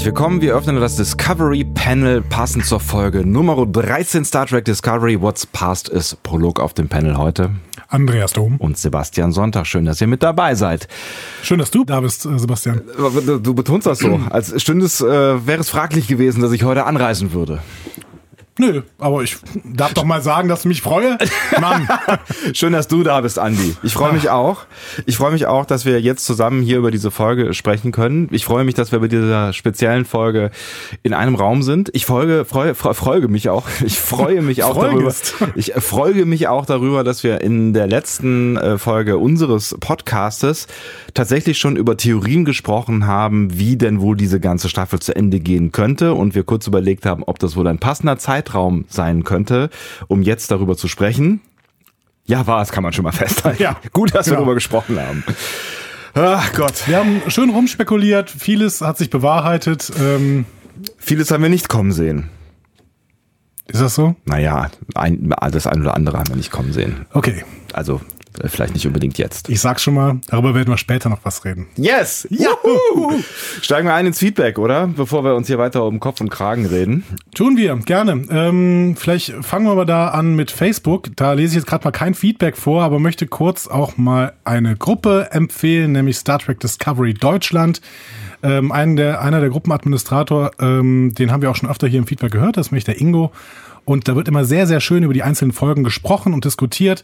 Herzlich willkommen. Wir öffnen das Discovery Panel passend zur Folge Nummer 13 Star Trek Discovery. What's Past ist Prolog auf dem Panel heute. Andreas Dom. Und Sebastian Sonntag. Schön, dass ihr mit dabei seid. Schön, dass du da bist, äh, Sebastian. Du betonst das so, als stünde es, äh, wäre es fraglich gewesen, dass ich heute anreisen würde. Nö, aber ich darf doch mal sagen, dass ich mich freue. Mann. Schön, dass du da bist, Andi. Ich freue mich auch. Ich freue mich auch, dass wir jetzt zusammen hier über diese Folge sprechen können. Ich freue mich, dass wir bei dieser speziellen Folge in einem Raum sind. Ich folge, freue, freue mich auch. Ich freue mich auch darüber. Ich freue mich auch darüber, dass wir in der letzten äh, Folge unseres Podcastes tatsächlich schon über Theorien gesprochen haben, wie denn wohl diese ganze Staffel zu Ende gehen könnte und wir kurz überlegt haben, ob das wohl ein passender Zeitraum sein könnte, um jetzt darüber zu sprechen. Ja, war es, kann man schon mal festhalten. Ja, Gut, dass genau. wir darüber gesprochen haben. Ach Gott. Wir haben schön rumspekuliert, vieles hat sich bewahrheitet. Ähm vieles haben wir nicht kommen sehen. Ist das so? Naja, ein, das ein oder andere haben wir nicht kommen sehen. Okay. Also vielleicht nicht unbedingt jetzt. Ich sag schon mal, darüber werden wir später noch was reden. Yes! Juhu! Steigen wir ein ins Feedback, oder? Bevor wir uns hier weiter um Kopf und Kragen reden. Tun wir, gerne. Ähm, vielleicht fangen wir aber da an mit Facebook. Da lese ich jetzt gerade mal kein Feedback vor, aber möchte kurz auch mal eine Gruppe empfehlen, nämlich Star Trek Discovery Deutschland. Ähm, einen der, einer der Gruppenadministrator, ähm, den haben wir auch schon öfter hier im Feedback gehört, das ist nämlich der Ingo. Und da wird immer sehr, sehr schön über die einzelnen Folgen gesprochen und diskutiert.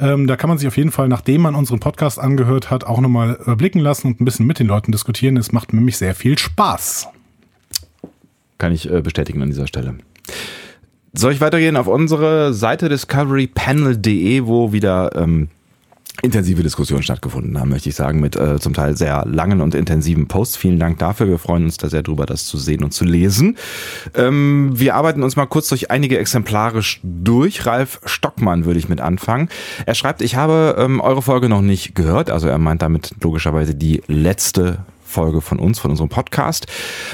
Ähm, da kann man sich auf jeden Fall, nachdem man unseren Podcast angehört hat, auch nochmal überblicken lassen und ein bisschen mit den Leuten diskutieren. Es macht nämlich sehr viel Spaß. Kann ich äh, bestätigen an dieser Stelle. Soll ich weitergehen auf unsere Seite discoverypanel.de, wo wieder ähm, intensive Diskussionen stattgefunden haben, möchte ich sagen, mit äh, zum Teil sehr langen und intensiven Posts. Vielen Dank dafür. Wir freuen uns da sehr drüber, das zu sehen und zu lesen. Ähm, wir arbeiten uns mal kurz durch einige exemplarisch durch. Ralf Stockmann würde ich mit anfangen. Er schreibt, ich habe ähm, eure Folge noch nicht gehört. Also er meint damit logischerweise die letzte Folge von uns, von unserem Podcast.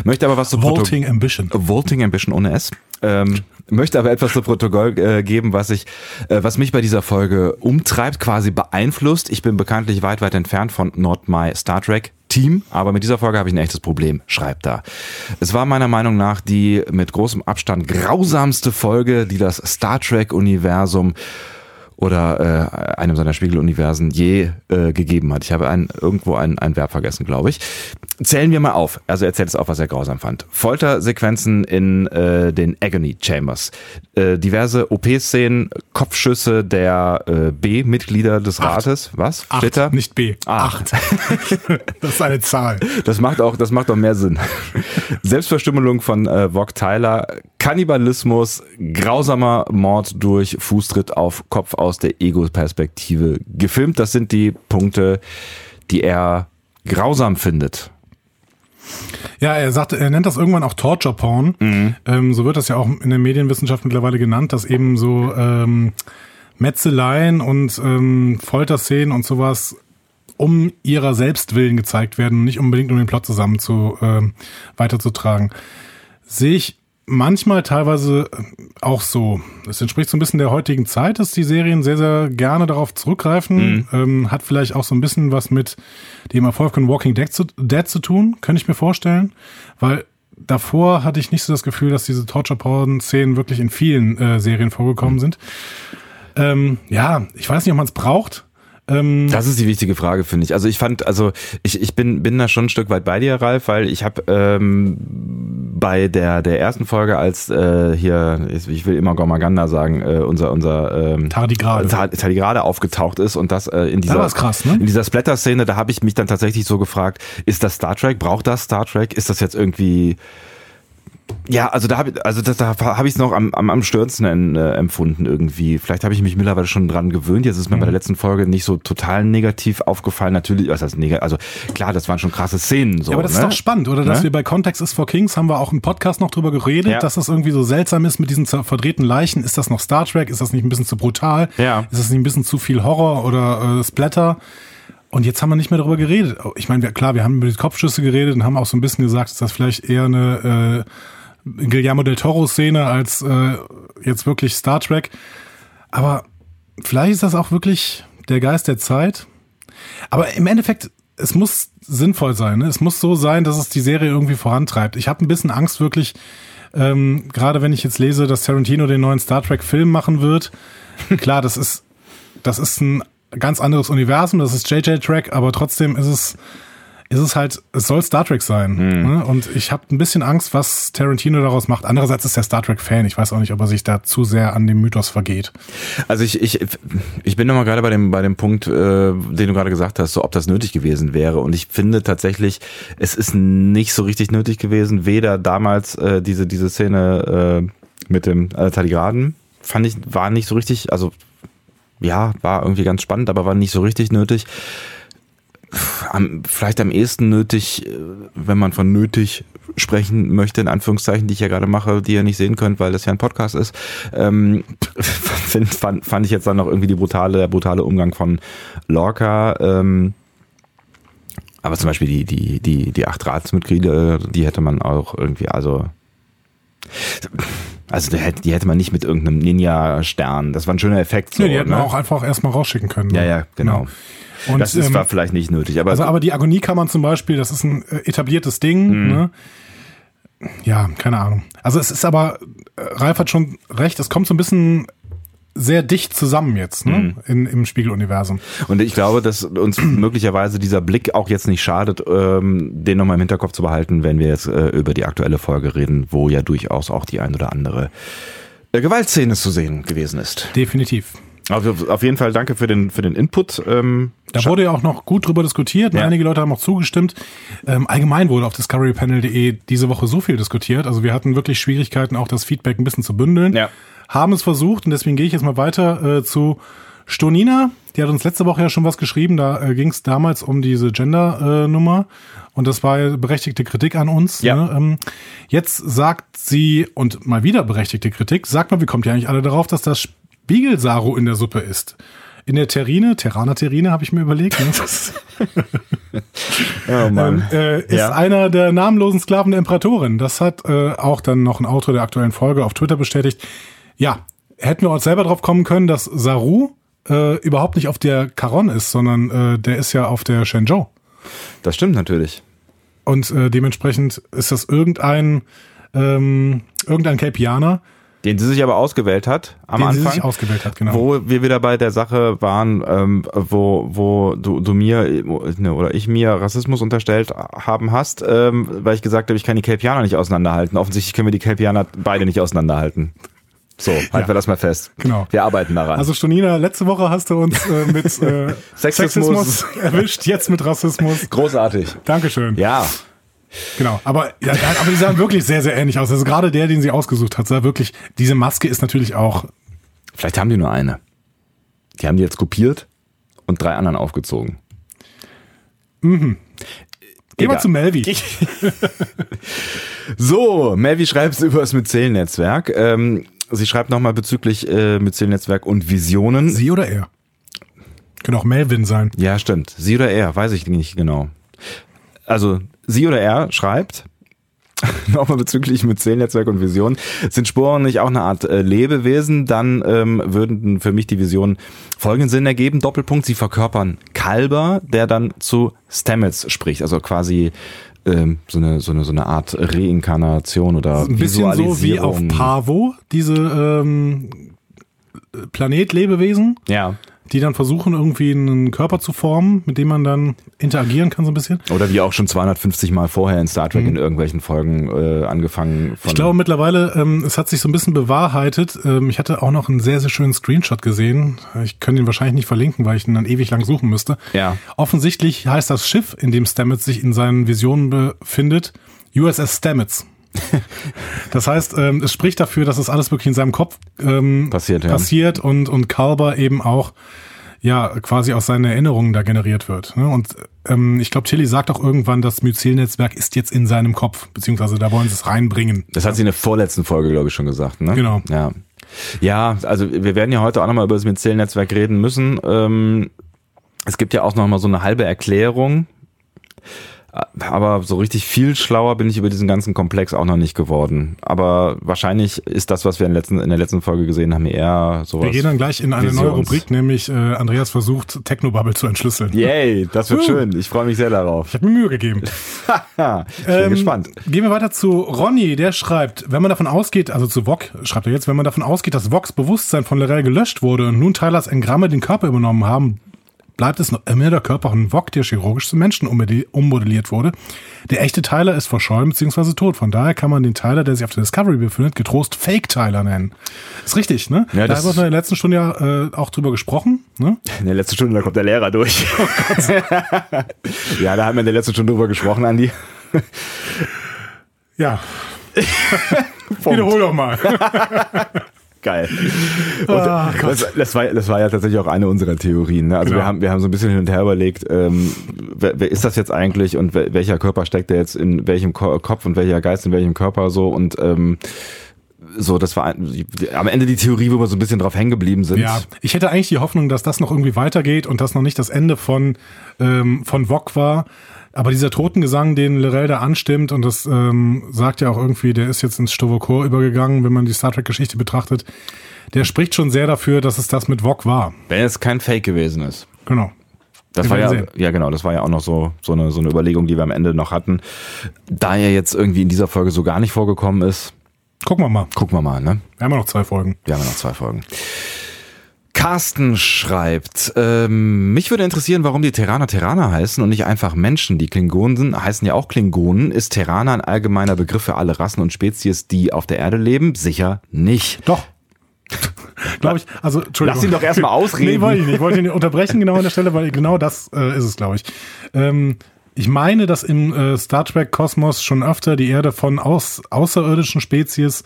Möchte aber was zu Vaulting Proto Ambition. Vaulting Ambition ohne S. Ähm, möchte aber etwas zu Protokoll äh, geben, was ich, äh, was mich bei dieser Folge umtreibt, quasi beeinflusst. Ich bin bekanntlich weit, weit entfernt von Not My Star Trek Team, aber mit dieser Folge habe ich ein echtes Problem, schreibt er. Es war meiner Meinung nach die mit großem Abstand grausamste Folge, die das Star Trek Universum oder äh, einem seiner Spiegeluniversen je äh, gegeben hat. Ich habe ein, irgendwo ein, ein Verb vergessen, glaube ich. Zählen wir mal auf. Also erzählt es auf, was er grausam fand. Foltersequenzen in äh, den Agony Chambers. Äh, diverse OP-Szenen, Kopfschüsse der äh, B-Mitglieder des Acht. Rates. Was? Acht, da? nicht B. Acht. das ist eine Zahl. Das macht auch, das macht auch mehr Sinn. Selbstverstümmelung von äh, Vog Tyler, Kannibalismus, grausamer Mord durch Fußtritt auf Kopf aus der Ego-Perspektive gefilmt. Das sind die Punkte, die er grausam findet. Ja, er sagt, er nennt das irgendwann auch Torture Porn. Mhm. Ähm, so wird das ja auch in der Medienwissenschaft mittlerweile genannt, dass eben so ähm, Metzeleien und ähm, Folterszenen und sowas um ihrer Selbstwillen gezeigt werden, nicht unbedingt um den Plot zusammen zu ähm, weiterzutragen. Sehe ich manchmal teilweise auch so. Es entspricht so ein bisschen der heutigen Zeit, dass die Serien sehr, sehr gerne darauf zurückgreifen. Mhm. Ähm, hat vielleicht auch so ein bisschen was mit dem Erfolg von Walking Dead zu, Dead zu tun, könnte ich mir vorstellen. Weil davor hatte ich nicht so das Gefühl, dass diese Torture-Porn-Szenen wirklich in vielen äh, Serien vorgekommen mhm. sind. Ähm, ja, ich weiß nicht, ob man es braucht. Ähm das ist die wichtige Frage, finde ich. Also ich fand, also ich, ich bin, bin da schon ein Stück weit bei dir, Ralf, weil ich habe ähm, bei der, der ersten Folge, als äh, hier, ich will immer Gormaganda sagen, äh, unser, unser ähm, Tardigrade. Tardigrade aufgetaucht ist und das äh, in dieser, das krass, ne? in dieser Splatter-Szene, da habe ich mich dann tatsächlich so gefragt, ist das Star Trek? Braucht das Star Trek? Ist das jetzt irgendwie ja, also da habe ich, also das, da habe ich es noch am, am, am störendsten äh, empfunden irgendwie. Vielleicht habe ich mich mittlerweile schon dran gewöhnt. Jetzt ist mir mhm. bei der letzten Folge nicht so total negativ aufgefallen. Natürlich, was heißt negativ? Also klar, das waren schon krasse Szenen. So, ja, aber das ne? ist doch spannend, oder? Dass ne? wir bei Context is for Kings haben wir auch im Podcast noch drüber geredet, ja. dass das irgendwie so seltsam ist mit diesen verdrehten Leichen. Ist das noch Star Trek? Ist das nicht ein bisschen zu brutal? Ja. Ist das nicht ein bisschen zu viel Horror oder äh, Splatter? Und jetzt haben wir nicht mehr darüber geredet. Ich meine, wir, klar, wir haben über die Kopfschüsse geredet und haben auch so ein bisschen gesagt, dass das vielleicht eher eine äh, Guillermo del Toro-Szene als äh, jetzt wirklich Star Trek. Aber vielleicht ist das auch wirklich der Geist der Zeit. Aber im Endeffekt es muss sinnvoll sein. Ne? Es muss so sein, dass es die Serie irgendwie vorantreibt. Ich habe ein bisschen Angst wirklich, ähm, gerade wenn ich jetzt lese, dass Tarantino den neuen Star Trek Film machen wird. Klar, das ist das ist ein ganz anderes Universum, das ist JJ Track, aber trotzdem ist es ist es halt, es soll Star Trek sein. Hm. Ne? Und ich habe ein bisschen Angst, was Tarantino daraus macht. Andererseits ist er Star Trek-Fan. Ich weiß auch nicht, ob er sich da zu sehr an dem Mythos vergeht. Also ich, ich, ich bin nochmal gerade bei dem, bei dem Punkt, äh, den du gerade gesagt hast, so ob das nötig gewesen wäre. Und ich finde tatsächlich, es ist nicht so richtig nötig gewesen. Weder damals äh, diese, diese Szene äh, mit dem äh, Tardigraden, fand ich, war nicht so richtig, also ja, war irgendwie ganz spannend, aber war nicht so richtig nötig am, vielleicht am ehesten nötig, äh, wenn man von nötig sprechen möchte, in Anführungszeichen, die ich ja gerade mache, die ihr nicht sehen könnt, weil das ja ein Podcast ist, ähm, fand, fand ich jetzt dann noch irgendwie die brutale, der brutale Umgang von Lorca. Ähm, aber zum Beispiel die, die, die, die acht Ratsmitglieder, die hätte man auch irgendwie, also also die hätte, die hätte man nicht mit irgendeinem Ninja-Stern. Das war ein schöner Effekt. So, nee, die hätten ne? auch einfach erstmal rausschicken können. Ja, ja, genau. Ja. Und, das ist, ähm, war vielleicht nicht nötig. Aber also, aber die Agoniekammern zum Beispiel, das ist ein äh, etabliertes Ding. Mhm. Ne? Ja, keine Ahnung. Also es ist aber, äh, Ralf hat schon recht, es kommt so ein bisschen sehr dicht zusammen jetzt ne? Mhm. In, im Spiegeluniversum. Und ich glaube, dass uns möglicherweise dieser Blick auch jetzt nicht schadet, ähm, den nochmal im Hinterkopf zu behalten, wenn wir jetzt äh, über die aktuelle Folge reden, wo ja durchaus auch die ein oder andere äh, Gewaltszene zu sehen gewesen ist. Definitiv. Also auf jeden Fall danke für den, für den Input. Ähm, da wurde ja auch noch gut drüber diskutiert. Ja. Einige Leute haben auch zugestimmt. Ähm, allgemein wurde auf discoverypanel.de diese Woche so viel diskutiert. Also wir hatten wirklich Schwierigkeiten, auch das Feedback ein bisschen zu bündeln. Ja. Haben es versucht und deswegen gehe ich jetzt mal weiter äh, zu Stonina. Die hat uns letzte Woche ja schon was geschrieben. Da äh, ging es damals um diese Gender-Nummer. Äh, und das war berechtigte Kritik an uns. Ja. Ne? Ähm, jetzt sagt sie, und mal wieder berechtigte Kritik, sagt mal, wie kommt ihr eigentlich alle darauf, dass das Spiegelsaru in der Suppe ist. In der Terrine, Terraner Terrine, habe ich mir überlegt. Ne? oh Mann. Ähm, äh, ist ja. einer der namenlosen Sklaven der Imperatorin. Das hat äh, auch dann noch ein Autor der aktuellen Folge auf Twitter bestätigt. Ja, hätten wir uns selber drauf kommen können, dass Saru äh, überhaupt nicht auf der Caron ist, sondern äh, der ist ja auf der Shenzhou. Das stimmt natürlich. Und äh, dementsprechend ist das irgendein ähm, irgendein Kelpianer, den sie sich aber ausgewählt hat am den Anfang. Sie sich ausgewählt hat, genau. Wo wir wieder bei der Sache waren, ähm, wo, wo du, du mir ne, oder ich mir Rassismus unterstellt haben hast, ähm, weil ich gesagt habe, ich kann die Kelpianer nicht auseinanderhalten. Offensichtlich können wir die Kelpianer beide nicht auseinanderhalten. So, halten ja. wir das mal fest. Genau. Wir arbeiten daran. Also Stonina, letzte Woche hast du uns äh, mit äh, Sexismus. Sexismus erwischt, jetzt mit Rassismus. Großartig. Dankeschön. Ja. Genau, aber, ja, aber die sahen wirklich sehr, sehr ähnlich aus. Also gerade der, den sie ausgesucht hat, sah wirklich, diese Maske ist natürlich auch. Vielleicht haben die nur eine. Die haben die jetzt kopiert und drei anderen aufgezogen. Mhm. Geh mal zu Melvi. so, Melvi schreibt über das Myzel-Netzwerk. Ähm, sie schreibt nochmal bezüglich äh, Myzel-Netzwerk und Visionen. Sie oder er? Könnte auch Melvin sein. Ja, stimmt. Sie oder er, weiß ich nicht genau. Also sie oder er schreibt, nochmal bezüglich mit Zählnetzwerk und Vision, sind Sporen nicht auch eine Art äh, Lebewesen, dann ähm, würden für mich die Visionen folgenden Sinn ergeben. Doppelpunkt, sie verkörpern Kalber, der dann zu Stamets spricht, also quasi ähm, so, eine, so, eine, so eine Art Reinkarnation oder Ein bisschen so wie auf Pavo, diese ähm, Planetlebewesen. Ja die dann versuchen, irgendwie einen Körper zu formen, mit dem man dann interagieren kann so ein bisschen. Oder wie auch schon 250 Mal vorher in Star Trek mhm. in irgendwelchen Folgen äh, angefangen. Von ich glaube mittlerweile, ähm, es hat sich so ein bisschen bewahrheitet. Ähm, ich hatte auch noch einen sehr, sehr schönen Screenshot gesehen. Ich könnte ihn wahrscheinlich nicht verlinken, weil ich ihn dann ewig lang suchen müsste. Ja. Offensichtlich heißt das Schiff, in dem Stamets sich in seinen Visionen befindet, USS Stamets. Das heißt, ähm, es spricht dafür, dass es alles wirklich in seinem Kopf ähm, passiert, ja. passiert und, und Kalber eben auch ja quasi aus seinen Erinnerungen da generiert wird. Ne? Und ähm, ich glaube, Tilly sagt auch irgendwann, das Myzel-Netzwerk ist jetzt in seinem Kopf, beziehungsweise da wollen sie es reinbringen. Das hat sie in der vorletzten Folge, glaube ich, schon gesagt. Ne? Genau. Ja. Ja, also wir werden ja heute auch nochmal über das Myzel-Netzwerk reden müssen. Ähm, es gibt ja auch nochmal so eine halbe Erklärung Aber so richtig viel schlauer bin ich über diesen ganzen Komplex auch noch nicht geworden. Aber wahrscheinlich ist das, was wir in, letzten, in der letzten Folge gesehen haben, eher sowas. Wir gehen dann gleich in eine Visions. neue Rubrik, nämlich äh, Andreas versucht, Technobubble zu entschlüsseln. Yay, das wird Uh. schön. Ich freue mich sehr darauf. Ich habe mir Mühe gegeben. Ich bin Ähm, gespannt. Gehen wir weiter zu Ronny, der schreibt, wenn man davon ausgeht, also zu Vog schreibt er jetzt, wenn man davon ausgeht, dass Vogs Bewusstsein von Lorel gelöscht wurde und nun Tylers Engramme den Körper übernommen haben, bleibt es noch immer der Körper von Vog, der chirurgisch zum Menschen ummodelliert wurde. Der echte Tyler ist verschollen bzw. tot. Von daher kann man den Tyler, der sich auf der Discovery befindet, getrost Fake Tyler nennen. Ist richtig, ne? Ja, da haben wir in der letzten Stunde ja äh, auch drüber gesprochen. Ne? In der letzten Stunde, da kommt der Lehrer durch. Oh ja, da haben wir in der letzten Stunde drüber gesprochen, Andi. Ja. Wiederhol doch mal. Geil. Ah, Gott. das, das, war, das war ja tatsächlich auch eine unserer Theorien. Ne? Also Genau. wir haben wir haben so ein bisschen hin und her überlegt, ähm, wer, wer ist das jetzt eigentlich und wel- welcher Körper steckt der jetzt in welchem Ko Kopf und welcher Geist in welchem Körper so und ähm, so, das war am Ende die Theorie, wo wir so ein bisschen drauf hängen geblieben sind. Ja, ich hätte eigentlich die Hoffnung, dass das noch irgendwie weitergeht und das noch nicht das Ende von, ähm, von Vog war. Aber dieser Totengesang, den Lorel da anstimmt, und das ähm, sagt ja auch irgendwie, der ist jetzt ins Stovokor übergegangen, wenn man die Star Trek-Geschichte betrachtet, der spricht schon sehr dafür, dass es das mit Vog war. Wenn es kein Fake gewesen ist. Genau. Das Wir war ja, ja genau, das war ja auch noch so, so, eine, so eine Überlegung, die wir am Ende noch hatten. Da er jetzt irgendwie in dieser Folge so gar nicht vorgekommen ist, Gucken wir mal. gucken wir mal, ne? Wir haben ja noch zwei Folgen. Wir haben ja noch zwei Folgen. Carsten schreibt, ähm, mich würde interessieren, warum die Terraner Terraner heißen und nicht einfach Menschen. Die Klingonen sind, heißen ja auch Klingonen. Ist Terraner ein allgemeiner Begriff für alle Rassen und Spezies, die auf der Erde leben? Sicher nicht. Doch. glaube ich. Also, Entschuldigung. Lass ihn doch erst mal ausreden. Nee, wollte ich nicht. Ich wollte ihn unterbrechen genau an der Stelle, weil genau das äh, ist es, glaube ich. Ähm, ich meine, dass im äh, Star Trek Kosmos schon öfter die Erde von aus, außerirdischen Spezies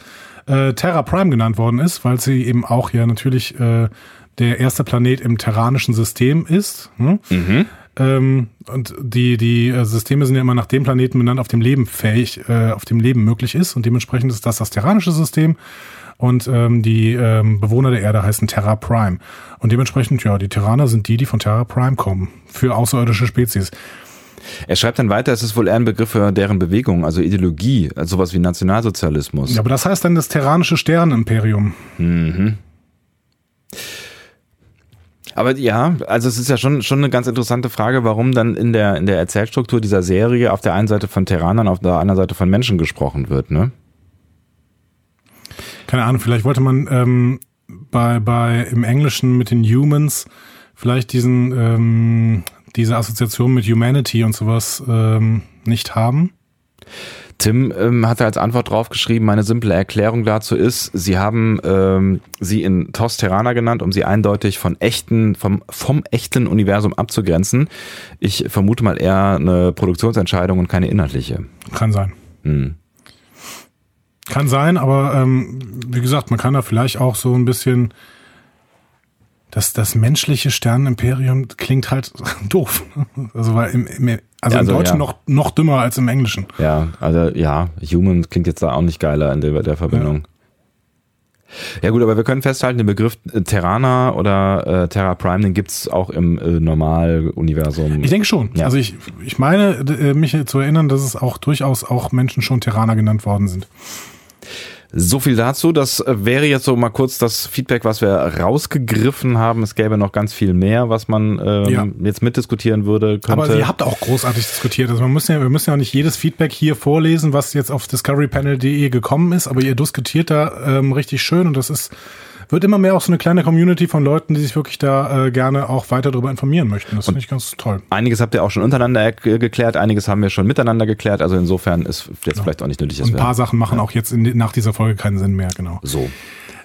äh, Terra Prime genannt worden ist, weil sie eben auch ja natürlich äh, der erste Planet im terranischen System ist. Hm? Ähm, und die, die äh, Systeme sind ja immer nach dem Planeten benannt, auf dem Leben fähig, äh, auf dem Leben möglich ist. Und dementsprechend ist das das terranische System. Und ähm, die ähm, Bewohner der Erde heißen Terra Prime. Und dementsprechend, ja, die Terraner sind die, die von Terra Prime kommen. Für außerirdische Spezies. Er schreibt dann weiter, es ist wohl eher ein Begriff für deren Bewegung, also Ideologie, also sowas wie Nationalsozialismus. Ja, aber das heißt dann das terranische Sternenimperium. Aber ja, also es ist ja schon, schon eine ganz interessante Frage, warum dann in der, in der Erzählstruktur dieser Serie auf der einen Seite von Terranern, auf der anderen Seite von Menschen gesprochen wird, ne? Keine Ahnung, vielleicht wollte man ähm, bei, bei im Englischen mit den Humans vielleicht diesen ähm, diese Assoziation mit Humanity und sowas ähm, nicht haben. Tim ähm, hatte als Antwort draufgeschrieben, meine simple Erklärung dazu ist, sie haben ähm, sie in TOS Terraner genannt, um sie eindeutig von echten, vom, vom echten Universum abzugrenzen. Ich vermute mal eher eine Produktionsentscheidung und keine inhaltliche. Kann sein. Hm. Kann sein, aber ähm, wie gesagt, man kann da vielleicht auch so ein bisschen das, das menschliche Sternenimperium klingt halt doof. Also weil im, im also, Also, im Deutschen ja. noch, noch dümmer als im Englischen. Ja, also ja, Human klingt jetzt da auch nicht geiler in der, der Verbindung. Ja. gut, aber wir können festhalten, den Begriff äh, Terraner oder äh, Terra Prime, den gibt's auch im äh, Normaluniversum. Ich denke schon. Ja. Also ich, ich meine, äh, mich zu erinnern, dass es auch durchaus auch Menschen schon Terraner genannt worden sind. So viel dazu. Das äh, wäre jetzt so mal kurz das Feedback, was wir rausgegriffen haben. Es gäbe noch ganz viel mehr, was man ähm, Ja. jetzt mitdiskutieren würde. Könnte. Aber ihr habt auch großartig diskutiert. Also man muss ja, wir müssen ja nicht jedes Feedback hier vorlesen, was jetzt auf discoverypanel.de gekommen ist, aber ihr diskutiert da ähm, richtig schön und das ist wird immer mehr auch so eine kleine Community von Leuten, die sich wirklich da äh, gerne auch weiter darüber informieren möchten. Das finde ich ganz toll. Einiges habt ihr auch schon untereinander geklärt, einiges haben wir schon miteinander geklärt. Also insofern ist jetzt vielleicht auch nicht nötig, dass Ein wir paar Sachen machen auch jetzt in, nach dieser Folge keinen Sinn mehr, genau. so.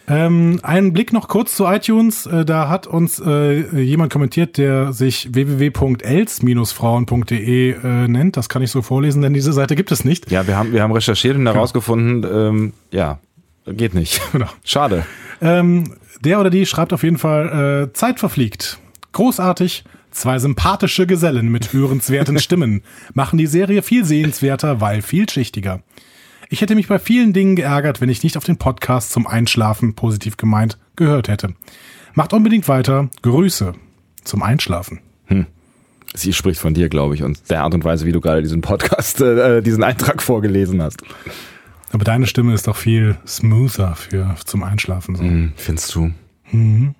Ähm, einen Blick noch kurz zu iTunes. Äh, da hat uns äh, jemand kommentiert, der sich www.els-frauen.de äh, nennt. Das kann ich so vorlesen, denn diese Seite gibt es nicht. Ja, wir haben, wir haben recherchiert und herausgefunden, ähm, ja, geht nicht. Schade. Ähm, der oder die schreibt auf jeden Fall, äh, Zeit verfliegt. Großartig. Zwei sympathische Gesellen mit hörenswerten Stimmen machen die Serie viel sehenswerter, weil vielschichtiger. Ich hätte mich bei vielen Dingen geärgert, wenn ich nicht auf den Podcast zum Einschlafen, positiv gemeint, gehört hätte. Macht unbedingt weiter. Grüße. Zum Einschlafen. Sie spricht von dir, glaube ich, und der Art und Weise, wie du gerade diesen Podcast, äh, diesen Eintrag vorgelesen hast. Aber deine Stimme ist doch viel smoother für zum Einschlafen. So. Hm, findest du? Mhm.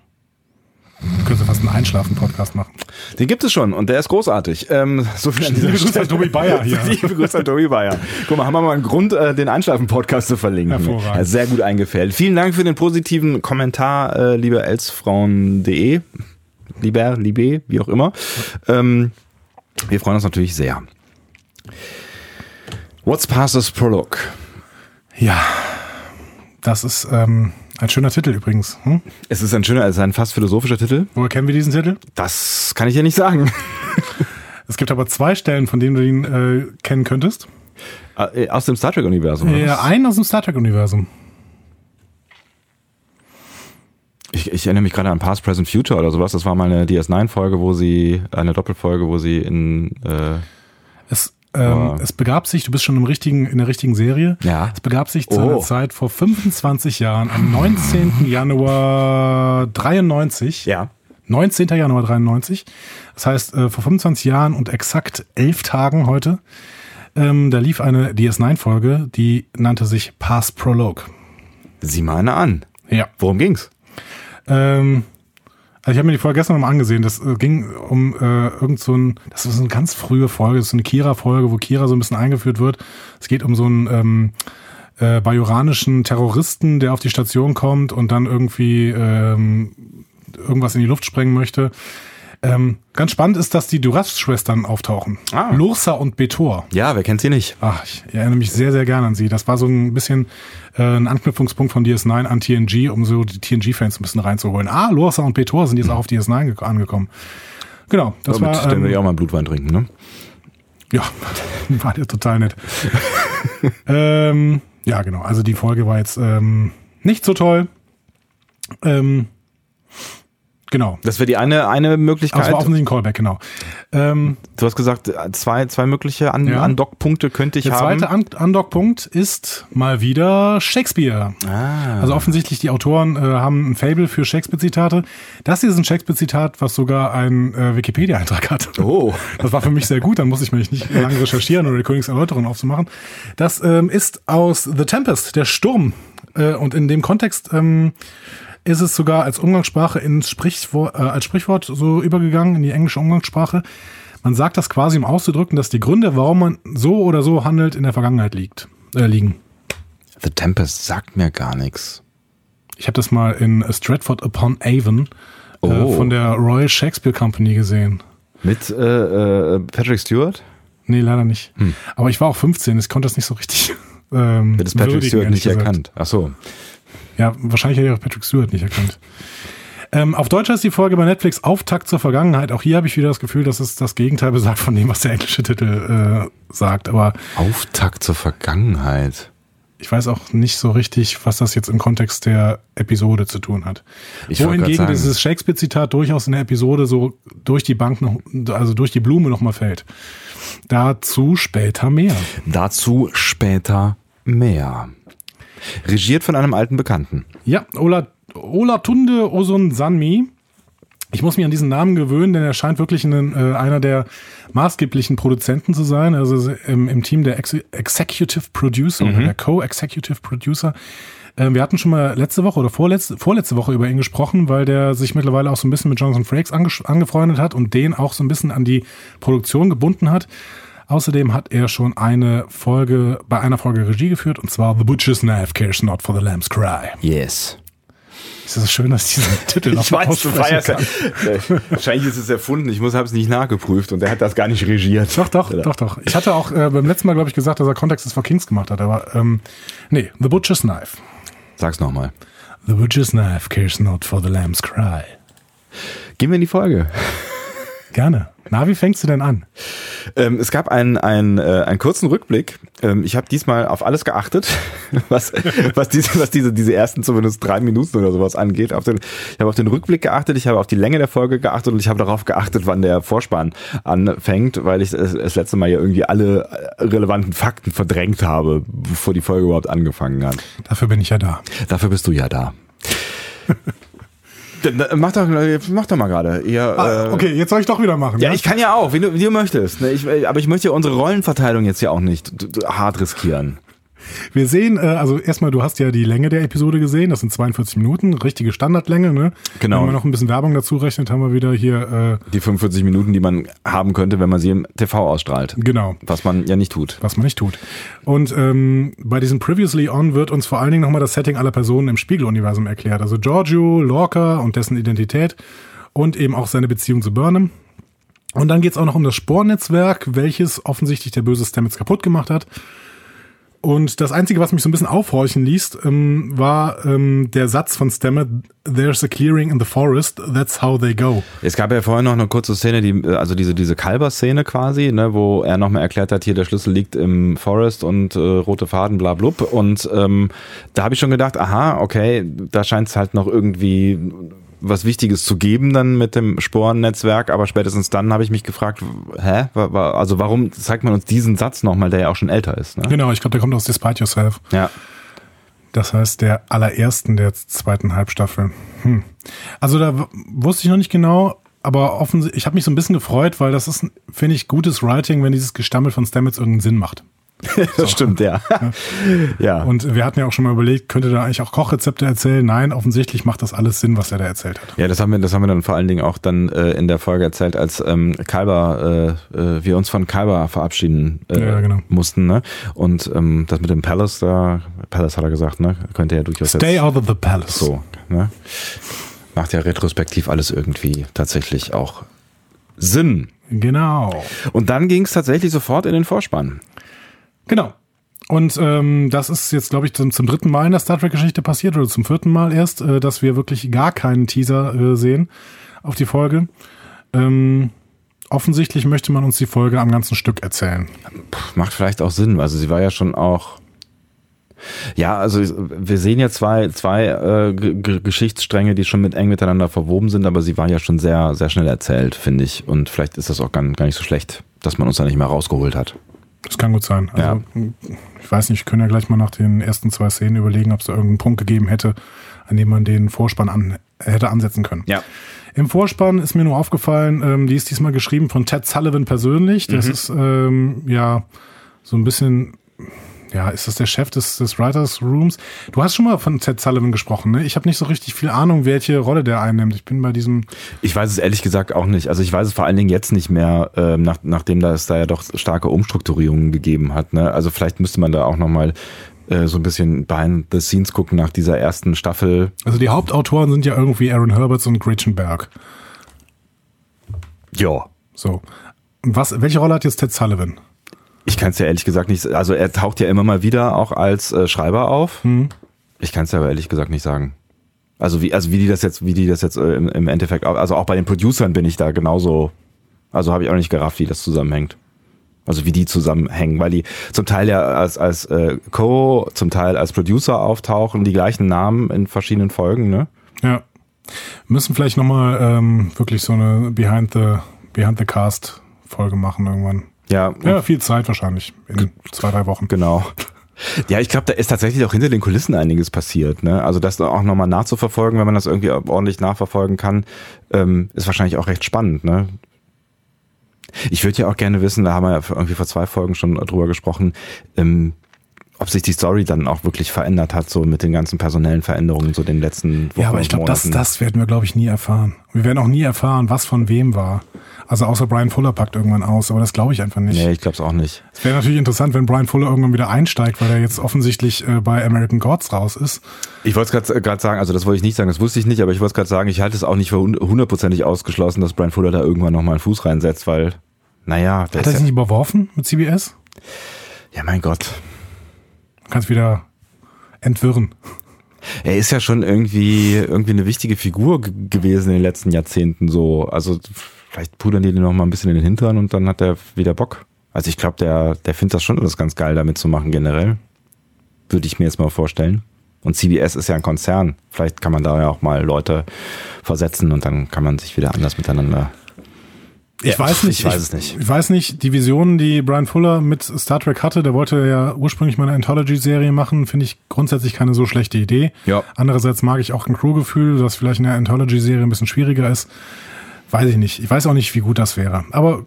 Du könntest fast einen Einschlafen-Podcast machen. Den gibt es schon und der ist großartig. Ähm, so viel an dieser Grüße an Tobi Bayer hier. Liebe Grüße an Tobi Bayer. Guck mal, haben wir mal einen Grund, äh, den Einschlafen-Podcast zu verlinken. Hervorragend. Ja, sehr gut eingefällt. Vielen Dank für den positiven Kommentar, äh, liebe elsfrauen.de. Lieber, liebe, wie auch immer. Ähm, wir freuen uns natürlich sehr. What's Passes Prologue? Ja, das ist ähm, ein schöner Titel übrigens. Hm? Es ist ein schöner, es ist ein fast philosophischer Titel. Woher kennen wir diesen Titel? Das kann ich ja nicht sagen. Es gibt aber zwei Stellen, von denen du ihn äh, kennen könntest. Äh, Aus dem Star Trek-Universum. Äh, was? einen aus dem Star Trek-Universum. Ich, ich erinnere mich gerade an Past, Present, Future oder sowas. Das war mal eine DS9-Folge, wo sie, eine Doppelfolge, wo sie in, äh, Es, ähm, es begab sich, du bist schon im richtigen, in der richtigen Serie. Ja. Es begab sich zu Oh. einer Zeit vor 25 Jahren, am 19. Januar 93. ja. 19. Januar 93. Das heißt, äh, vor 25 Jahren und exakt elf Tagen heute, ähm, da lief eine DS9-Folge, die nannte sich Pass Prologue. Sieh mal eine an. Ja. Worum ging's? Ähm, also ich habe mir die Folge gestern nochmal angesehen. Das äh, ging um äh, irgend so ein, das ist eine ganz frühe Folge, das ist eine Kira-Folge, wo Kira so ein bisschen eingeführt wird. Es geht um so einen ähm, äh, bajoranischen Terroristen, der auf die Station kommt und dann irgendwie ähm, irgendwas in die Luft sprengen möchte. Ähm, ganz spannend ist, dass die Duras-Schwestern auftauchen. Ah. Lursa und Betor. Ja, wer kennt sie nicht? Ach, ich erinnere mich sehr, sehr gerne an sie. Das war so ein bisschen äh, ein Anknüpfungspunkt von DS9 an TNG, um so die TNG-Fans ein bisschen reinzuholen. Ah, Lorsa und Betor sind jetzt auch auf DS9 ge- angekommen. Genau, das Damit war dann würde ich ähm, auch mal Blutwein trinken, ne? ja, war ja total nett. ähm, ja, genau. Also die Folge war jetzt ähm, nicht so toll. Ähm, genau. Das wäre die eine, eine Möglichkeit. war offensichtlich ein Callback, genau. Ähm, Du hast gesagt, zwei, zwei mögliche An Ja. Andockpunkte könnte ich der haben. zweite An Undock-Punkt ist mal wieder Shakespeare. ah. Also offensichtlich, die Autoren äh, haben ein Fable für Shakespeare-Zitate. Das hier ist ein Shakespeare-Zitat, was sogar einen äh, Wikipedia-Eintrag hat. Oh. Das war für mich sehr gut, dann muss ich mich nicht lange recherchieren oder die Königserläuterung aufzumachen. Das ähm, ist aus The Tempest, der Sturm. Äh, und in dem Kontext ähm, ist es sogar als Umgangssprache ins Sprichwort, äh, als Sprichwort so übergegangen in die englische Umgangssprache. Man sagt das quasi, um auszudrücken, dass die Gründe, warum man so oder so handelt, in der Vergangenheit liegt, äh, liegen. The Tempest sagt mir gar nichts. Ich habe das mal in Stratford upon Avon Oh. äh, von der Royal Shakespeare Company gesehen. Mit äh, äh, Patrick Stewart? Nee, leider nicht. Aber ich war auch 15, ich konnte das nicht so richtig. Ähm, das Patrick Stewart nicht gesagt. erkannt? Ach so. Ja, wahrscheinlich hätte ich auch Patrick Stewart nicht erkannt. Ähm, auf Deutsch heißt die Folge bei Netflix Auftakt zur Vergangenheit. Auch hier habe ich wieder das Gefühl, dass es das Gegenteil besagt von dem, was der englische Titel äh, sagt. Aber Auftakt zur Vergangenheit. ich weiß auch nicht so richtig, was das jetzt im Kontext der Episode zu tun hat. Ich Wohingegen dieses Shakespeare-Zitat durchaus in der Episode so durch die Bank noch, also durch die Blume nochmal fällt. Dazu später mehr. Dazu später mehr. Regiert von einem alten Bekannten. Ja, Ola, Olatunde Osunsanmi. Ich muss mich an diesen Namen gewöhnen, denn er scheint wirklich ein, äh, einer der maßgeblichen Produzenten zu sein. Also im, im Team der Ex Executive Producer oder der Co-Executive Producer. Ähm, wir hatten schon mal letzte Woche oder vorletzte, vorletzte Woche über ihn gesprochen, weil der sich mittlerweile auch so ein bisschen mit Jonathan Frakes ange- angefreundet hat und den auch so ein bisschen an die Produktion gebunden hat. Außerdem hat er schon eine Folge, bei einer Folge Regie geführt, und zwar The Butcher's Knife Cares Not for the Lamb's Cry. Yes. Es ist schön, dass ich diesen Titel noch Ich weiß, du feierst kann. Wahrscheinlich ist es erfunden. Ich habe es nicht nachgeprüft und er hat das gar nicht regiert. Doch, doch, Oder? doch, doch. Ich hatte auch äh, beim letzten Mal, glaube ich, gesagt, dass er Context is for Kings gemacht hat, aber ähm, nee, The Butcher's Knife. Sag's nochmal. The Butcher's Knife cares not for the lamb's cry. Gehen wir in die Folge. Gerne. Na, wie fängst du denn an? Ähm, es gab einen, einen, äh, einen kurzen Rückblick. Ähm, ich habe diesmal auf alles geachtet, was, was, diese, was diese, diese ersten zumindest drei Minuten oder sowas angeht. Auf den, ich habe auf den Rückblick geachtet, ich habe auf die Länge der Folge geachtet und ich habe darauf geachtet, wann der Vorspann anfängt, weil ich das, das letzte Mal ja irgendwie alle äh, relevanten Fakten verdrängt habe, bevor die Folge überhaupt angefangen hat. Dafür bin ich ja da. Dafür bist du ja da. Mach doch, mach doch mal gerade. Ah, okay, jetzt soll ich doch wieder machen. Ja, ja? ich kann ja auch, wie du, wie du möchtest. Ne? Ich, aber ich möchte unsere Rollenverteilung jetzt ja auch nicht hart riskieren. Wir sehen, äh, also erstmal, du hast ja die Länge der Episode gesehen, das sind 42 Minuten, richtige Standardlänge, ne? Genau. Wenn man noch ein bisschen Werbung dazu rechnet, haben wir wieder hier äh, die 45 Minuten, die man haben könnte, wenn man sie im TV ausstrahlt. Genau. Was man ja nicht tut. Was man nicht tut. Und ähm, bei diesem Previously On wird uns vor allen Dingen nochmal das Setting aller Personen im Spiegeluniversum erklärt. Also Giorgio, Lorca und dessen Identität und eben auch seine Beziehung zu Burnham. Und dann geht's auch noch um das Spornetzwerk, welches offensichtlich der böse Stamets kaputt gemacht hat. Und das Einzige, was mich so ein bisschen aufhorchen ließ, ähm, war ähm, der Satz von Stammet, There's a clearing in the forest, that's how they go. Es gab ja vorher noch eine kurze Szene, die, also diese, diese Kalber-Szene quasi, ne, wo er nochmal erklärt hat, hier der Schlüssel liegt im Forest und äh, rote Faden, bla blub. Und ähm, da habe ich schon gedacht, aha, okay, da scheint es halt noch irgendwie was Wichtiges zu geben dann mit dem Sporennetzwerk, aber spätestens dann habe ich mich gefragt, hä? Also warum zeigt man uns diesen Satz nochmal, der ja auch schon älter ist? Ne? Genau, ich glaube, der kommt aus Despite Yourself. Ja. Das heißt, der allerersten der zweiten Halbstaffel. Hm. Also da wusste ich noch nicht genau, aber offensichtlich, ich habe mich so ein bisschen gefreut, weil das ist, finde ich, gutes Writing, wenn dieses Gestammel von Stamets irgendeinen Sinn macht. das stimmt, ja. ja. Und wir hatten ja auch schon mal überlegt, könnte da eigentlich auch Kochrezepte erzählen? Nein, offensichtlich macht das alles Sinn, was er da erzählt hat. Ja, das haben wir, das haben wir dann vor allen Dingen auch dann äh, in der Folge erzählt, als ähm, Kalber, äh, äh, wir uns von Kalber verabschieden äh, ja, genau. mussten, ne? Und ähm, das mit dem Palace da, Palace hat er gesagt, ne? Könnte ja durchaus Stay out of the Palace. So, ne? Macht ja retrospektiv alles irgendwie tatsächlich auch Sinn. Genau. Und dann ging es tatsächlich sofort in den Vorspann. Genau. Und ähm, das ist jetzt, glaube ich, zum, zum dritten Mal in der Star Trek-Geschichte passiert oder zum vierten Mal erst, äh, dass wir wirklich gar keinen Teaser äh, sehen auf die Folge. Ähm, offensichtlich möchte man uns die Folge am ganzen Stück erzählen. Puh, macht vielleicht auch Sinn. Also sie war ja schon auch. Ja, also wir sehen ja zwei, zwei äh, Geschichtsstränge, die schon mit eng miteinander verwoben sind, aber sie war ja schon sehr, sehr schnell erzählt, finde ich. Und vielleicht ist das auch gar, gar nicht so schlecht, dass man uns da nicht mehr rausgeholt hat. Das kann gut sein. Also, ja. ich weiß nicht, ich können ja gleich mal nach den ersten zwei Szenen überlegen, ob es da irgendeinen Punkt gegeben hätte, an dem man den Vorspann an, hätte ansetzen können. Ja. Im Vorspann ist mir nur aufgefallen, ähm, die ist diesmal geschrieben von Ted Sullivan persönlich. Das mhm. ist ähm, ja so ein bisschen ja, ist das der Chef des, des Writers Rooms? Du hast schon mal von Ted Sullivan gesprochen, ne? Ich habe nicht so richtig viel Ahnung, welche Rolle der einnimmt. Ich bin bei diesem. Ich weiß es ehrlich gesagt auch nicht. Also ich weiß es vor allen Dingen jetzt nicht mehr, äh, nach, nachdem da es da ja doch starke Umstrukturierungen gegeben hat. Ne? Also vielleicht müsste man da auch nochmal äh, so ein bisschen behind the scenes gucken nach dieser ersten Staffel. Also die Hauptautoren sind ja irgendwie Aaron Herberts und Gretchen Berg. Ja. So. Was, welche Rolle hat jetzt Ted Sullivan? Ich kann es ja ehrlich gesagt nicht. Also er taucht ja immer mal wieder auch als äh, Schreiber auf. Hm. Ich kann es ja aber ehrlich gesagt nicht sagen. Also wie, also wie die das jetzt, wie die das jetzt äh, im, im Endeffekt, also auch bei den Producern bin ich da genauso. Also habe ich auch nicht gerafft, wie das zusammenhängt. Also wie die zusammenhängen, weil die zum Teil ja als, als äh, Co, zum Teil als Producer auftauchen, die gleichen Namen in verschiedenen Folgen, ne? Ja. Müssen vielleicht nochmal ähm, wirklich so eine Behind the Behind the Cast Folge machen irgendwann. Ja, ja viel Zeit wahrscheinlich in zwei, drei Wochen. Genau. Ja, ich glaube, da ist tatsächlich auch hinter den Kulissen einiges passiert. Ne? Also das auch nochmal nachzuverfolgen, wenn man das irgendwie ordentlich nachverfolgen kann, ähm, ist wahrscheinlich auch recht spannend. Ne? Ich würde ja auch gerne wissen, da haben wir ja irgendwie vor zwei Folgen schon drüber gesprochen, ähm, ob sich die Story dann auch wirklich verändert hat, so mit den ganzen personellen Veränderungen, so den letzten Wochen. Ja, aber ich glaube, das, das werden wir, glaube ich, nie erfahren. Wir werden auch nie erfahren, was von wem war. Also außer Brian Fuller packt irgendwann aus, aber das glaube ich einfach nicht. Nee, ich glaube es auch nicht. Es wäre natürlich interessant, wenn Brian Fuller irgendwann wieder einsteigt, weil er jetzt offensichtlich äh, bei American Gods raus ist. Ich wollte es gerade sagen, also das wollte ich nicht sagen, das wusste ich nicht, aber ich wollte es gerade sagen, ich halte es auch nicht für hundertprozentig ausgeschlossen, dass Brian Fuller da irgendwann nochmal einen Fuß reinsetzt, weil, naja. Hat er sich ja nicht überworfen mit CBS? Ja, mein Gott. Du kannst wieder entwirren. Er ist ja schon irgendwie, irgendwie eine wichtige Figur gewesen in den letzten Jahrzehnten so. Also vielleicht pudern die den noch mal ein bisschen in den Hintern und dann hat er wieder Bock. Also ich glaube, der, der findet das schon alles ganz geil, damit zu machen generell. Würde ich mir jetzt mal vorstellen. Und CBS ist ja ein Konzern. Vielleicht kann man da ja auch mal Leute versetzen und dann kann man sich wieder anders miteinander Ich weiß nicht. ich weiß es nicht. Ich weiß nicht, die Visionen, die Brian Fuller mit Star Trek hatte, der wollte ja ursprünglich mal eine Anthology-Serie machen, finde ich grundsätzlich keine so schlechte Idee. Ja. Andererseits mag ich auch ein Crew-Gefühl, das vielleicht in der Anthology-Serie ein bisschen schwieriger ist. Weiß ich nicht. Ich weiß auch nicht, wie gut das wäre. Aber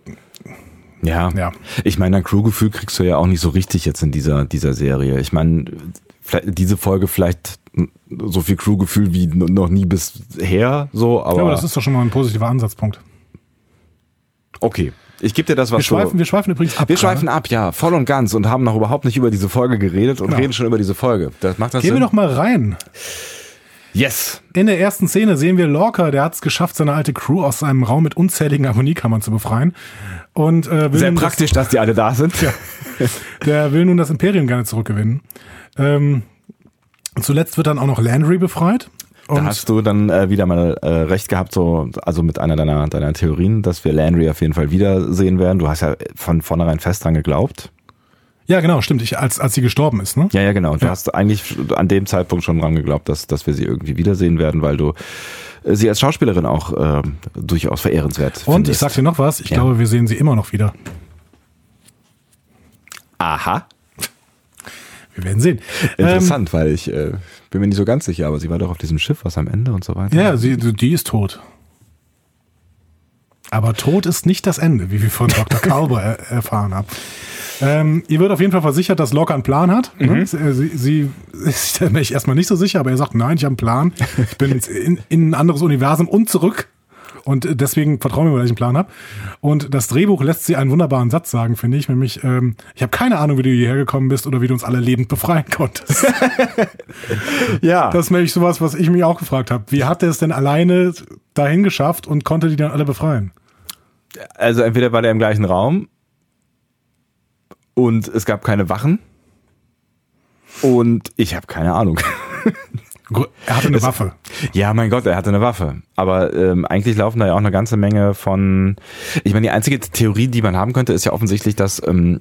Ja. Ja. Ich meine, dein Crewgefühl kriegst du ja auch nicht so richtig jetzt in dieser, dieser Serie. Ich meine, diese Folge vielleicht so viel Crewgefühl wie noch nie bisher, so, aber, ja, aber das ist doch schon mal ein positiver Ansatzpunkt. okay. Ich gebe dir das, was Wir schweifen, du, wir schweifen übrigens ab. wir gerade. schweifen ab, ja, voll und ganz und haben noch überhaupt nicht über diese Folge geredet und Genau. reden schon über diese Folge. Das macht das Gehen wir Sinn? doch mal rein. Yes. In der ersten Szene sehen wir Lorca, der hat es geschafft, seine alte Crew aus einem Raum mit unzähligen Harmoniekammern zu befreien. Und äh, will Sehr praktisch, dass die alle da sind. Das, der will nun das Imperium gerne zurückgewinnen. Ähm, zuletzt wird dann auch noch Landry befreit. Da Und hast du dann äh, wieder mal äh, recht gehabt, so also mit einer deiner, deiner Theorien, dass wir Landry auf jeden Fall wiedersehen werden. Du hast ja von vornherein fest dran geglaubt. Ja, genau, stimmt. Ich, als, als sie gestorben ist, ne? Ja, ja, genau. Du Ja. hast eigentlich an dem Zeitpunkt schon dran geglaubt, dass, dass wir sie irgendwie wiedersehen werden, weil du äh, sie als Schauspielerin auch ähm, durchaus verehrenswert Und findest. ich sag dir noch was, ich Ja. glaube, wir sehen sie immer noch wieder. Aha. Wir werden sehen. Ähm, Interessant, weil ich äh, bin mir nicht so ganz sicher, aber sie war doch auf diesem Schiff, was am Ende und so weiter. ja, sie, die ist tot. Aber Tod ist nicht das Ende, wie wir von Dr. Kalber er, erfahren haben. Ähm, ihr wird auf jeden Fall versichert, dass Locke einen Plan hat. Ne? Sie, sie, sie ist sich erstmal nicht so sicher, aber er sagt, nein, ich habe einen Plan. Ich bin jetzt in, in ein anderes Universum und zurück. Und deswegen vertrauen wir mir, dass ich einen Plan habe. Und das Drehbuch lässt sie einen wunderbaren Satz sagen, finde ich. Nämlich, ähm, ich habe keine Ahnung, wie du hierher gekommen bist oder wie du uns alle lebend befreien konntest. ja. Das ist nämlich sowas, was ich mich auch gefragt habe. Wie hat er es denn alleine dahin geschafft und konnte die dann alle befreien? also entweder war der im gleichen Raum und es gab keine Wachen und ich habe keine Ahnung. Er hatte eine Waffe. Ja, mein Gott, er hatte eine Waffe. Aber ähm, eigentlich laufen da ja auch eine ganze Menge von. Ich meine, die einzige Theorie, die man haben könnte, ist ja offensichtlich, dass ähm,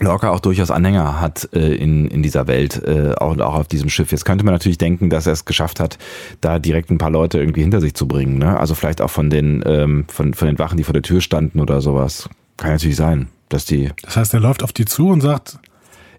Lorca auch durchaus Anhänger hat äh, in, in dieser Welt, äh, auch, auch auf diesem Schiff. Jetzt könnte man natürlich denken, dass er es geschafft hat, da direkt ein paar Leute irgendwie hinter sich zu bringen. Ne? Also vielleicht auch von den, ähm, von, von den Wachen, die vor der Tür standen oder sowas. Kann natürlich sein, dass die. Das heißt, er läuft auf die zu und sagt,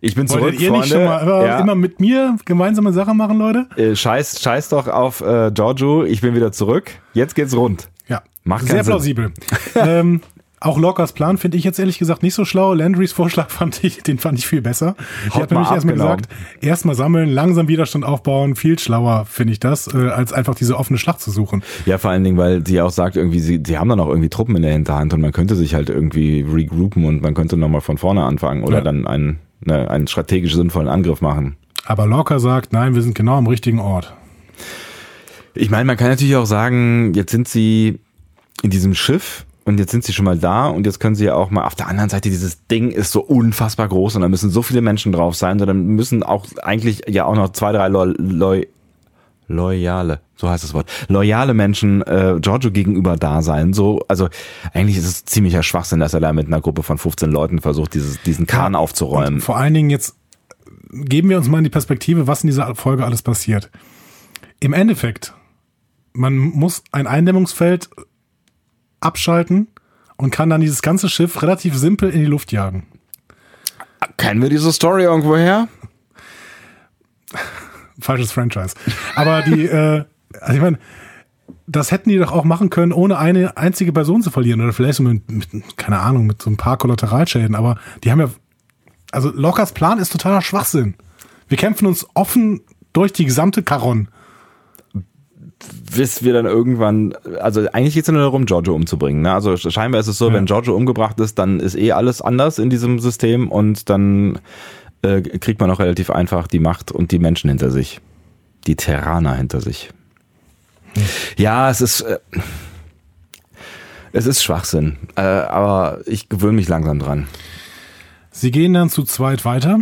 Ich bin zurück, wolltet ihr Freunde. nicht schon mal immer, ja. immer mit mir gemeinsame Sachen machen, Leute? äh, scheiß, scheiß doch auf äh, Giorgio, ich bin wieder zurück. Jetzt geht's rund. Ja, Macht sehr plausibel. ähm, auch Lockers Plan finde ich jetzt ehrlich gesagt nicht so schlau. Landrys Vorschlag fand ich, den fand ich viel besser. Die Haut hat nämlich ab, erstmal genau. gesagt, erstmal sammeln, langsam Widerstand aufbauen, viel schlauer finde ich das, äh, als einfach diese offene Schlacht zu suchen. Ja, vor allen Dingen, weil sie auch sagt, irgendwie, sie, sie haben dann auch irgendwie Truppen in der Hinterhand und man könnte sich halt irgendwie regroupen und man könnte nochmal von vorne anfangen oder Ja. dann einen, ne, einen strategisch sinnvollen Angriff machen. Aber Locker sagt, nein, wir sind genau am richtigen Ort. Ich meine, man kann natürlich auch sagen, jetzt sind sie in diesem Schiff und jetzt sind sie schon mal da und jetzt können sie ja auch mal auf der anderen Seite, dieses Ding ist so unfassbar groß und da müssen so viele Menschen drauf sein, dann müssen auch eigentlich ja auch noch zwei, drei Lo Lo loyale, so heißt das Wort, loyale Menschen äh, Giorgio gegenüber da sein. So, also eigentlich ist es ziemlicher Schwachsinn, dass er da mit einer Gruppe von 15 Leuten versucht, dieses, diesen Kahn aufzuräumen. Und vor allen Dingen jetzt geben wir uns mal in die Perspektive, was in dieser Folge alles passiert. Im Endeffekt, man muss ein Eindämmungsfeld abschalten und kann dann dieses ganze Schiff relativ simpel in die Luft jagen. Kennen wir diese Story irgendwo her? Falsches Franchise. Aber die, äh, also ich meine, das hätten die doch auch machen können, ohne eine einzige Person zu verlieren. Oder vielleicht so mit, mit keine Ahnung, mit so ein paar Kollateralschäden. Aber die haben ja, also Lockers Plan ist totaler Schwachsinn. Wir kämpfen uns offen durch die gesamte Karon. Bis wir dann irgendwann, also eigentlich geht es nur darum, Giorgio umzubringen. Ne? Also scheinbar ist es so, Ja. wenn Giorgio umgebracht ist, dann ist eh alles anders in diesem System und dann äh, kriegt man auch relativ einfach die Macht und die Menschen hinter sich. Die Terraner hinter sich. Ja, es ist, äh, es ist Schwachsinn, äh, aber ich gewöhne mich langsam dran. Sie gehen dann zu zweit weiter.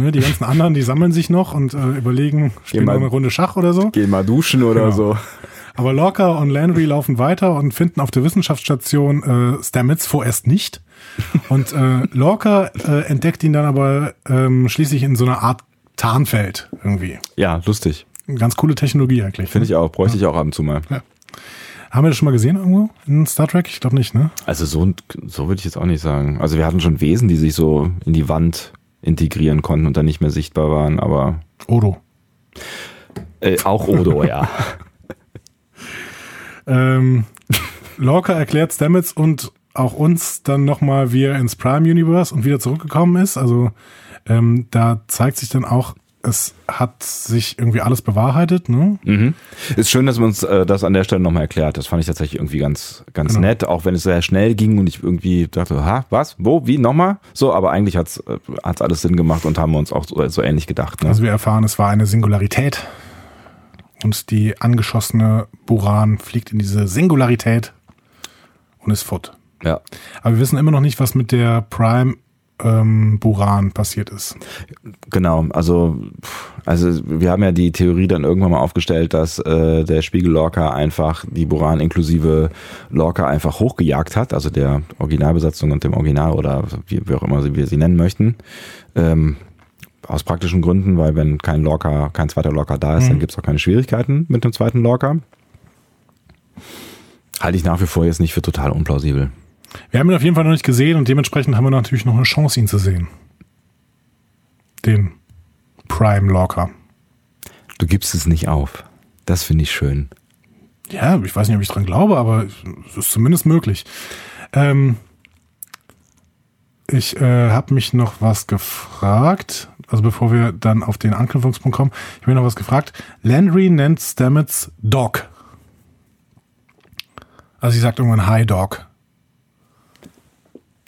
Ne, die ganzen anderen, die sammeln sich noch und äh, überlegen, spielen mal- eine Runde Schach oder so. Geh mal duschen oder Genau. so. Aber Lorca und Landry laufen weiter und finden auf der Wissenschaftsstation äh, Stamets vorerst nicht. Und äh, Lorca äh, entdeckt ihn dann aber ähm, schließlich in so einer Art Tarnfeld irgendwie. Ja, lustig. Ganz coole Technologie eigentlich. Finde ich auch. Bräuchte ich auch ab und zu mal. Haben wir das schon mal gesehen irgendwo in Star Trek? Ich glaube nicht, ne? Also so, so würde ich jetzt auch nicht sagen. Also wir hatten schon Wesen, die sich so in die Wand integrieren konnten und dann nicht mehr sichtbar waren, aber. Odo. Äh, auch Odo, ja. Ähm, Lorca erklärt Stamets und auch uns dann nochmal, wie er ins Prime Universe und wieder zurückgekommen ist. Also ähm, da zeigt sich dann auch, es hat sich irgendwie alles bewahrheitet. Ne? Mhm. Ist schön, dass man uns äh, das an der Stelle nochmal erklärt. Das fand ich tatsächlich irgendwie ganz, ganz Genau. nett, auch wenn es sehr schnell ging und ich irgendwie dachte, ha, was, wo, wie, nochmal? So, aber eigentlich hat's äh, hat's alles Sinn gemacht und haben wir uns auch so, so ähnlich gedacht. Ne? Also wir erfahren, es war eine Singularität und die angeschossene Buran fliegt in diese Singularität und ist fort. ja. Aber wir wissen immer noch nicht, was mit der Prime ähm, Buran passiert ist. Genau, also, also wir haben ja die Theorie dann irgendwann mal aufgestellt, dass äh, der Spiegel Lorca einfach die Buran inklusive Lorca einfach hochgejagt hat, also der Originalbesatzung und dem Original oder wie, wie auch immer wir sie nennen möchten. Ähm, aus praktischen Gründen, weil wenn kein Lorca, kein zweiter Lorca da ist, dann gibt es auch keine Schwierigkeiten mit dem zweiten Lorca. Halte ich nach wie vor jetzt nicht für total unplausibel. Wir haben ihn auf jeden Fall noch nicht gesehen und dementsprechend haben wir natürlich noch eine Chance, ihn zu sehen. Den Prime Lorca. Du gibst es nicht auf. Das finde ich schön. Ja, ich weiß nicht, ob ich dran glaube, aber es ist zumindest möglich. Ähm, ich äh, habe mich noch was gefragt, also bevor wir dann auf den Anknüpfungspunkt kommen, ich habe mich noch was gefragt. Landry nennt Stamets Dog. Also sie sagt irgendwann Hi Dog.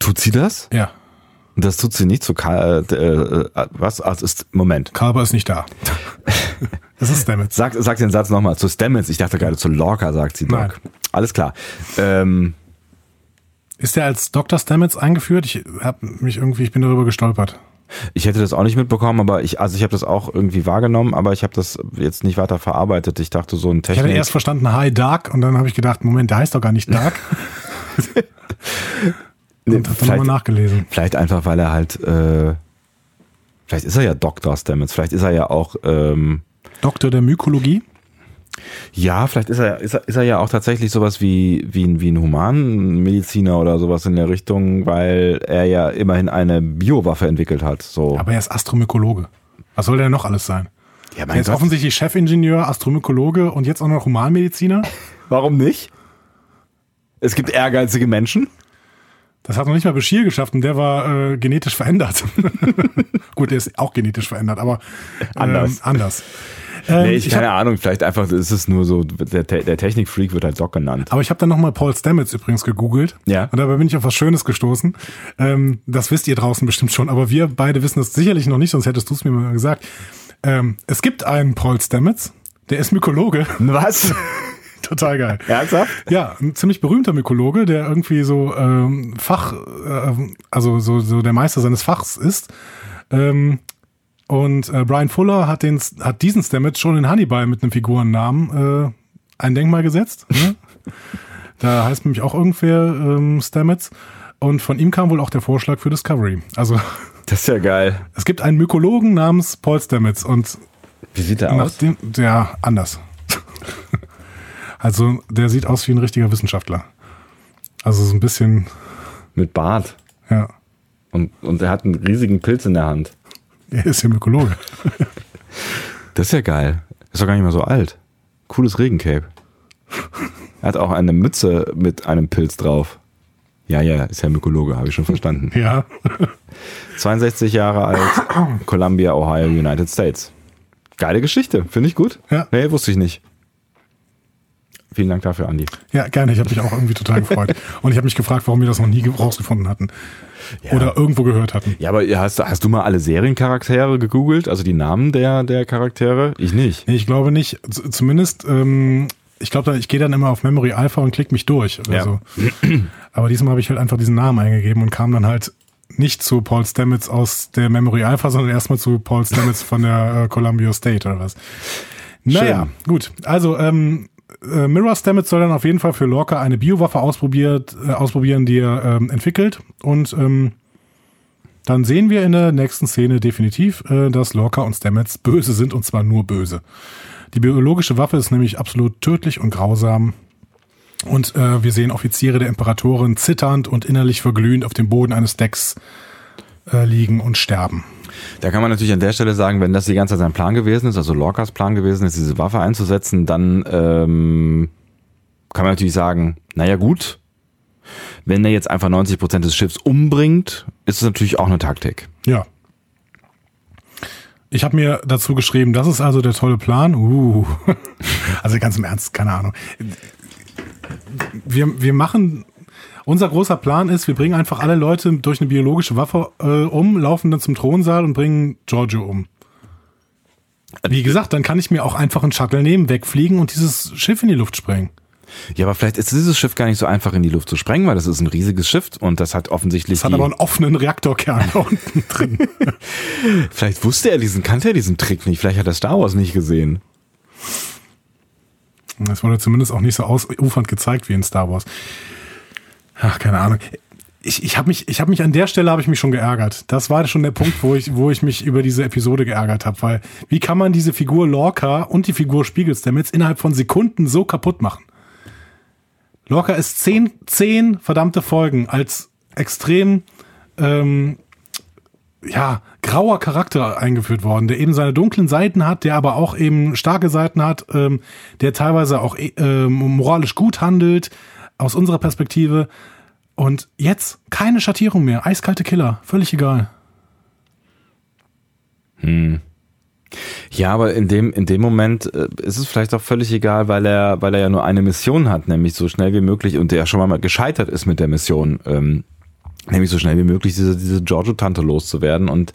Tut sie das? Ja, Das tut sie nicht zu Karl, äh, äh, was? Also ist, Moment. Kalber ist nicht da. das ist Stamets. Sag, sag den Satz nochmal. Zu Stamets. Ich dachte gerade zu Lorca, sagt sie Nein. Doc. Alles klar. Ähm, Ist der als Dr. Stamets eingeführt? Ich habe mich irgendwie, ich bin darüber gestolpert. ich hätte das auch nicht mitbekommen, aber ich, also ich habe das auch irgendwie wahrgenommen, aber ich habe das jetzt nicht weiter verarbeitet. Ich dachte so ein Ich hatte Technik. erst verstanden Hi Dark und dann habe ich gedacht, Moment, der heißt doch gar nicht Dark. Nee, und habe dann nochmal nachgelesen. vielleicht einfach, weil er halt, äh, vielleicht ist er ja Dr. Stamets, vielleicht ist er ja auch, ähm, Doktor der Mykologie. ja, vielleicht ist er, ist er, ist er ja auch tatsächlich sowas wie, wie, ein, wie ein Humanmediziner oder sowas in der Richtung, weil er ja immerhin eine Biowaffe entwickelt hat. So. Aber er ist Astromykologe. Was soll der noch alles sein? ja, Er ist offensichtlich Chefingenieur, Astromykologe und jetzt auch noch Humanmediziner. Warum nicht? Es gibt ehrgeizige Menschen. Das hat noch nicht mal Bashir geschafft und der war äh, genetisch verändert. Gut, der ist auch genetisch verändert, aber ähm, Anders. anders. Ähm, nee, ich, ich hab, keine Ahnung, vielleicht einfach ist es nur so, der, der Technikfreak wird halt Doc genannt. aber ich habe dann nochmal Paul Stamets übrigens gegoogelt. Ja. Und dabei bin ich auf was Schönes gestoßen. Ähm, das wisst ihr draußen bestimmt schon, aber wir beide wissen das sicherlich noch nicht, sonst hättest du es mir mal gesagt. Ähm, es gibt einen Paul Stamets, der ist Mykologe. Was? Total geil. Ernsthaft? Ja, ein ziemlich berühmter Mykologe, der irgendwie so ähm, Fach, äh, also so, so der Meister seines Fachs ist. Ähm, und äh, Brian Fuller hat, den, hat diesen Stamets schon in Hannibal mit einem Figurennamen äh, ein Denkmal gesetzt. Ne? da heißt nämlich auch irgendwer ähm, Stamets. Und von ihm kam wohl auch der Vorschlag für Discovery. Also Das ist ja geil. es gibt einen Mykologen namens Paul Stamets und Wie sieht der aus? nachdem, der anders. Also der sieht aus wie ein richtiger Wissenschaftler. Also so ein bisschen, Mit Bart. ja, Und, und er hat einen riesigen Pilz in der Hand. er ist ja Mykologe. Das ist ja geil. Ist doch gar nicht mal so alt. Cooles Regencape. Er hat auch eine Mütze mit einem Pilz drauf. Ja, ja, ist ja Mykologe, habe ich schon verstanden. Ja, 62 Jahre alt, Columbia, Ohio, United States. Geile Geschichte, finde ich gut. Ja. Nee, wusste ich nicht. Vielen Dank dafür, Andi. ja, gerne. Ich habe mich auch irgendwie total gefreut. Und ich habe mich gefragt, warum wir das noch nie ge- rausgefunden hatten. Oder irgendwo gehört hatten. Ja, aber hast, hast du mal alle Seriencharaktere gegoogelt? Also die Namen der, der Charaktere? Ich nicht. Nee, ich glaube nicht. Z zumindest, ähm, ich glaube, ich gehe dann immer auf Memory Alpha und klicke mich durch oder Ja. so. Aber diesmal habe ich halt einfach diesen Namen eingegeben und kam dann halt nicht zu Paul Stamets aus der Memory Alpha, sondern erstmal zu Paul Stamets von der äh, Columbia State oder was. Naja, gut. Also, ähm, äh, Mirror Stamets soll dann auf jeden Fall für Lorca eine Biowaffe ausprobiert, äh, ausprobieren, die er ähm, entwickelt. Und ähm, dann sehen wir in der nächsten Szene definitiv, äh, dass Lorca und Stamets böse sind und zwar nur böse. Die biologische Waffe ist nämlich absolut tödlich und grausam. Und äh, wir sehen Offiziere der Imperatorin zitternd und innerlich verglühend auf dem Boden eines Decks äh, liegen und sterben. Da kann man natürlich an der Stelle sagen, wenn das die ganze Zeit sein Plan gewesen ist, also Lorcas Plan gewesen ist, diese Waffe einzusetzen, dann ähm, kann man natürlich sagen, naja gut, wenn er jetzt einfach 90 Prozent des Schiffs umbringt, ist es natürlich auch eine Taktik. Ja. Ich habe mir dazu geschrieben, das ist also der tolle Plan. Uh. Also ganz im Ernst, keine Ahnung. Wir, wir machen, unser großer Plan ist, wir bringen einfach alle Leute durch eine biologische Waffe äh, um, laufen dann zum Thronsaal und bringen Giorgio um. Wie gesagt, dann kann ich mir auch einfach einen Shuttle nehmen, wegfliegen und dieses Schiff in die Luft sprengen. Ja, aber vielleicht ist dieses Schiff gar nicht so einfach in die Luft zu sprengen, weil das ist ein riesiges Schiff und das hat offensichtlich. Das hat aber einen offenen Reaktorkern da unten drin. vielleicht wusste er diesen, kannte er diesen Trick nicht. Vielleicht hat er Star Wars nicht gesehen. Das wurde zumindest auch nicht so ausufernd gezeigt wie in Star Wars. Ach, keine Ahnung. Ich, ich habe mich, ich mich an der Stelle habe ich mich schon geärgert. Das war schon der Punkt, wo ich, wo ich mich über diese Episode geärgert habe, weil wie kann man diese Figur Lorca und die Figur Spiegels jetzt innerhalb von Sekunden so kaputt machen? Lorca ist zehn, zehn verdammte Folgen als extrem ähm, ja, grauer Charakter eingeführt worden, der eben seine dunklen Seiten hat, der aber auch eben starke Seiten hat, ähm, der teilweise auch äh, moralisch gut handelt, aus unserer Perspektive. Und jetzt keine Schattierung mehr, eiskalte Killer, völlig egal. Hm. Ja, aber in dem, in dem Moment äh, ist es vielleicht auch völlig egal, weil er, weil er ja nur eine Mission hat, nämlich so schnell wie möglich und der schon mal gescheitert ist mit der Mission, ähm, nämlich so schnell wie möglich diese, diese Giorgio-Tante loszuwerden und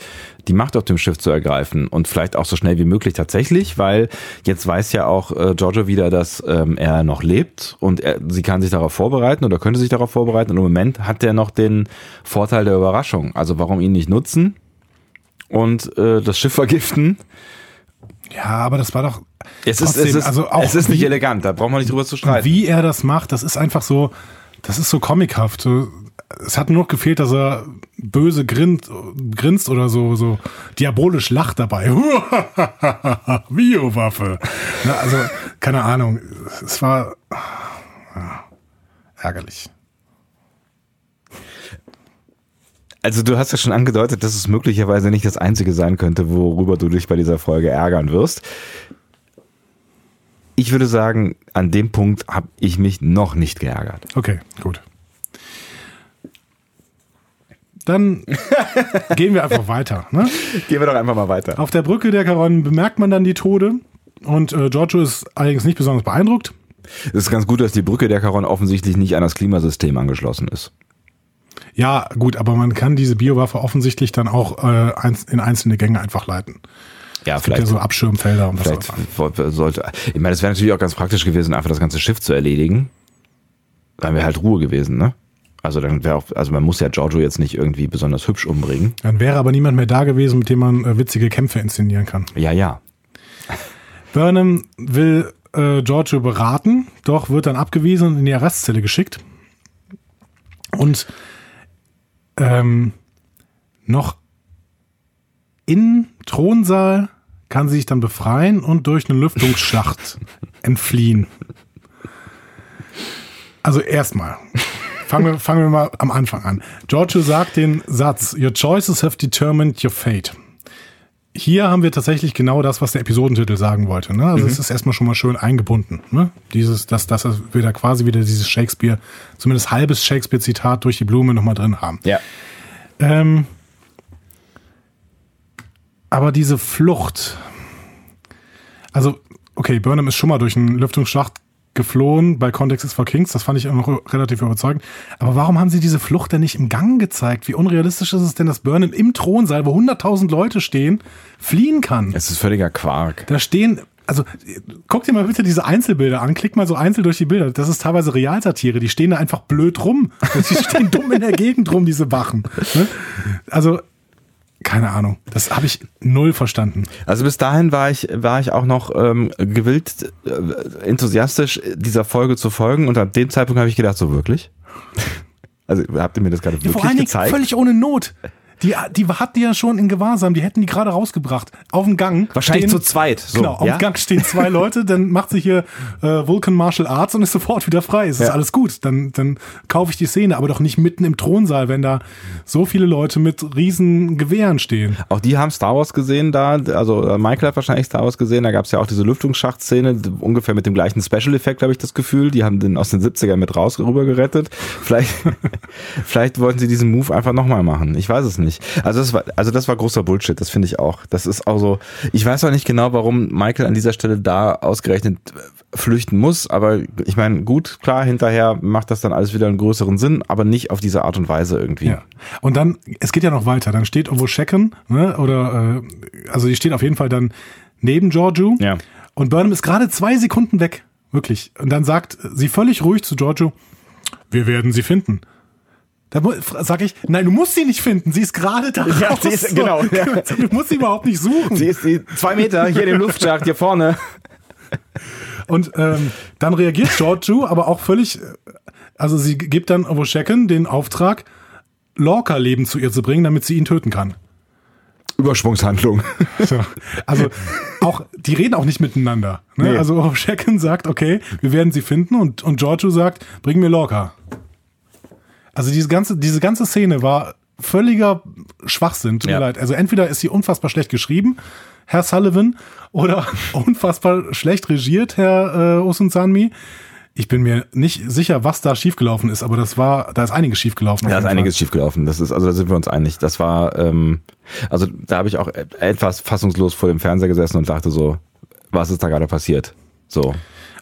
die Macht auf dem Schiff zu ergreifen und vielleicht auch so schnell wie möglich tatsächlich, weil jetzt weiß ja auch äh, Giorgio wieder, dass ähm, er noch lebt und er, sie kann sich darauf vorbereiten oder könnte sich darauf vorbereiten und im Moment hat er noch den Vorteil der Überraschung. Also warum ihn nicht nutzen und äh, das Schiff vergiften? Ja, aber das war doch. Es ist, es ist, also auch es ist nicht wie, elegant, da braucht man nicht drüber zu streiten. Wie er das macht, das ist einfach so, das ist so comichaft. Es hat nur noch gefehlt, dass er böse grinst, grinst oder so, so diabolisch lacht dabei. Biowaffe. also, keine Ahnung. Es war ja, ärgerlich. Also du hast ja schon angedeutet, dass es möglicherweise nicht das Einzige sein könnte, worüber du dich bei dieser Folge ärgern wirst. Ich würde sagen, an dem Punkt habe ich mich noch nicht geärgert. Okay, gut. Dann gehen wir einfach weiter. Ne? Gehen wir doch einfach mal weiter. Auf der Brücke der Karonnen bemerkt man dann die Tode und äh, Giorgio ist allerdings nicht besonders beeindruckt. Es ist ganz gut, dass die Brücke der Karon offensichtlich nicht an das Klimasystem angeschlossen ist. Ja, gut, aber man kann diese Biowaffe offensichtlich dann auch äh, in einzelne Gänge einfach leiten. Ja, es vielleicht ja so Abschirmfelder und vielleicht sollte. Ich meine, es wäre natürlich auch ganz praktisch gewesen, einfach das ganze Schiff zu erledigen. Dann wäre halt Ruhe gewesen, ne? Also dann wäre auch, also man muss ja Giorgio jetzt nicht irgendwie besonders hübsch umbringen. Dann wäre aber niemand mehr da gewesen, mit dem man äh, witzige Kämpfe inszenieren kann. Ja, ja. Burnham will äh, Giorgio beraten, doch wird dann abgewiesen und in die Arrestzelle geschickt. Und ähm, noch in Thronsaal kann sie sich dann befreien und durch eine Lüftungsschacht entfliehen. Also erstmal. Fangen wir, fangen wir mal am Anfang an. Giorgio sagt den Satz, Your choices have determined your fate. Hier haben wir tatsächlich genau das, was der Episodentitel sagen wollte. Ne? Also mhm. es ist erstmal schon mal schön eingebunden. Ne? Dieses, dass, dass wir da quasi wieder dieses Shakespeare, zumindest halbes Shakespeare-Zitat durch die Blume nochmal drin haben. Ja. Ähm, aber diese Flucht, also okay, Burnham ist schon mal durch einen Lüftungsschacht geflohen bei Context is for Kings, das fand ich auch noch relativ überzeugend. Aber warum haben sie diese Flucht denn nicht im Gang gezeigt? Wie unrealistisch ist es denn, dass Burnham im Thronsaal, wo 100.000 Leute stehen, fliehen kann? Es ist völliger Quark. Da stehen also guck dir mal bitte diese Einzelbilder an, klick mal so einzeln durch die Bilder. Das ist teilweise Realsatire, die stehen da einfach blöd rum. Die stehen dumm in der Gegend rum, diese Wachen. Ne? Also keine Ahnung. Das habe ich null verstanden. Also bis dahin war ich, war ich auch noch ähm, gewillt, äh, enthusiastisch dieser Folge zu folgen und ab dem Zeitpunkt habe ich gedacht, so wirklich? Also habt ihr mir das gerade ja, wirklich vor allen Dingen Völlig ohne Not. Die, die hatten die ja schon in Gewahrsam, die hätten die gerade rausgebracht. Auf dem Gang. Wahrscheinlich stehen, zu zweit. So, genau, auf ja? dem Gang stehen zwei Leute, dann macht sie hier äh, Vulcan Martial Arts und ist sofort wieder frei. Es ist Ja. alles gut. Dann, dann kaufe ich die Szene, aber doch nicht mitten im Thronsaal, wenn da so viele Leute mit riesen Gewehren stehen. Auch die haben Star Wars gesehen da, also äh, Michael hat wahrscheinlich Star Wars gesehen, da gab es ja auch diese Lüftungsschachtszene, ungefähr mit dem gleichen Special-Effekt, habe ich das Gefühl. Die haben den aus den 70ern mit raus rüber gerettet. Vielleicht, vielleicht wollten sie diesen Move einfach nochmal machen. Ich weiß es nicht. Also das war, also das war großer Bullshit, das finde ich auch. Das ist auch so, ich weiß auch nicht genau, warum Michael an dieser Stelle da ausgerechnet flüchten muss, aber ich meine, gut, klar, hinterher macht das dann alles wieder einen größeren Sinn, aber nicht auf diese Art und Weise irgendwie. Ja. Und dann, es geht ja noch weiter. Dann steht irgendwo Shecken, ne? Oder äh, also die steht auf jeden Fall dann neben Giorgio. Ja. Und Burnham ist gerade zwei Sekunden weg. Wirklich. Und dann sagt sie völlig ruhig zu Giorgio, wir werden sie finden. Da sag ich, nein, du musst sie nicht finden. Sie ist gerade da. Ja, raus. sie ist- genau, ja. Du musst sie überhaupt nicht suchen. Sie ist die zwei Meter hier in dem Luftschacht hier vorne. Und ähm, dann reagiert Giorgio, aber auch völlig, äh, also sie gibt dann Woschecken den Auftrag, Lorca-Leben zu ihr zu bringen, damit sie ihn töten kann. Überschwungshandlung. So. Also auch, die reden auch nicht miteinander. Ne? Nee. Also Shecken sagt, okay, wir werden sie finden und, und Giorgio sagt, bring mir Lorca. Also diese ganze, diese ganze Szene war völliger Schwachsinn, tut Ja. mir leid. Also entweder ist sie unfassbar schlecht geschrieben, Herr Sullivan, oder unfassbar schlecht regiert, Herr äh, Osun Sanmi. Ich bin mir nicht sicher, was da schiefgelaufen ist, aber das war, da ist einiges schiefgelaufen. auf Da ist einiges schiefgelaufen. Das ist, also da sind wir uns einig. Das war, ähm, also da habe ich auch e- etwas fassungslos vor dem Fernseher gesessen und dachte so, was ist da gerade passiert? So.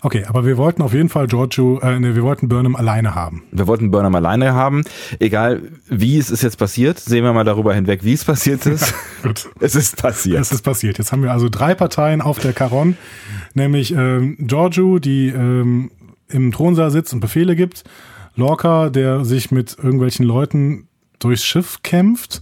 Okay, aber wir wollten auf jeden Fall Giorgio, äh, nee, wir wollten Burnham alleine haben. Wir wollten Burnham alleine haben. Egal wie es ist jetzt passiert, sehen wir mal darüber hinweg, wie es passiert ist. Gut. es ist passiert. Es ist passiert. Jetzt haben wir also drei Parteien auf der Caron, nämlich ähm, Giorgio, die ähm, im Thronsaal sitzt und Befehle gibt, Lorca, der sich mit irgendwelchen Leuten durchs Schiff kämpft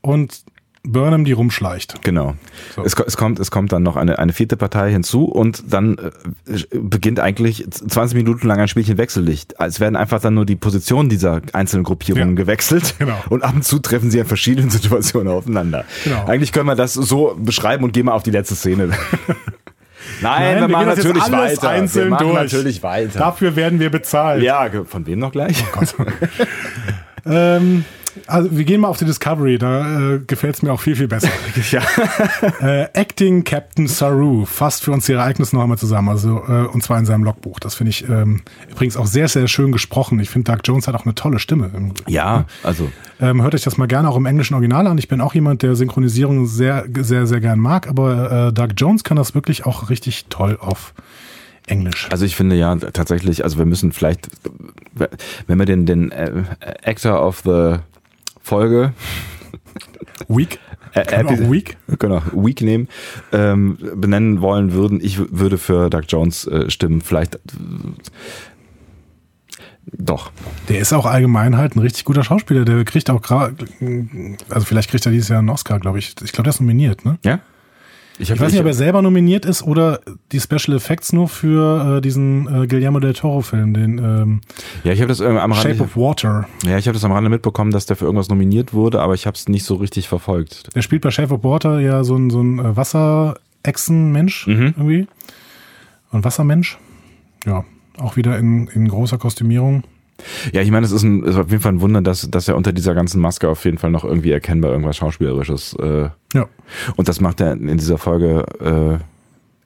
und Burnham, die rumschleicht. Genau. So. Es, es, kommt, es kommt dann noch eine, eine vierte Partei hinzu und dann äh, beginnt eigentlich 20 Minuten lang ein Spielchen Wechsellicht. Es werden einfach dann nur die Positionen dieser einzelnen Gruppierungen Ja. gewechselt Genau. und ab und zu treffen sie in verschiedenen Situationen aufeinander. Genau. Eigentlich können wir das so beschreiben und gehen mal auf die letzte Szene. Nein, wir, wir machen natürlich weiter. einzeln wir machen durch. natürlich weiter. Dafür werden wir bezahlt. ja, von wem noch gleich? Ähm, also wir gehen mal auf die Discovery, da äh, gefällt es mir auch viel, viel besser. ja. äh, Acting Captain Saru fasst für uns die Ereignisse noch einmal zusammen, also äh, und zwar in seinem Logbuch. Das finde ich ähm, übrigens auch sehr, sehr schön gesprochen. Ich finde, Doug Jones hat auch eine tolle Stimme. ja, also Ähm, hört euch das mal gerne auch im englischen Original an. Ich bin auch jemand, der Synchronisierung sehr, sehr, sehr gern mag, aber äh, Doug Jones kann das wirklich auch richtig toll auf Englisch. Also ich finde ja tatsächlich, also wir müssen vielleicht, wenn wir den, den äh, Actor of the Folge Weak. äh, Epi- auch Weak. genau, Week nehmen, ähm, benennen wollen würden, ich würde für Doug Jones äh, stimmen. Vielleicht äh, doch. Der ist auch allgemein halt ein richtig guter Schauspieler. Der kriegt auch gerade, also vielleicht kriegt er dieses Jahr einen Oscar, glaube ich. Ich glaube, der ist nominiert, ne? Ja? Ich weiß nicht, ob er selber nominiert ist oder die Special Effects nur für äh, diesen äh, Guillermo del Toro-Film, den ähm, ja, ich habe das irgendwie am Shape Rande, of Water. ja, ich habe das am Rande mitbekommen, dass der für irgendwas nominiert wurde, aber ich habe es nicht so richtig verfolgt. Der spielt bei Shape of Water ja so ein, so ein äh, Wasserechsenmensch Mhm. irgendwie. Ein Wassermensch. Ja, auch wieder in, in großer Kostümierung. Ja, ich meine, es ist, ein, ist auf jeden Fall ein Wunder, dass, dass er unter dieser ganzen Maske auf jeden Fall noch irgendwie erkennbar irgendwas Schauspielerisches äh, Ja, Und das macht er in dieser Folge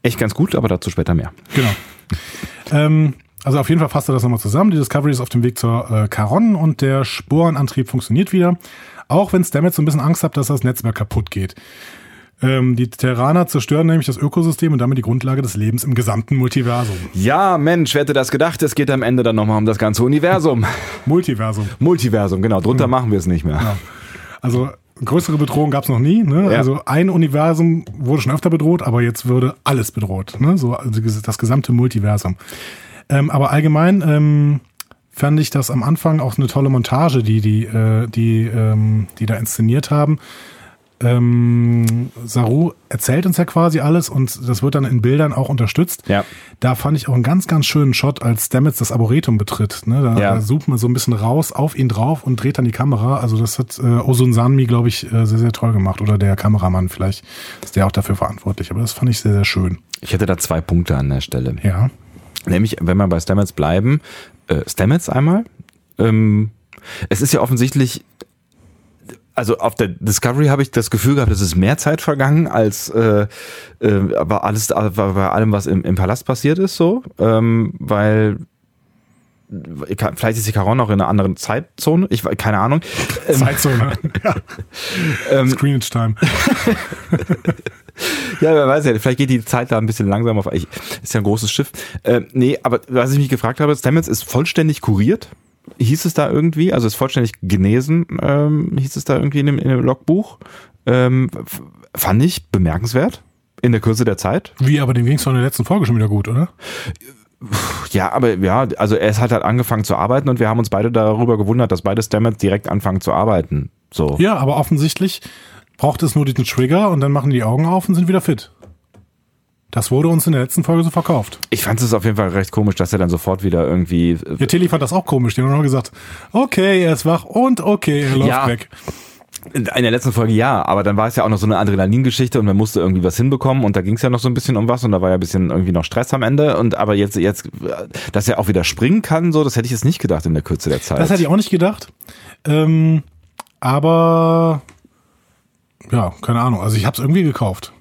äh, echt ganz gut, aber dazu später mehr. genau. ähm, also auf jeden Fall fasst er das nochmal zusammen. Die Discovery ist auf dem Weg zur äh, Charon und der Sporenantrieb funktioniert wieder. Auch wenn Stamets so ein bisschen Angst hat, dass das Netzwerk kaputt geht. Ähm, die Terraner zerstören nämlich das Ökosystem und damit die Grundlage des Lebens im gesamten Multiversum. Ja, Mensch, wer hätte das gedacht? Es geht am Ende dann nochmal um das ganze Universum. Multiversum. Multiversum, genau. Drunter machen wir es nicht mehr. Also größere Bedrohung gab es noch nie. Ne? Ja. Also ein Universum wurde schon öfter bedroht, aber jetzt würde alles bedroht. Ne? So also das gesamte Multiversum. Ähm, aber allgemein ähm, fand ich das am Anfang auch eine tolle Montage, die die äh, die ähm, die da inszeniert haben. Ähm, Saru erzählt uns ja quasi alles und das wird dann in Bildern auch unterstützt. Ja. Da fand ich auch einen ganz, ganz schönen Shot, als Stamets das Arboretum betritt. Ne? Da, Ja. da zoomt man so ein bisschen raus auf ihn drauf und dreht dann die Kamera. Also das hat äh, Ozun Sanmi, glaube ich, äh, sehr, sehr toll gemacht. Oder der Kameramann vielleicht ist der auch dafür verantwortlich. Aber das fand ich sehr, sehr schön. Ich hätte da zwei Punkte an der Stelle. Ja. Nämlich, wenn wir bei Stamets bleiben, äh, Stamets einmal. Ähm, es ist ja offensichtlich, also auf der Discovery habe ich das Gefühl gehabt, es ist mehr Zeit vergangen als äh, äh, aber alles bei bei allem, was im, im Palast passiert ist, so, ähm, weil vielleicht ist die Caron auch in einer anderen Zeitzone, ich keine Ahnung. Ähm, Zeitzone. ja. ähm, Screenage Time. Ja, wer weiß ja, vielleicht geht die Zeit da ein bisschen langsamer auf. Ist ja ein großes Schiff. Äh, nee, aber was ich mich gefragt habe, Stamets ist vollständig kuriert. Hieß es da irgendwie? Also ist vollständig genesen, ähm, hieß es da irgendwie in dem, in dem Logbuch. Ähm, fand ich bemerkenswert in der Kürze der Zeit. Wie, aber dem ging es doch in der letzten Folge schon wieder gut, oder? Ja, aber ja, also er hat halt angefangen zu arbeiten und wir haben uns beide darüber gewundert, dass beide Stamets direkt anfangen zu arbeiten. So. Ja, aber offensichtlich braucht es nur diesen Trigger und dann machen die Augen auf und sind wieder fit. Das wurde uns in der letzten Folge so verkauft. Ich fand es auf jeden Fall recht komisch, dass er dann sofort wieder irgendwie äh, Ja, Tilly fand das auch komisch. Die haben nur gesagt, okay, er ist wach und okay, er läuft Ja. weg. In der letzten Folge ja, aber dann war es ja auch noch so eine Adrenalingeschichte und man musste irgendwie was hinbekommen und da ging es ja noch so ein bisschen um was und da war ja ein bisschen irgendwie noch Stress am Ende und aber jetzt jetzt dass er auch wieder springen kann so, das hätte ich jetzt nicht gedacht in der Kürze der Zeit. Das hätte ich auch nicht gedacht. Ähm, aber ja, keine Ahnung. Also ich habe es irgendwie gekauft.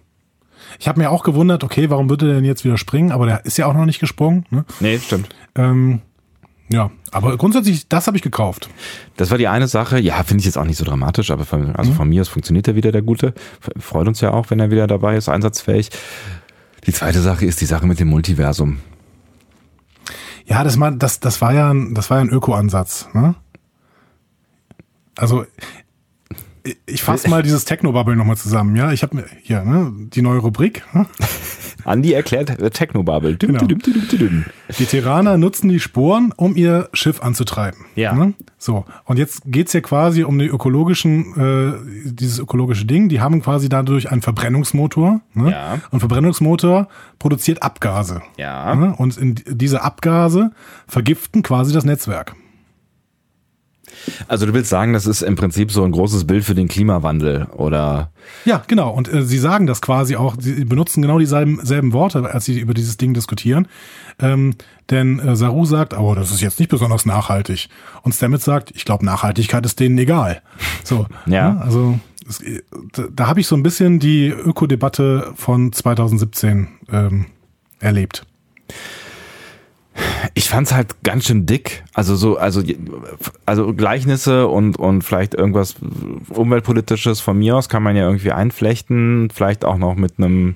Ich habe mir auch gewundert, okay, warum würde er denn jetzt wieder springen? Aber der ist ja auch noch nicht gesprungen. Ne? nee, stimmt. Ähm, ja, aber grundsätzlich, das habe ich gekauft. Das war die eine Sache. Ja, finde ich jetzt auch nicht so dramatisch, aber von, also von mir aus funktioniert er wieder der Gute. Freut uns ja auch, wenn er wieder dabei ist, einsatzfähig. Die zweite Sache ist die Sache mit dem Multiversum. Ja, das, mal, das, das war ja ein, das war ja ein Öko-Ansatz. Ne? Also ich- fasse mal dieses Technobubble nochmal zusammen. Ja, ich habe mir hier ne, die neue Rubrik. Ne? Andi erklärt äh, Technobubble. Düm, Genau. düm, düm. Die Terraner nutzen die Sporen, um ihr Schiff anzutreiben. Ja. Ne? So, und jetzt geht's hier quasi um die ökologischen, äh, dieses ökologische Ding. Die haben quasi dadurch einen Verbrennungsmotor. Ne? Ja. Und Verbrennungsmotor produziert Abgase. Ja. Ne? Und in diese Abgase vergiften quasi das Netzwerk. Also du willst sagen, das ist im Prinzip so ein großes Bild für den Klimawandel oder Ja, genau. Und äh, sie sagen das quasi auch, sie benutzen genau dieselben selben Worte, als sie über dieses Ding diskutieren. Ähm, denn äh, Saru sagt, oh, das ist jetzt nicht besonders nachhaltig. Und Stamets sagt, ich glaube, Nachhaltigkeit ist denen egal. So, Ja. ne? Also es, äh, da, da habe ich so ein bisschen die Ökodebatte von 2017 ähm, erlebt. Ich fand's halt ganz schön dick. Also so, also, also Gleichnisse und, und vielleicht irgendwas umweltpolitisches von mir aus kann man ja irgendwie einflechten. Vielleicht auch noch mit einem,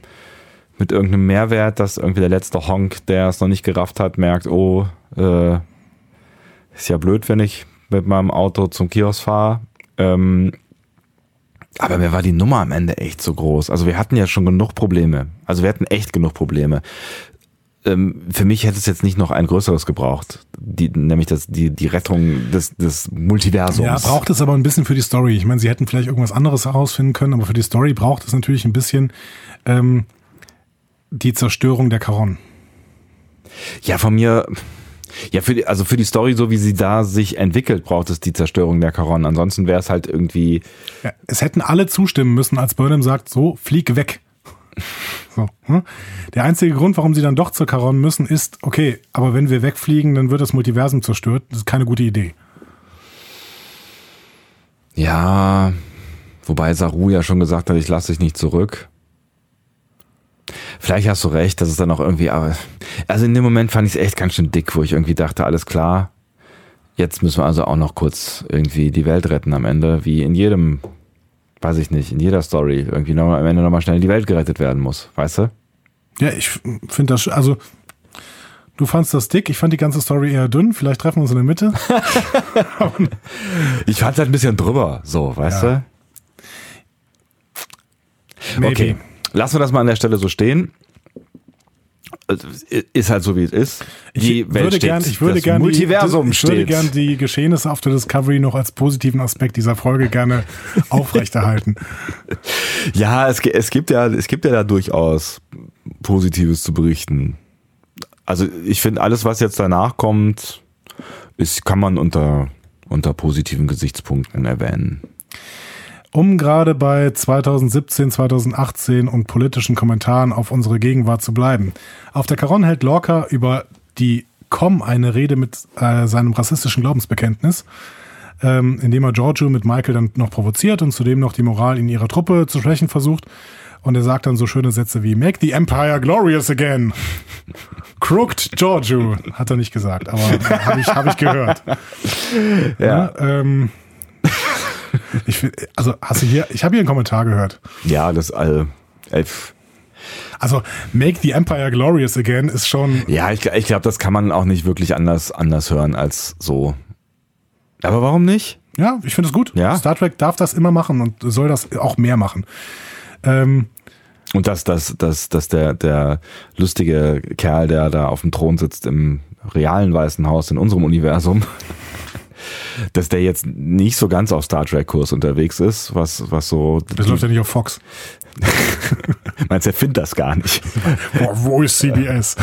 mit irgendeinem Mehrwert, dass irgendwie der letzte Honk, der es noch nicht gerafft hat, merkt, oh, äh, ist ja blöd, wenn ich mit meinem Auto zum Kiosk fahre. Ähm, aber mir war die Nummer am Ende echt so groß. Also wir hatten ja schon genug Probleme. Also wir hatten echt genug Probleme ähm, für mich hätte es jetzt nicht noch ein größeres gebraucht, die, nämlich das, die, die Rettung des, des Multiversums. Ja, braucht es aber ein bisschen für die Story. Ich meine, sie hätten vielleicht irgendwas anderes herausfinden können, aber für die Story braucht es natürlich ein bisschen ähm, die Zerstörung der Caron. ja, von mir, ja, für die, also für die Story, so wie sie da sich entwickelt, braucht es die Zerstörung der Caron. Ansonsten wäre es halt irgendwie, Ja, es hätten alle zustimmen müssen, als Burnham sagt, so, flieg weg. So, hm? Der einzige Grund, warum sie dann doch zur Caron müssen, ist, okay, aber wenn wir wegfliegen, dann wird das Multiversum zerstört. Das ist keine gute Idee. ja, wobei Saru ja schon gesagt hat, ich lasse dich nicht zurück. Vielleicht hast du recht, dass es dann auch irgendwie, also in dem Moment fand ich es echt ganz schön dick, wo ich irgendwie dachte, alles klar, jetzt müssen wir also auch noch kurz irgendwie die Welt retten am Ende, wie in jedem, weiß ich nicht, in jeder Story irgendwie noch, am Ende nochmal schnell die Welt gerettet werden muss, weißt du? Ja, ich finde das, also, du fandst das dick, ich fand die ganze Story eher dünn, vielleicht treffen wir uns in der Mitte. Ich fand halt ein bisschen drüber, so, weißt Ja. du? Okay, lassen wir das mal an der Stelle so stehen. Ist halt so wie es ist. Die ich Welt würde gern, ich würde gern Multiversum die, ich würde gern die Geschehnisse auf der Discovery noch als positiven Aspekt dieser Folge gerne aufrechterhalten. Ja, es, es gibt ja, es gibt ja da durchaus Positives zu berichten. Also ich finde alles, was jetzt danach kommt, ist, kann man unter, unter positiven Gesichtspunkten erwähnen. Um gerade bei 2017, 2018 und politischen Kommentaren auf unsere Gegenwart zu bleiben. Auf der Caron hält Lorca über die Com eine Rede mit äh, seinem rassistischen Glaubensbekenntnis, ähm, indem er Giorgio mit Michael dann noch provoziert und zudem noch die Moral in ihrer Truppe zu schwächen versucht. Und er sagt dann so schöne Sätze wie Make the Empire glorious again. Crooked Giorgio, hat er nicht gesagt, aber habe ich, hab ich gehört. Ja. ja ähm, ich find, also hast du hier, ich habe hier einen Kommentar gehört. Ja, das äh, elf. Also Make the Empire Glorious Again ist schon. Ja, ich, ich glaube, das kann man auch nicht wirklich anders, anders hören als so. Aber warum nicht? Ja, ich finde es gut. Ja. Star Trek darf das immer machen und soll das auch mehr machen. Ähm, und dass, dass, dass, dass der, der lustige Kerl, der da auf dem Thron sitzt im realen Weißen Haus in unserem Universum, dass der jetzt nicht so ganz auf Star Trek Kurs unterwegs ist, was, was so. Das läuft ja nicht auf Fox. Meinst du, er findet das gar nicht? Boah, wo ist CBS?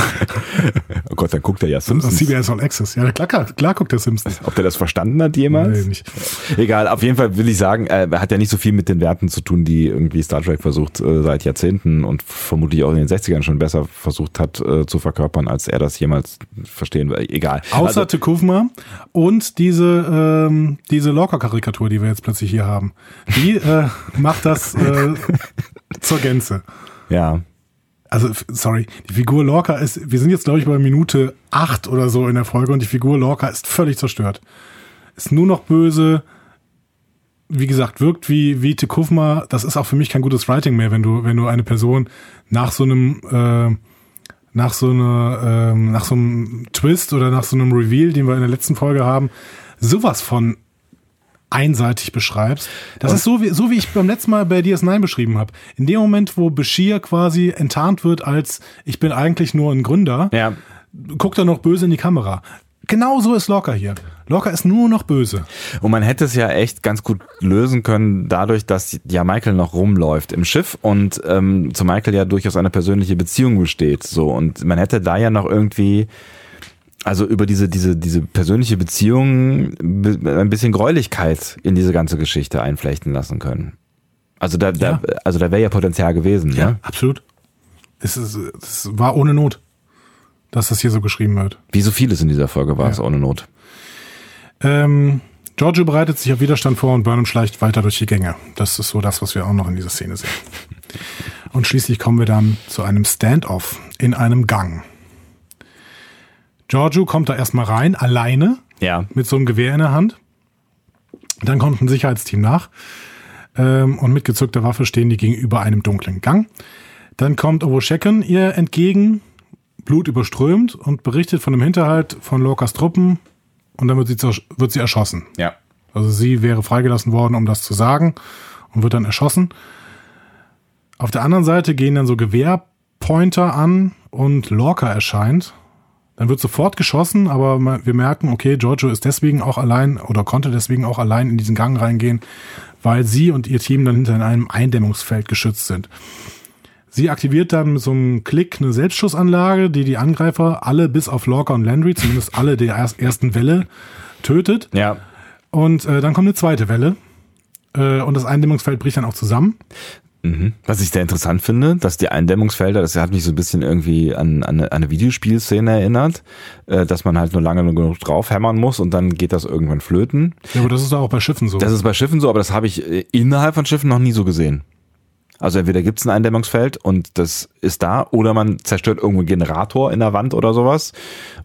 oh Gott, dann guckt er ja Simpsons. CBS All Access. Ja, klar, klar, klar guckt er Simpsons. Ob der das verstanden hat jemals? Nee, nicht. Egal, auf jeden Fall will ich sagen, er hat ja nicht so viel mit den Werten zu tun, die irgendwie Star Trek versucht äh, seit Jahrzehnten und vermutlich auch in den 60ern schon besser versucht hat äh, zu verkörpern, als er das jemals verstehen will. Egal. Außer also, Tekufma und diese, ähm, diese Lorca-Karikatur, die wir jetzt plötzlich hier haben. Die äh, macht das äh, zur Gänze. Ja. Also, sorry, die Figur Lorca ist, wir sind jetzt, glaube ich, bei Minute acht oder so in der Folge und die Figur Lorca ist völlig zerstört. Ist nur noch böse. Wie gesagt, wirkt wie, wie Tekufma. Das ist auch für mich kein gutes Writing mehr, wenn du, wenn du eine Person nach so einem, äh, nach so einer, äh, nach so einem Twist oder nach so einem Reveal, den wir in der letzten Folge haben, sowas von einseitig beschreibst. Das und ist so wie, so wie ich beim letzten Mal bei DS9 beschrieben habe. In dem Moment, wo Bashir quasi enttarnt wird als ich bin eigentlich nur ein Gründer, ja. guckt er noch böse in die Kamera. Genau so ist Locker hier. Locker ist nur noch böse. Und man hätte es ja echt ganz gut lösen können, dadurch, dass ja Michael noch rumläuft im Schiff und ähm, zu Michael ja durchaus eine persönliche Beziehung besteht. So und man hätte da ja noch irgendwie also über diese, diese, diese persönliche Beziehung ein bisschen Gräulichkeit in diese ganze Geschichte einflechten lassen können. Also da, da ja. also da wäre ja Potenzial gewesen, ja. ja? Absolut. Es, ist, es war ohne Not, dass das hier so geschrieben wird. Wie so vieles in dieser Folge war ja. es ohne Not. Ähm, Giorgio bereitet sich auf Widerstand vor und Burnham schleicht weiter durch die Gänge. Das ist so das, was wir auch noch in dieser Szene sehen. Und schließlich kommen wir dann zu einem Standoff in einem Gang. Giorgio kommt da erstmal rein, alleine, ja. mit so einem Gewehr in der Hand. Dann kommt ein Sicherheitsteam nach ähm, und mit gezückter Waffe stehen die gegenüber einem dunklen Gang. Dann kommt Owoschecken ihr entgegen, Blut überströmt und berichtet von dem Hinterhalt von Lorcas Truppen und dann wird sie, wird sie erschossen. Ja. Also sie wäre freigelassen worden, um das zu sagen und wird dann erschossen. Auf der anderen Seite gehen dann so Gewehrpointer an und Lorca erscheint dann wird sofort geschossen, aber wir merken, okay, Giorgio ist deswegen auch allein oder konnte deswegen auch allein in diesen Gang reingehen, weil sie und ihr Team dann hinter in einem Eindämmungsfeld geschützt sind. Sie aktiviert dann mit so einem Klick eine Selbstschussanlage, die die Angreifer alle bis auf Lorca und Landry, zumindest alle der ersten Welle, tötet. Ja. Und äh, dann kommt eine zweite Welle. Äh, und das Eindämmungsfeld bricht dann auch zusammen. Mhm. Was ich sehr interessant finde, dass die Eindämmungsfelder, das hat mich so ein bisschen irgendwie an, an, eine, an eine Videospielszene erinnert, äh, dass man halt nur lange genug drauf hämmern muss und dann geht das irgendwann flöten. Ja, aber das ist auch bei Schiffen so. Das ist bei Schiffen so, aber das habe ich äh, innerhalb von Schiffen noch nie so gesehen. Also entweder gibt es ein Eindämmungsfeld und das ist da, oder man zerstört irgendwo einen Generator in der Wand oder sowas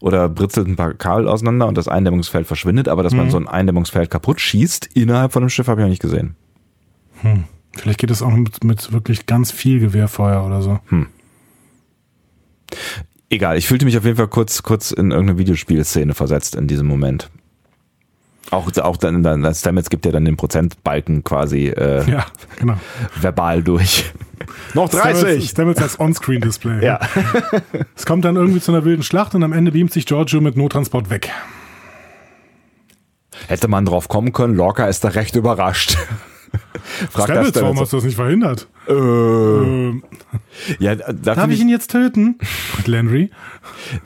oder britzelt ein paar Kabel auseinander und das Eindämmungsfeld verschwindet, aber dass mhm. man so ein Eindämmungsfeld kaputt schießt innerhalb von einem Schiff, habe ich noch nicht gesehen. Hm. Vielleicht geht es auch mit, mit wirklich ganz viel Gewehrfeuer oder so. Hm. Egal, ich fühlte mich auf jeden Fall kurz, kurz in irgendeine Videospielszene versetzt in diesem Moment. Auch, auch dann, dann Stamets gibt ja dann den Prozentbalken quasi äh, ja, genau. verbal durch. Noch 30! Stamets als On-Screen-Display. Ja. Es kommt dann irgendwie zu einer wilden Schlacht und am Ende beamt sich Giorgio mit Nottransport weg. Hätte man drauf kommen können, Lorca ist da recht überrascht. Fragt das Stamets, warum Stamets. hast du das nicht verhindert? Äh, Ähm, ja, da darf find ich ihn jetzt töten? Und Landry?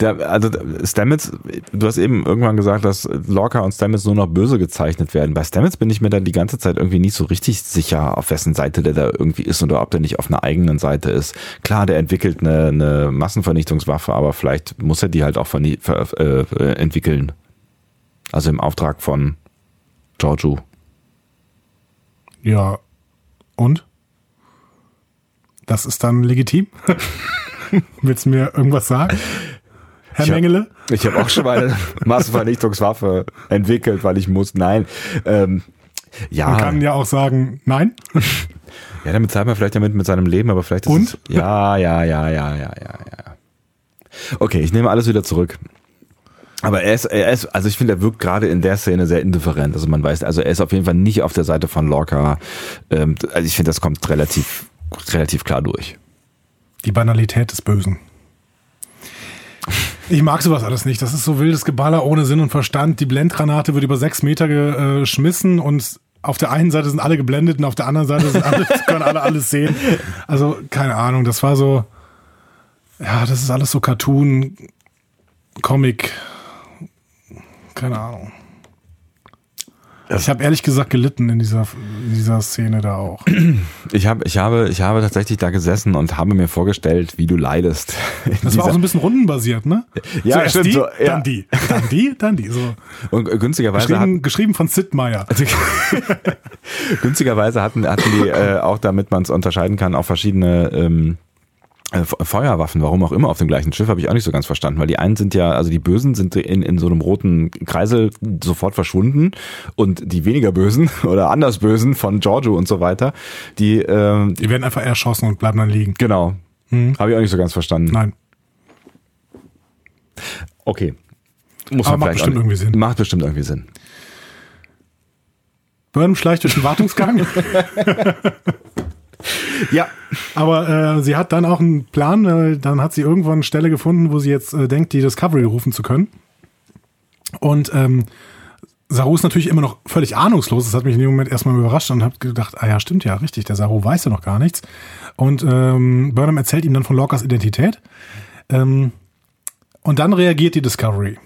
Der, also Stamets, du hast eben irgendwann gesagt, dass Lorca und Stamets nur noch böse gezeichnet werden. Bei Stamets bin ich mir dann die ganze Zeit irgendwie nicht so richtig sicher, auf wessen Seite der da irgendwie ist oder ob der nicht auf einer eigenen Seite ist. Klar, der entwickelt eine, eine Massenvernichtungswaffe, aber vielleicht muss er die halt auch ver, äh, entwickeln. Also im Auftrag von Giorgio. Ja. Und? Das ist dann legitim? Willst du mir irgendwas sagen? Herr Ich hab- Mengele? Ich habe auch schon mal eine Massenvernichtungswaffe entwickelt, weil ich muss. Nein. Ähm, ja. Man kann ja auch sagen, nein. Ja, damit zahlt man vielleicht damit mit seinem Leben, aber vielleicht ist Und? es. Ja, ja, ja, ja, ja, ja, ja. Okay, ich nehme alles wieder zurück. Aber er ist, er ist, also ich finde, er wirkt gerade in der Szene sehr indifferent. Also man weiß, also er ist auf jeden Fall nicht auf der Seite von Lorca. Ähm, also ich finde, das kommt relativ, relativ klar durch. Die Banalität des Bösen. Ich mag sowas alles nicht. Das ist so wildes Geballer ohne Sinn und Verstand. Die Blendgranate wird über sechs Meter geschmissen und auf der einen Seite sind alle geblendet und auf der anderen Seite sind alle, können alle alles sehen. Also, keine Ahnung, das war so, ja, das ist alles so Cartoon, Comic, keine Ahnung. Ich habe ehrlich gesagt gelitten in dieser, in dieser Szene da auch. Ich habe, ich habe, ich habe tatsächlich da gesessen und habe mir vorgestellt, wie du leidest. Das war auch so ein bisschen rundenbasiert, ne? Ja, Zuerst stimmt, die, so, ja. dann die, dann die, dann die. So. und günstigerweise hat, Geschrieben, geschrieben von Sid Meier. Günstigerweise hatten, hatten die äh, auch, damit man es unterscheiden kann, auch verschiedene ähm, äh, Feuerwaffen, warum auch immer auf dem gleichen Schiff, habe ich auch nicht so ganz verstanden, weil die einen sind ja, also die Bösen sind in, in so einem roten Kreisel sofort verschwunden und die weniger Bösen oder anders Bösen von Giorgio und so weiter, die, ähm, Die werden einfach erschossen und bleiben dann liegen. genau, habe ich auch nicht so ganz verstanden. Nein. Okay. Muss Aber man macht bestimmt irgendwie Sinn. Macht bestimmt irgendwie Sinn. Burnham schleicht durch den Wartungsgang. Ja. Aber äh, sie hat dann auch einen Plan. Äh, dann hat sie irgendwann eine Stelle gefunden, wo sie jetzt äh, denkt, die Discovery rufen zu können. Und ähm, Saru ist natürlich immer noch völlig ahnungslos. Das hat mich in dem Moment erstmal überrascht und habe gedacht, ah ja, stimmt ja, richtig, der Saru weiß ja noch gar nichts. Und ähm, Burnham erzählt ihm dann von Lorcas Identität. Ähm, und dann reagiert die Discovery.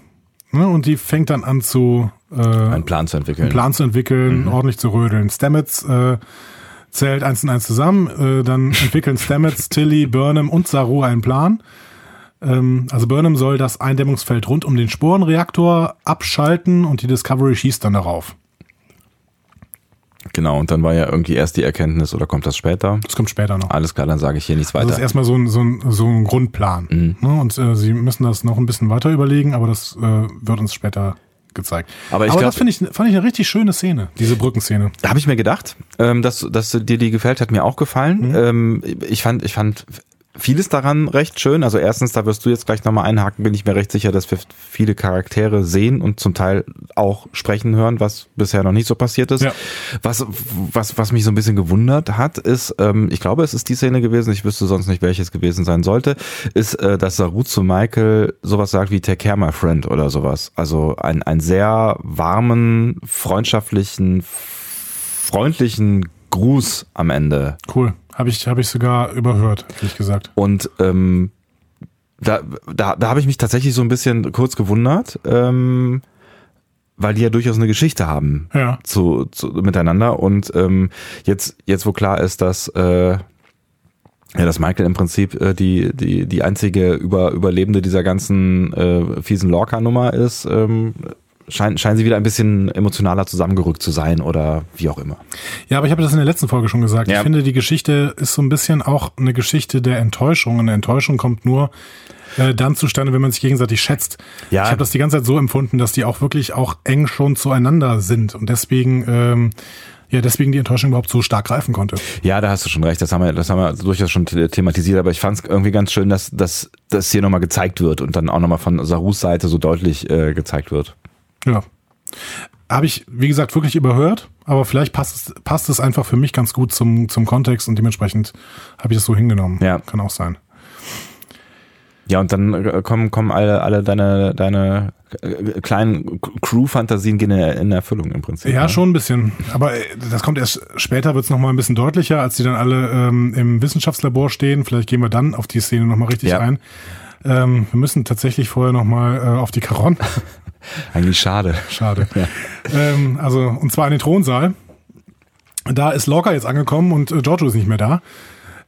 Ne? Und die fängt dann an zu äh, Einen Plan zu entwickeln. einen Plan zu entwickeln, ordentlich zu rödeln. Stamets äh, zählt eins und eins zusammen, äh, dann entwickeln Stamets, Tilly, Burnham und Saru einen Plan. Ähm, also Burnham soll das Eindämmungsfeld rund um den Sporenreaktor abschalten und die Discovery schießt dann darauf. Genau, und dann war ja irgendwie erst die Erkenntnis, oder kommt das später? Das kommt später noch. Alles klar, dann sage ich hier nichts Das weiter. ist erstmal so ein, so ein, so ein Grundplan. Ne? Und äh, sie müssen das noch ein bisschen weiter überlegen, aber das äh, wird uns später gezeigt. Aber ich aber glaub- das finde ich, fand ich eine richtig schöne Szene, diese Brückenszene. Da habe ich mir gedacht, ähm, dass, dass dir die gefällt, hat mir auch gefallen. Ähm, ich fand, ich fand vieles daran recht schön. Also erstens, da wirst du jetzt gleich nochmal einhaken, bin ich mir recht sicher, dass wir viele Charaktere sehen und zum Teil auch sprechen hören, was bisher noch nicht so passiert ist. Ja. Was, was, was mich so ein bisschen gewundert hat, ist, ähm, ich glaube, es ist die Szene gewesen, ich wüsste sonst nicht, welches gewesen sein sollte, ist, äh, dass Saru zu Michael sowas sagt wie Take care, my friend oder sowas. Also ein, ein sehr warmen, freundschaftlichen, freundlichen Gruß am Ende. Cool. Habe ich, hab ich sogar überhört, ehrlich gesagt. Und ähm, da, da, da habe ich mich tatsächlich so ein bisschen kurz gewundert, ähm, weil die ja durchaus eine Geschichte haben Ja. zu, zu miteinander. Und ähm, jetzt, jetzt wo klar ist, dass äh, ja, dass Michael im Prinzip äh, die, die, die einzige Über, Überlebende dieser ganzen äh, fiesen Lorca-Nummer ist, ähm, scheinen, scheinen sie wieder ein bisschen emotionaler zusammengerückt zu sein oder wie auch immer. Ja, aber ich habe das in der letzten Folge schon gesagt. Ja. Ich finde, die Geschichte ist so ein bisschen auch eine Geschichte der Enttäuschung. Und eine Enttäuschung kommt nur äh, dann zustande, wenn man sich gegenseitig schätzt. Ja. Ich habe das die ganze Zeit so empfunden, dass die auch wirklich auch eng schon zueinander sind. Und deswegen, ähm, ja, deswegen die Enttäuschung überhaupt so stark greifen konnte. Ja, da hast du schon recht. Das haben wir, das haben wir durchaus schon the- thematisiert. Aber ich fand es irgendwie ganz schön, dass, dass das hier nochmal gezeigt wird und dann auch nochmal von Sarus Seite so deutlich äh, gezeigt wird. Ja. Habe ich, wie gesagt, wirklich überhört, aber vielleicht passt es, passt es einfach für mich ganz gut zum, zum Kontext und dementsprechend habe ich das so hingenommen. Ja. Kann auch sein. Ja, und dann äh, kommen, kommen alle, alle deine, deine äh, kleinen Crew-Fantasien gehen in, in Erfüllung im Prinzip. Ja, ne? schon ein bisschen. Aber äh, das kommt erst später, wird es nochmal ein bisschen deutlicher, als die dann alle ähm, im Wissenschaftslabor stehen. Vielleicht gehen wir dann auf die Szene nochmal richtig Ja. ein. Ähm, wir müssen tatsächlich vorher nochmal äh, auf die Karon. Eigentlich schade. Schade. ähm, also, und zwar in den Thronsaal. Da ist Lorca jetzt angekommen und äh, Giorgio ist nicht mehr da.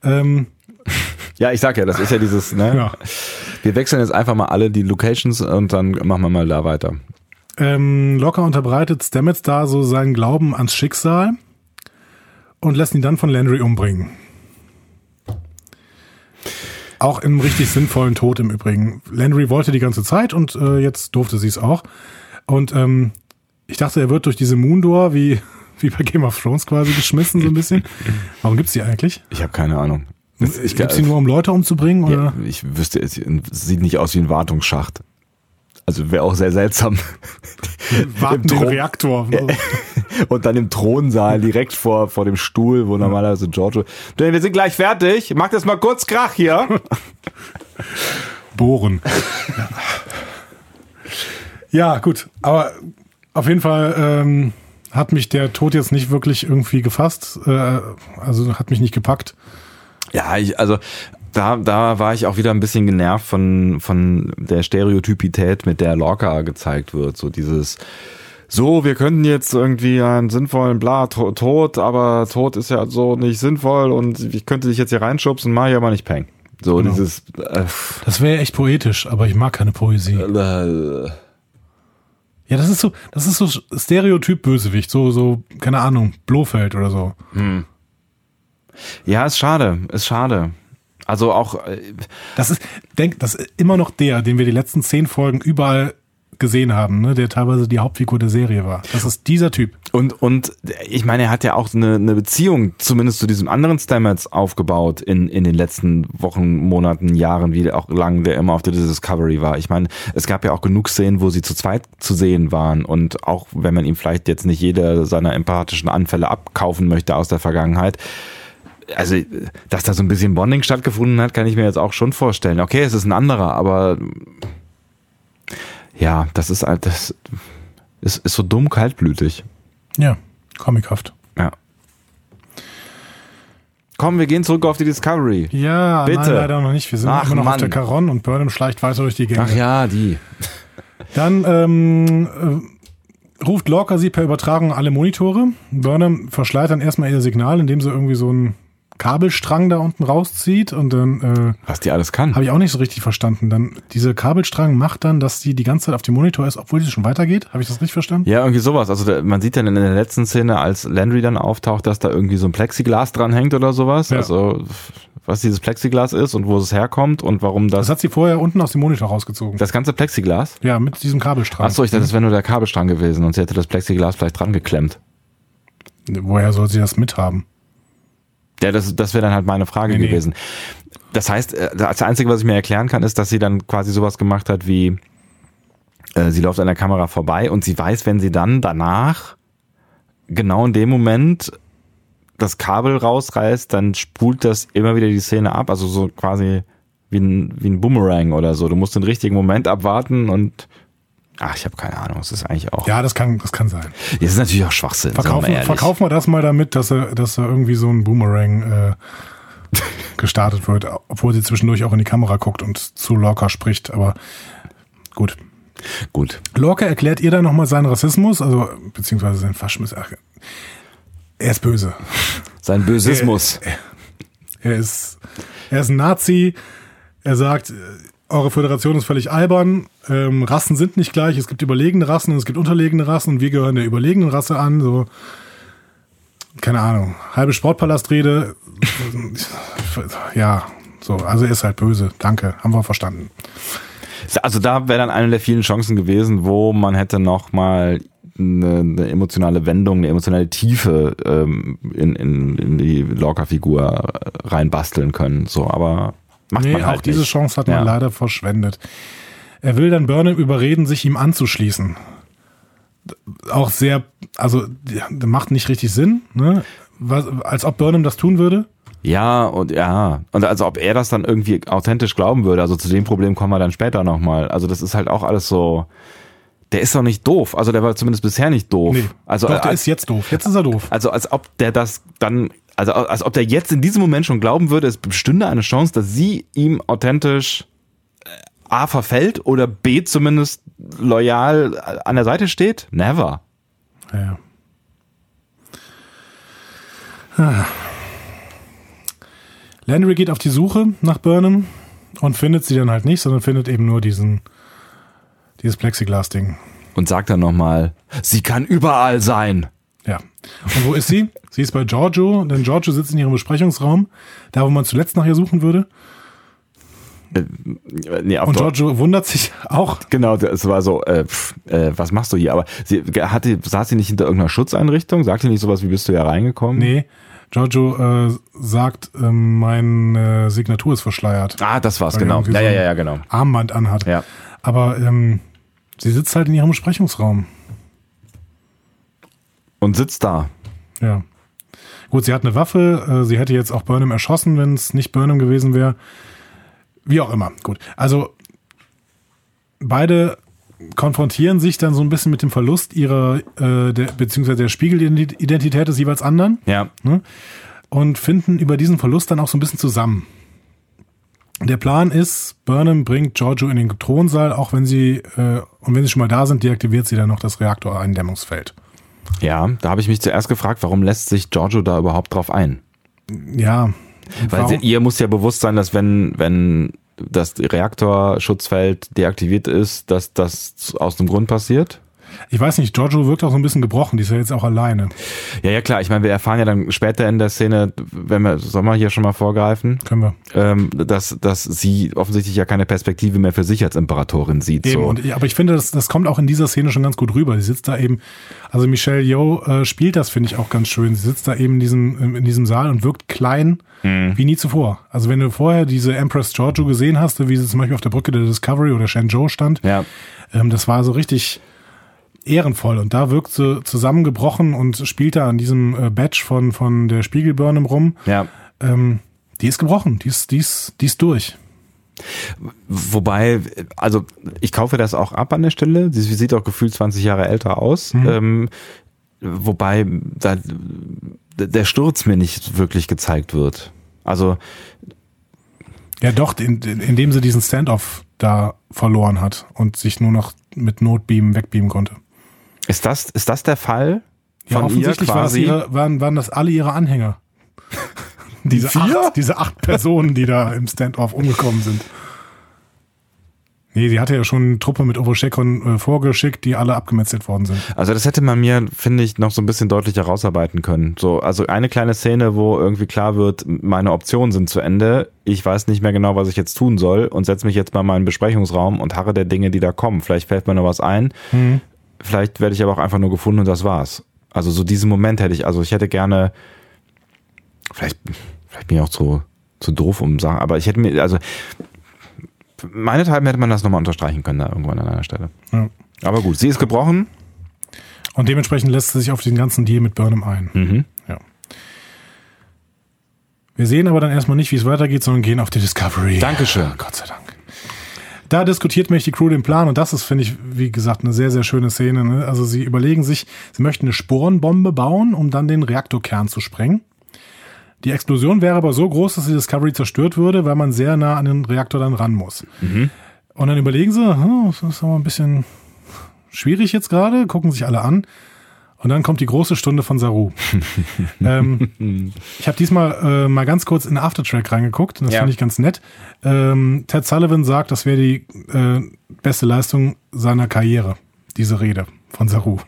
Ähm, Ja, ich sag ja, das ist ja dieses, ne? ja. Wir wechseln jetzt einfach mal alle die Locations und dann machen wir mal da weiter. Ähm, Lorca unterbreitet Stamets da so seinen Glauben ans Schicksal und lässt ihn dann von Landry umbringen. Auch im richtig sinnvollen Tod im Übrigen. Landry wollte die ganze Zeit und äh, jetzt durfte sie es auch. Und ähm, ich dachte, er wird durch diese Moondor wie, wie bei Game of Thrones quasi geschmissen, so ein bisschen. Warum gibt's die eigentlich? Ich habe keine Ahnung. Das- Ich, Gibt's die nur, um Leute umzubringen? Oder? ja, ich wüsste, es sieht nicht aus wie ein Wartungsschacht. Also wäre auch sehr seltsam. Warten Im den Reaktor. Und dann im Thronsaal direkt vor, vor dem Stuhl, wo normalerweise Giorgio. Du, Wir sind gleich fertig. Mach das mal kurz Krach hier. bohren. ja, gut. Aber auf jeden Fall ähm, hat mich der Tod jetzt nicht wirklich irgendwie gefasst. Äh, also hat mich nicht gepackt. Ja, ich, also da, da war ich auch wieder ein bisschen genervt von, von der Stereotypität, mit der Lorca gezeigt wird. So dieses, so, wir könnten jetzt irgendwie einen sinnvollen Bla, to, Tod, aber Tod ist ja so nicht sinnvoll und ich könnte dich jetzt hier reinschubsen, mach ich aber nicht Peng. So Genau. dieses, äh, Das wäre echt poetisch, aber ich mag keine Poesie. äh, Ja, das ist so, das ist so Stereotyp Bösewicht, so, so, keine Ahnung, Blofeld oder so. ja, ist schade, ist schade. Also auch, äh, Das ist, denk, das ist immer noch der, den wir die letzten zehn Folgen überall gesehen haben, ne, der teilweise die Hauptfigur der Serie war. Das ist dieser Typ. Und, und ich meine, er hat ja auch eine, eine Beziehung zumindest zu diesem anderen Stamets aufgebaut in, in den letzten Wochen, Monaten, Jahren, wie auch lang der immer auf der Discovery war. Ich meine, es gab ja auch genug Szenen, wo sie zu zweit zu sehen waren. Und auch wenn man ihm vielleicht jetzt nicht jeder seiner empathischen Anfälle abkaufen möchte aus der Vergangenheit, also, dass da so ein bisschen Bonding stattgefunden hat, kann ich mir jetzt auch schon vorstellen. Okay, es ist ein anderer, aber ja, das ist halt, das ist, ist so dumm kaltblütig. Ja, comichaft. Ja. Komm, wir gehen zurück auf die Discovery. Ja, Bitte. nein, leider noch nicht. Wir sind Ach, immer noch Mann. auf der Caron und Burnham schleicht weiter durch die Gänge. Ach ja, die. Dann ähm, äh, ruft Lorca sie per Übertragung alle Monitore. Burnham verschleiert dann erstmal ihr Signal, indem sie irgendwie so einen Kabelstrang da unten rauszieht und dann äh, Was die alles kann. habe ich auch nicht so richtig verstanden. Dann dieser Kabelstrang macht dann, dass sie die ganze Zeit auf dem Monitor ist, obwohl sie schon weitergeht. Habe ich das richtig verstanden? Ja, irgendwie sowas. Also da, man sieht dann in der letzten Szene, als Landry dann auftaucht, dass da irgendwie so ein Plexiglas dran hängt oder sowas. Ja. Also was dieses Plexiglas ist und wo es herkommt und warum das. Das hat sie vorher unten aus dem Monitor rausgezogen. Das ganze Plexiglas? ja, mit diesem Kabelstrang. Achso, ich dachte, das wäre nur der Kabelstrang gewesen und sie hätte das Plexiglas vielleicht dran geklemmt. Woher soll sie das mithaben? Ja, das, das wäre dann halt meine Frage Nee, nee. gewesen. Das heißt, äh, das Einzige, was ich mir erklären kann, ist, dass sie dann quasi sowas gemacht hat wie, äh, sie läuft an der Kamera vorbei und sie weiß, wenn sie dann danach genau in dem Moment das Kabel rausreißt, dann spult das immer wieder die Szene ab, also so quasi wie ein, wie ein Boomerang oder so. Du musst den richtigen Moment abwarten und ach, ich habe keine Ahnung, es ist eigentlich auch. Ja, das kann, das kann sein. Das ist natürlich auch Schwachsinn. sagen wir Verkaufen, verkaufen wir das mal damit, dass er, dass er irgendwie so ein Boomerang äh, gestartet wird, obwohl sie zwischendurch auch in die Kamera guckt und zu Lorca spricht. Aber gut. Gut. Lorca erklärt ihr dann nochmal seinen Rassismus, also beziehungsweise seinen Faschismus. Ach, er ist böse. Sein Bösismus. Er ist, er ist ein Nazi. Er sagt, eure Föderation ist völlig albern. Ähm, Rassen sind nicht gleich. Es gibt überlegene Rassen und es gibt unterlegene Rassen und wir gehören der überlegenen Rasse an. So, keine Ahnung. Halbe Sportpalastrede. ja, so. Also ist halt böse. Danke. Haben wir verstanden. Also da wäre dann eine der vielen Chancen gewesen, wo man hätte noch mal eine, eine emotionale Wendung, eine emotionale Tiefe ähm, in, in, in die Lorca-Figur reinbasteln können. So, aber macht Nee, man halt auch diese nicht. Chance hat Ja. man leider verschwendet. Er will dann Burnham überreden, sich ihm anzuschließen. auch sehr, also macht nicht richtig Sinn, ne? Was, als ob Burnham das tun würde. Ja, und ja, und also ob er das dann irgendwie authentisch glauben würde, also zu dem Problem kommen wir dann später nochmal. Also das ist halt auch alles so, der ist doch nicht doof. Also der war zumindest bisher nicht doof. Nee, also doch, der als, ist jetzt doof. Jetzt ist er doof. Also als ob der das dann, also als ob der jetzt in diesem Moment schon glauben würde, es bestünde eine Chance, dass sie ihm authentisch äh, A verfällt oder B zumindest loyal an der Seite steht? Never. Ja. Ah. Landry geht auf die Suche nach Burnham und findet sie dann halt nicht, sondern findet eben nur diesen, dieses Plexiglas-Ding. Und sagt dann nochmal, sie kann überall sein. Ja. Und wo ist sie? sie ist bei Giorgio, denn Giorgio sitzt in ihrem Besprechungsraum, da wo man zuletzt nach ihr suchen würde. Äh, nee, und Giorgio wundert sich auch. Genau, es war so, äh, pff, äh, was machst du hier? Aber sie hatte, saß sie nicht hinter irgendeiner Schutzeinrichtung? Sagt sie nicht sowas wie, bist du ja reingekommen? Nee, Giorgio äh, sagt, äh, meine Signatur ist verschleiert. Ah, das war's, genau. Ja, ja, ja, ja, genau. Armband anhat. Ja. Aber ähm, sie sitzt halt in ihrem Besprechungsraum. Und sitzt da. Ja. Gut, sie hat eine Waffe. Äh, sie hätte jetzt auch Burnham erschossen, wenn es nicht Burnham gewesen wäre. Wie auch immer. Gut. Also beide konfrontieren sich dann so ein bisschen mit dem Verlust ihrer, äh, der, beziehungsweise der Spiegelidentität des jeweils anderen. Ja. Ne? Und finden über diesen Verlust dann auch so ein bisschen zusammen. Der Plan ist, Burnham bringt Giorgio in den Thronsaal, auch wenn sie, äh, und wenn sie schon mal da sind, deaktiviert sie dann noch das Reaktoreindämmungsfeld. Ja, da habe ich mich zuerst gefragt, warum lässt sich Giorgio da überhaupt drauf ein? Ja. Weil sie, ihr muss ja bewusst sein, dass wenn, wenn das Reaktorschutzfeld deaktiviert ist, dass das aus dem Grund passiert? Ich weiß nicht, Giorgio wirkt auch so ein bisschen gebrochen, die ist ja jetzt auch alleine. Ja, ja, klar. Ich meine, wir erfahren ja dann später in der Szene, wenn wir, sollen wir hier schon mal vorgreifen? Können wir. Ähm, dass, dass sie offensichtlich ja keine Perspektive mehr für sich als Imperatorin sieht. Eben, so. und, aber ich finde, das, das kommt auch in dieser Szene schon ganz gut rüber. Sie sitzt da eben, also Michelle Yeoh äh, spielt das, finde ich, auch ganz schön. Sie sitzt da eben in diesem, in diesem Saal und wirkt klein hm. wie nie zuvor. Also wenn du vorher diese Empress Giorgio gesehen hast, wie sie zum Beispiel auf der Brücke der Discovery oder Shenzhou stand, ja. ähm, das war so richtig ehrenvoll. Und da wirkt sie zusammengebrochen und spielt da an diesem äh, Badge von, von der Spiegelburnham rum. Ja. Ähm, die ist gebrochen, die ist, die ist, die ist durch. Wobei, also ich kaufe das auch ab an der Stelle. Sie sieht auch gefühlt 20 Jahre älter aus. Mhm. Ähm, wobei da, der Sturz mir nicht wirklich gezeigt wird. Also ja, doch, in, in, indem sie diesen Standoff da verloren hat und sich nur noch mit Notbeam wegbeamen konnte. Ist das, ist das der Fall? Ja, offensichtlich war das ihre, waren, waren das alle ihre Anhänger. diese, acht, diese acht Personen, die da im Standoff umgekommen sind. Nee, sie hatte ja schon eine Truppe mit Ovoshekon äh, vorgeschickt, die alle abgemetzelt worden sind. Also das hätte man mir, finde ich, noch so ein bisschen deutlicher rausarbeiten können. So, also eine kleine Szene, wo irgendwie klar wird, meine Optionen sind zu Ende. Ich weiß nicht mehr genau, was ich jetzt tun soll und setze mich jetzt mal in meinen Besprechungsraum und harre der Dinge, die da kommen. Vielleicht fällt mir noch was ein. Mhm. Vielleicht werde ich aber auch einfach nur gefunden und das war's. Also so diesen Moment hätte ich, also ich hätte gerne, vielleicht, vielleicht bin ich auch zu, zu doof um Sachen, aber ich hätte mir, also meinethalben hätte man das nochmal unterstreichen können da irgendwann an einer Stelle. Ja. Aber gut, sie ist gebrochen. Und dementsprechend lässt sie sich auf den ganzen Deal mit Burnham ein. Mhm. Ja. Wir sehen aber dann erstmal nicht, wie es weitergeht, sondern gehen auf die Discovery. Dankeschön. Gott sei Dank. Da diskutiert mich die Crew den Plan und das ist, finde ich, wie gesagt, eine sehr, sehr schöne Szene. Ne? Also sie überlegen sich, sie möchten eine Sporenbombe bauen, um dann den Reaktorkern zu sprengen. Die Explosion wäre aber so groß, dass die Discovery zerstört würde, weil man sehr nah an den Reaktor dann ran muss. Mhm. Und dann überlegen sie, hm, das ist aber ein bisschen schwierig jetzt gerade, gucken sich alle an. Und dann kommt die große Stunde von Saru. ähm, ich habe diesmal äh, mal ganz kurz in Aftertrack reingeguckt und das ja. finde ich ganz nett. Ähm, Ted Sullivan sagt, das wäre die äh, beste Leistung seiner Karriere, diese Rede von Saru.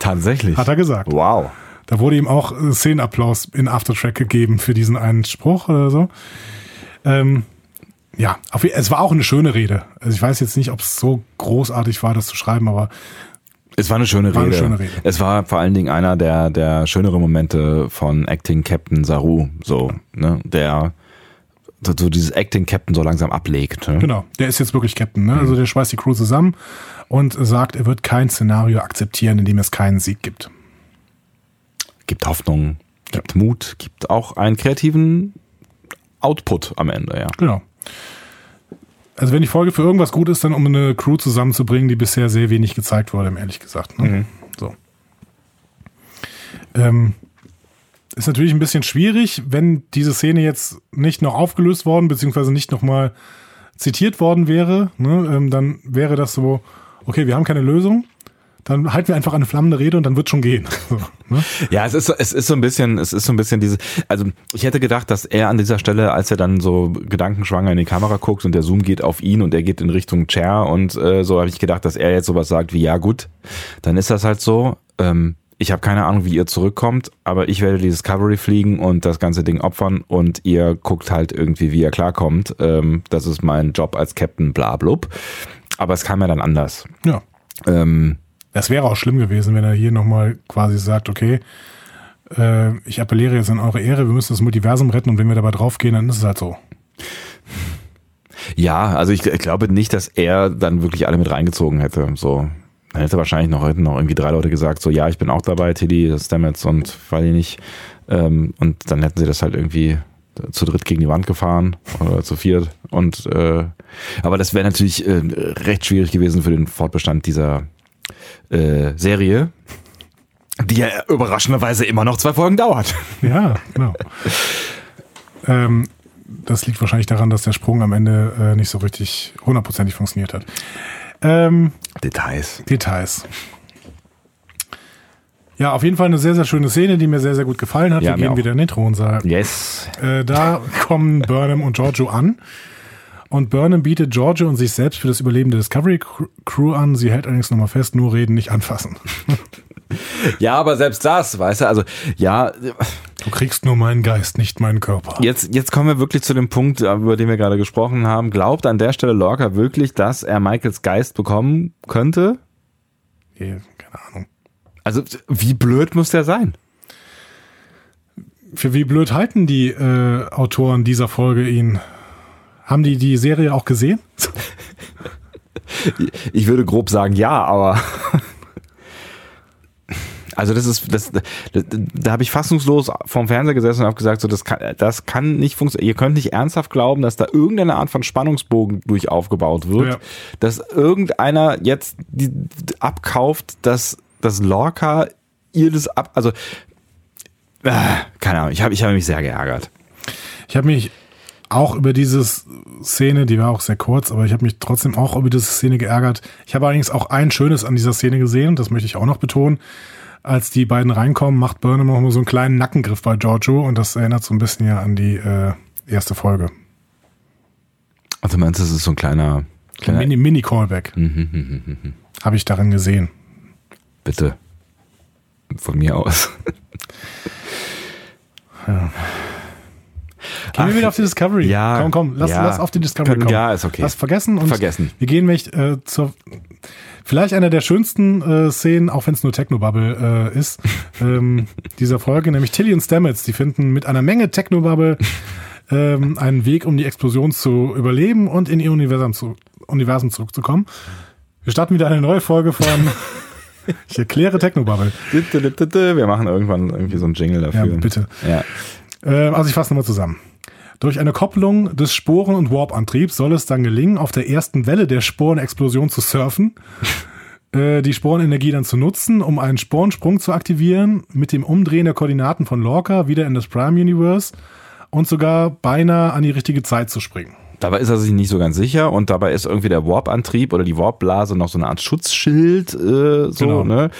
Tatsächlich. Hat er gesagt. Wow. Da wurde ihm auch äh, Szenenapplaus in Aftertrack gegeben für diesen einen Spruch oder so. Ähm, ja, es war auch eine schöne Rede. Also ich weiß jetzt nicht, ob es so großartig war, das zu schreiben, aber es war eine schöne, war Rede. Eine schöne Rede. Es war vor allen Dingen einer der, der schöneren Momente von Acting Captain Saru, so, ne, der so, dieses Acting Captain so langsam ablegt. Ne? Genau, der ist jetzt wirklich Captain. Ne? Also der schweißt die Crew zusammen und sagt, er wird kein Szenario akzeptieren, in dem es keinen Sieg gibt. Gibt Hoffnung, gibt Mut, gibt auch einen kreativen Output am Ende, ja. Genau. Also wenn die Folge für irgendwas gut ist, dann um eine Crew zusammenzubringen, die bisher sehr wenig gezeigt wurde, ehrlich gesagt. Ne? So. Ähm, ist natürlich ein bisschen schwierig, wenn diese Szene jetzt nicht noch aufgelöst worden, beziehungsweise nicht nochmal zitiert worden wäre, ne? ähm, dann wäre das so, okay, wir haben keine Lösung, dann halten wir einfach eine flammende Rede und dann wird schon gehen. So, ne? Ja, es ist so, es ist so ein bisschen, es ist so ein bisschen diese, also ich hätte gedacht, dass er an dieser Stelle, als er dann so gedankenschwanger in die Kamera guckt und der Zoom geht auf ihn und er geht in Richtung Chair und äh, so habe ich gedacht, dass er jetzt sowas sagt wie, ja gut, dann ist das halt so. Ähm, ich habe keine Ahnung, wie ihr zurückkommt, aber ich werde die Discovery fliegen und das ganze Ding opfern und ihr guckt halt irgendwie, wie ihr klarkommt. Ähm, das ist mein Job als Captain, bla blub. Aber es kam ja dann anders. Ja. Ähm, Das wäre auch schlimm gewesen, wenn er hier nochmal quasi sagt, okay, äh, ich appelliere jetzt an eure Ehre, wir müssen das Multiversum retten und wenn wir dabei draufgehen, dann ist es halt so. Ja, also ich, ich glaube nicht, dass er dann wirklich alle mit reingezogen hätte. So, dann hätte wahrscheinlich noch hätten noch irgendwie drei Leute gesagt, so ja, ich bin auch dabei, Tilly, Stamets und weiß ich nicht. Ähm, und dann hätten sie das halt irgendwie zu dritt gegen die Wand gefahren oder zu viert. Und äh, aber das wäre natürlich äh, recht schwierig gewesen für den Fortbestand dieser äh, Serie, die ja überraschenderweise immer noch zwei Folgen dauert. Ja, genau. ähm, das liegt wahrscheinlich daran, dass der Sprung am Ende äh, nicht so richtig hundertprozentig funktioniert hat. Ähm, Details. Details. Ja, auf jeden Fall eine sehr, sehr schöne Szene, die mir sehr, sehr gut gefallen hat. Ja, Wir gehen auch. wieder in den Thronsaal. Yes. Äh, da kommen Burnham und Giorgio an. Und Burnham bietet Giorgio und sich selbst für das Überleben der Discovery Crew an. Sie hält allerdings nochmal fest, nur reden, nicht anfassen. Ja, aber selbst das, weißt du, also ja, Du kriegst nur meinen Geist, nicht meinen Körper. Jetzt, jetzt kommen wir wirklich zu dem Punkt, über den wir gerade gesprochen haben. Glaubt an der Stelle Lorca wirklich, dass er Michaels Geist bekommen könnte? Hier, keine Ahnung. Also, wie blöd muss der sein? Für wie blöd halten die äh, Autoren dieser Folge ihn? Haben die die Serie auch gesehen? Ich würde grob sagen, ja, aber. Also das ist, das, das, da habe ich fassungslos vorm Fernseher gesessen und habe gesagt, so das kann, das kann nicht funktionieren. Ihr könnt nicht ernsthaft glauben, dass da irgendeine Art von Spannungsbogen durch aufgebaut wird, Ja. dass irgendeiner jetzt die, die abkauft, dass das Lorca ihr das ab, also äh, keine Ahnung. Ich habe ich habe mich sehr geärgert. Ich habe mich auch über diese Szene, die war auch sehr kurz, aber ich habe mich trotzdem auch über diese Szene geärgert. Ich habe allerdings auch ein Schönes an dieser Szene gesehen, das möchte ich auch noch betonen. Als die beiden reinkommen, macht Burnham noch mal so einen kleinen Nackengriff bei Giorgio und das erinnert so ein bisschen ja an die äh, erste Folge. Also meinst du, das ist so ein kleiner, kleiner Mini- Mini-Callback habe ich darin gesehen. bitte von mir aus. Gehen wir Ach, wieder auf die Discovery. ja, komm, komm, lass, ja. lass auf die Discovery kommen. ja, ist okay. Lass vergessen und Vergessen. wir gehen nämlich äh, zur vielleicht einer der schönsten äh, Szenen, auch wenn es nur Technobubble äh, ist, ähm, dieser Folge, nämlich Tilly und Stamets, die finden mit einer Menge Technobubble ähm, einen Weg, um die Explosion zu überleben und in ihr Universum, zu, Universum zurückzukommen. Wir starten wieder eine neue Folge von Ich erkläre Technobubble. Wir machen irgendwann irgendwie so einen Jingle Ja, dafür. bitte. Ja. Äh, also ich fasse nochmal zusammen. Durch eine Kopplung des Sporen- und Warp-Antriebs soll es dann gelingen, auf der ersten Welle der Sporenexplosion zu surfen, äh, die Sporenenergie dann zu nutzen, um einen Sporensprung zu aktivieren, mit dem Umdrehen der Koordinaten von Lorca wieder in das Prime-Universe und sogar beinahe an die richtige Zeit zu springen. Dabei ist er sich nicht so ganz sicher und dabei ist irgendwie der Warp-Antrieb oder die Warp-Blase noch so eine Art Schutzschild, äh, so, Genau. ne?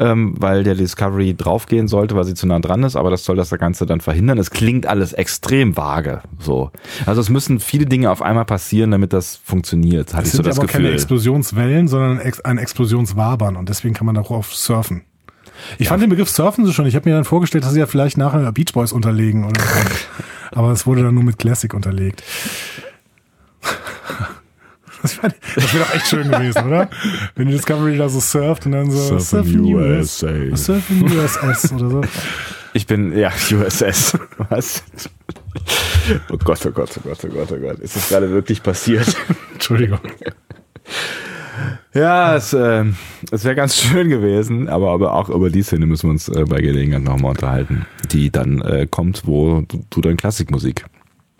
Ähm, weil der Discovery draufgehen sollte, weil sie zu nah dran ist, aber das soll das Ganze dann verhindern. Es klingt alles extrem vage, so. Also es müssen viele Dinge auf einmal passieren, damit das funktioniert, hatte Es ich so sind das aber keine Gefühl. Explosionswellen, sondern ein Explosionswabern und deswegen kann man darauf surfen. Ich fand den Begriff Surfen so schon. Ich habe mir dann vorgestellt, dass sie ja vielleicht nachher Beach Boys unterlegen oder so. Aber es wurde dann nur mit Classic unterlegt. Das, wäre doch echt schön gewesen, oder? Wenn die Discovery da so surft und dann so Surfen USA. Surfen USS oder so. Ich bin, ja, USS. Was? Oh Gott, oh Gott, oh Gott, oh Gott, oh Gott. Ist das gerade wirklich passiert? Entschuldigung. Ja, es, äh, es wäre ganz schön gewesen, aber, aber auch über die Szene müssen wir uns äh, bei Gelegenheit nochmal unterhalten, die dann äh, kommt, wo du, du dann Klassikmusik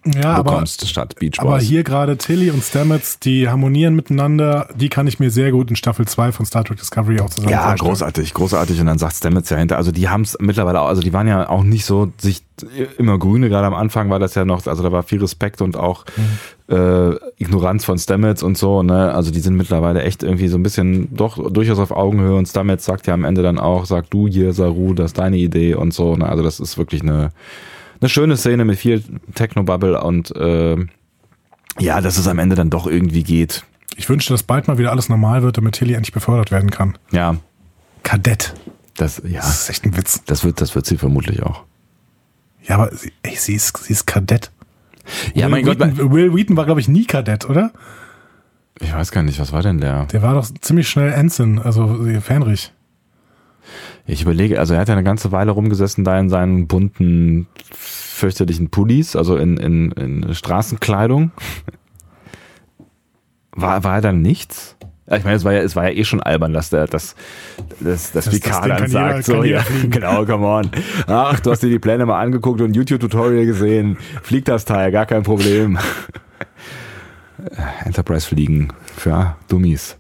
Ja, aber, bekommst statt Beach Boys. aber hier gerade Tilly und Stamets, die harmonieren miteinander, die kann ich mir sehr gut in Staffel 2 von Star Trek Discovery auch zusammen Ja, vorstellen. großartig, großartig. Und dann sagt Stamets ja hinter, also die haben es mittlerweile auch, also die waren ja auch nicht so sich immer grüne, gerade am Anfang war das ja noch, also da war viel Respekt und auch äh, Ignoranz von Stamets und so, ne? Also die sind mittlerweile echt irgendwie so ein bisschen doch durchaus auf Augenhöhe und Stamets sagt ja am Ende dann auch, sag du hier, Saru, das ist deine Idee und so, ne? Also das ist wirklich eine, eine schöne Szene mit viel Technobubble und äh, ja, dass es am Ende dann doch irgendwie geht. Ich wünsche, dass bald mal wieder alles normal wird, damit Tilly endlich befördert werden kann. Ja, Kadett. das, ja, Das ist echt ein Witz. das wird, das wird sie vermutlich auch. Ja, aber sie, ey, sie, ist, sie ist Kadett. Ja, Will mein Gott, Wheaton, Will Wheaton war, glaube ich, nie Kadett, oder? Ich weiß gar nicht, was war denn der? Der war doch ziemlich schnell Ensign, also Fähnrich. Ich überlege, also er hat ja eine ganze Weile rumgesessen da in seinen bunten, fürchterlichen Pullis, also in, in, in Straßenkleidung. War, war er dann nichts? Ich meine, es war ja, es war ja eh schon albern, dass der, das, das, das, Das- Picard dann sagt, so, ja, genau, come on. Ach, du hast dir die Pläne mal angeguckt und YouTube-Tutorial gesehen. Fliegt das Teil, gar kein Problem. Enterprise fliegen für Dummies.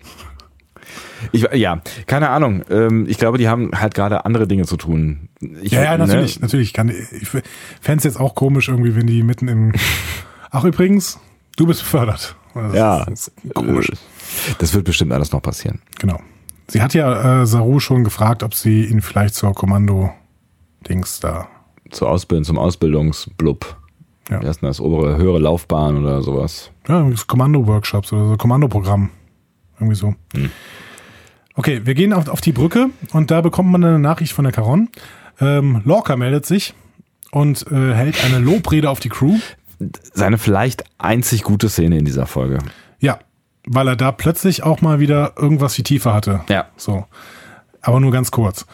Ich, ja, keine Ahnung. Ähm, Ich glaube, die haben halt gerade andere Dinge zu tun. Ich, Ja, ja, ne? natürlich, natürlich. Kann, ich fände es jetzt auch komisch irgendwie, wenn die mitten im... Ach, übrigens, du bist befördert. Das Ja, ist komisch. Äh, Das wird bestimmt alles noch passieren. Genau. Sie hat ja äh, Saru schon gefragt, ob sie ihn vielleicht zur Kommando-Dings da... Zur Ausbildung, zum Ausbildungsblub. Ja. Denn das? Obere, höhere Laufbahn oder sowas. Ja, Kommando-Workshops oder so Kommandoprogramm. Irgendwie so. Okay, wir gehen auf, auf die Brücke und da bekommt man eine Nachricht von der Caron. Ähm, Lorca meldet sich und äh, hält eine Lobrede auf die Crew. Seine vielleicht einzig gute Szene in dieser Folge. Ja, weil er da plötzlich auch mal wieder irgendwas wie Tiefe hatte. Ja. So. Aber nur ganz kurz.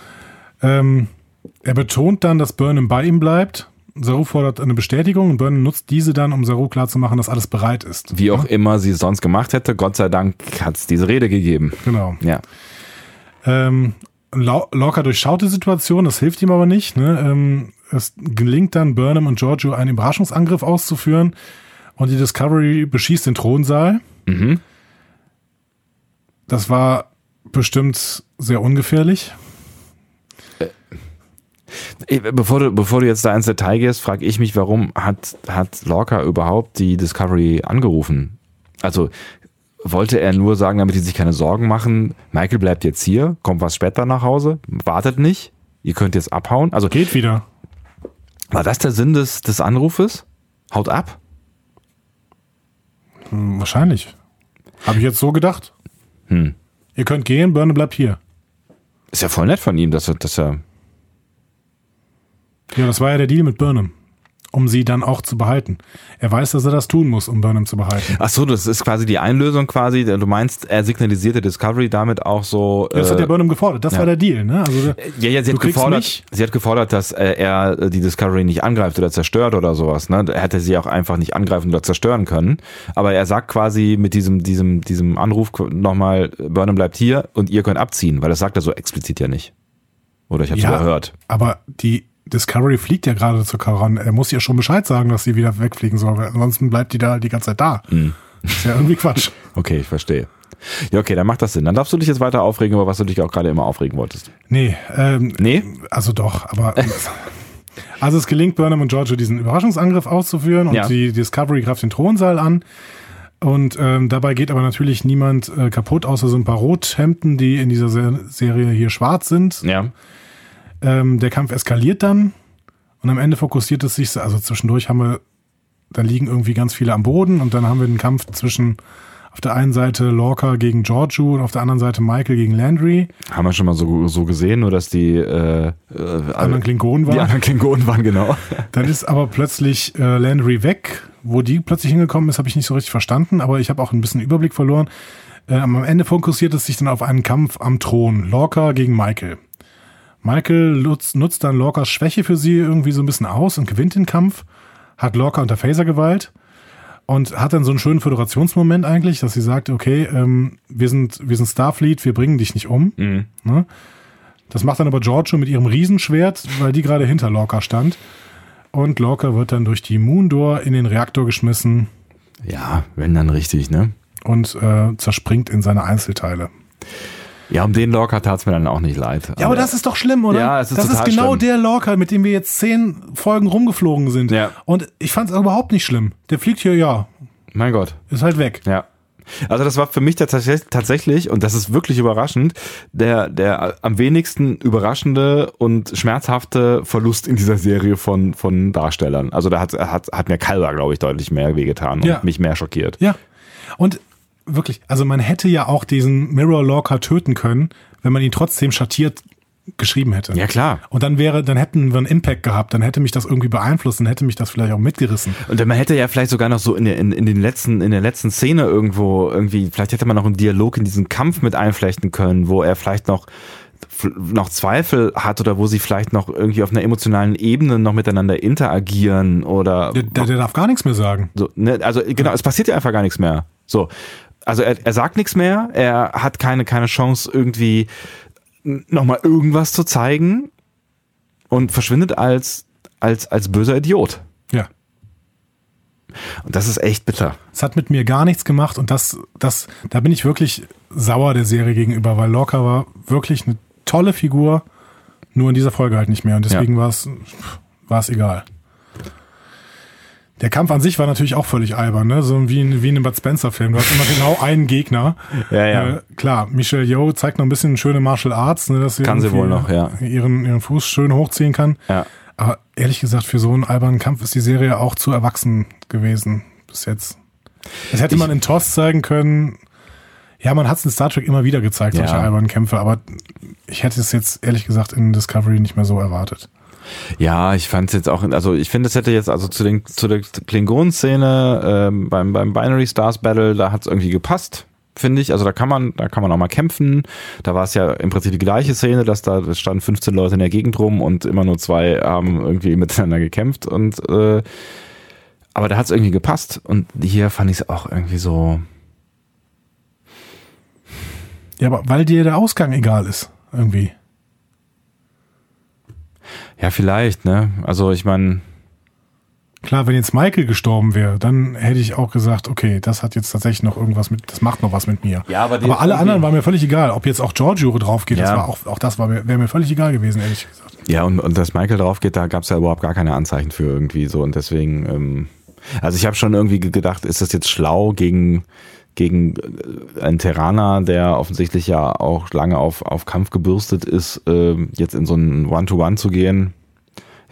Ähm, er betont dann, dass Burnham bei ihm bleibt. Saru fordert eine Bestätigung und Burnham nutzt diese dann, um Saru klarzumachen, dass alles bereit ist. Wie auch immer sie es sonst gemacht hätte, Gott sei Dank hat es diese Rede gegeben. Genau. Ja. Ähm, Lorca durchschaut die Situation, das hilft ihm aber nicht. Ne? Ähm, es gelingt dann Burnham und Giorgio einen Überraschungsangriff auszuführen und die Discovery beschießt den Thronsaal. Mhm. Das war bestimmt sehr ungefährlich. Ey, Bevor du, bevor du jetzt da ins Detail gehst, frage ich mich, warum hat, hat Lorca überhaupt die Discovery angerufen? Also wollte er nur sagen, damit die sich keine Sorgen machen, Michael bleibt jetzt hier, kommt was später nach Hause, wartet nicht, ihr könnt jetzt abhauen. Also Geht wieder. war das der Sinn des, des Anrufes? Haut ab? Hm, wahrscheinlich. Habe ich jetzt so gedacht. Hm. Ihr könnt gehen, Burnham bleibt hier. Ist ja voll nett von ihm, dass er, dass er Ja, das war ja der Deal mit Burnham. Um sie dann auch zu behalten. Er weiß, dass er das tun muss, um Burnham zu behalten. Ach so, das ist quasi die Einlösung quasi. Du meinst, er signalisierte Discovery damit auch so. Das hat äh, ja Burnham gefordert. Das ja. war der Deal, ne? Also, der- Ja, ja, sie hat, gefordert, mich. sie hat gefordert, dass äh, er äh, die Discovery nicht angreift oder zerstört oder sowas. Ne? Er hätte sie auch einfach nicht angreifen oder zerstören können. Aber er sagt quasi mit diesem, diesem, diesem Anruf nochmal, Burnham bleibt hier und ihr könnt abziehen, weil das sagt er so explizit ja nicht. Oder ich habe es Ja. überhört. aber die Discovery fliegt ja gerade zur Karan. Er muss ihr schon Bescheid sagen, dass sie wieder wegfliegen soll, weil ansonsten bleibt die da die ganze Zeit da. Mhm. ist ja irgendwie Quatsch. Okay, ich verstehe. Ja, okay, dann macht das Sinn. Dann darfst du dich jetzt weiter aufregen, über was du dich auch gerade immer aufregen wolltest. Nee, ähm, Nee? also doch, aber. Also es gelingt Burnham und Giorgio diesen Überraschungsangriff auszuführen und Ja. die Discovery greift den Thronsaal an. Und ähm, dabei geht aber natürlich niemand äh, kaputt, außer so ein paar Rothemden, die in dieser Se Serie hier schwarz sind. Ja. Ähm, der Kampf eskaliert dann und am Ende fokussiert es sich, also zwischendurch haben wir, da liegen irgendwie ganz viele am Boden und dann haben wir den Kampf zwischen auf der einen Seite Lorca gegen Giorgio und auf der anderen Seite Michael gegen Landry. Haben wir schon mal so, so gesehen, nur dass die äh, äh, Anderen Klingonen die waren. anderen Klingonen waren, genau. Dann ist aber plötzlich äh, Landry weg. Wo die plötzlich hingekommen ist, habe ich nicht so richtig verstanden, aber ich habe auch ein bisschen Überblick verloren. Äh, am Ende fokussiert es sich dann auf einen Kampf am Thron. Lorca gegen Michael. Michael nutzt, nutzt dann Lorcas Schwäche für sie irgendwie so ein bisschen aus und gewinnt den Kampf. hat Lorca unter Phaser-Gewalt und hat dann so einen schönen Föderationsmoment eigentlich, dass sie sagt, okay, ähm, wir sind, wir sind Starfleet, wir bringen dich nicht um. Mhm. Ne? Das macht dann aber Giorgio mit ihrem Riesenschwert, weil die gerade hinter Lorca stand. Und Lorca wird dann durch die Moondor in den Reaktor geschmissen Ja, wenn dann richtig, ne? und äh, zerspringt in seine Einzelteile. Ja, um den Lorca tat's mir dann auch nicht leid. Ja, aber das ist doch schlimm, oder? Ja, es ist das ist genau schlimm. der Lorca, mit dem wir jetzt zehn Folgen rumgeflogen sind. Ja. Und ich fand es überhaupt nicht schlimm. Der fliegt hier, ja, Mein Gott. ist halt weg. Ja. Also das war für mich tatsächlich, und das ist wirklich überraschend, der, der am wenigsten überraschende und schmerzhafte Verlust in dieser Serie von, von Darstellern. Also da hat, hat, hat mir Kalber, glaube ich, deutlich mehr wehgetan und Ja. mich mehr schockiert. Ja. Und wirklich, also man hätte ja auch diesen Mirror Lorca töten können, wenn man ihn trotzdem schattiert geschrieben hätte. Ja, klar. Und dann wäre, dann hätten wir einen Impact gehabt, dann hätte mich das irgendwie beeinflusst, dann hätte mich das vielleicht auch mitgerissen. Und man hätte ja vielleicht sogar noch so in der, in, in den letzten, in der letzten Szene irgendwo irgendwie, vielleicht hätte man noch einen Dialog in diesen Kampf mit einflechten können, wo er vielleicht noch noch Zweifel hat oder wo sie vielleicht noch irgendwie auf einer emotionalen Ebene noch miteinander interagieren oder Der, der, der darf gar nichts mehr sagen. so, ne? also genau, es passiert ja einfach gar nichts mehr. So, also er, er sagt nichts mehr, er hat keine keine Chance irgendwie nochmal irgendwas zu zeigen und verschwindet als als als böser Idiot. Ja. Und das ist echt bitter. Es hat mit mir gar nichts gemacht und das, das, da bin ich wirklich sauer der Serie gegenüber, weil Lorca war wirklich eine tolle Figur, nur in dieser Folge halt nicht mehr und deswegen war es, war es egal. Der Kampf an sich war natürlich auch völlig albern, ne? So wie in, wie in einem Bud Spencer-Film. Du hast immer genau einen Gegner. Ja, ja. Äh, klar, Michelle Yeoh zeigt noch ein bisschen schöne Martial Arts, ne, dass sie Kann sie wohl noch, ja. ihren, ihren Fuß schön hochziehen kann. Ja. Aber ehrlich gesagt, für so einen albernen Kampf ist die Serie auch zu erwachsen gewesen bis jetzt. Das hätte Ich- man in TOS zeigen können. Ja, man hat es in Star Trek immer wieder gezeigt, solche Ja. albernen Kämpfe, aber ich hätte es jetzt ehrlich gesagt in Discovery nicht mehr so erwartet. Ja, ich fand es jetzt auch, also ich finde, es hätte jetzt also zu, den, zu der Klingonen-Szene ähm, beim, beim Binary Stars Battle, da hat es irgendwie gepasst, finde ich. Also da kann man, da kann man auch mal kämpfen. Da war es ja im Prinzip die gleiche Szene, dass da standen 15 Leute in der Gegend rum und immer nur zwei haben irgendwie miteinander gekämpft und äh, aber da hat es irgendwie gepasst. Und hier fand ich es auch irgendwie so. Ja, aber weil dir der Ausgang egal ist, irgendwie. Ja, vielleicht, ne? Also ich meine, Klar, wenn jetzt Michael gestorben wäre, dann hätte ich auch gesagt, okay, das hat jetzt tatsächlich noch irgendwas mit, das macht noch was mit mir. Ja, aber aber alle anderen war mir völlig egal. Ob jetzt auch Giorgio drauf geht, das Ja. war auch, auch das war mir, wäre mir völlig egal gewesen, ehrlich gesagt. Ja, und, und dass Michael drauf geht, da gab es ja überhaupt gar keine Anzeichen für irgendwie so. Und deswegen, ähm, also ich habe schon irgendwie ge- gedacht, ist das jetzt schlau gegen, gegen äh, einen Terraner, der offensichtlich ja auch lange auf, auf Kampf gebürstet ist, ähm, jetzt in so ein One-to-One zu gehen.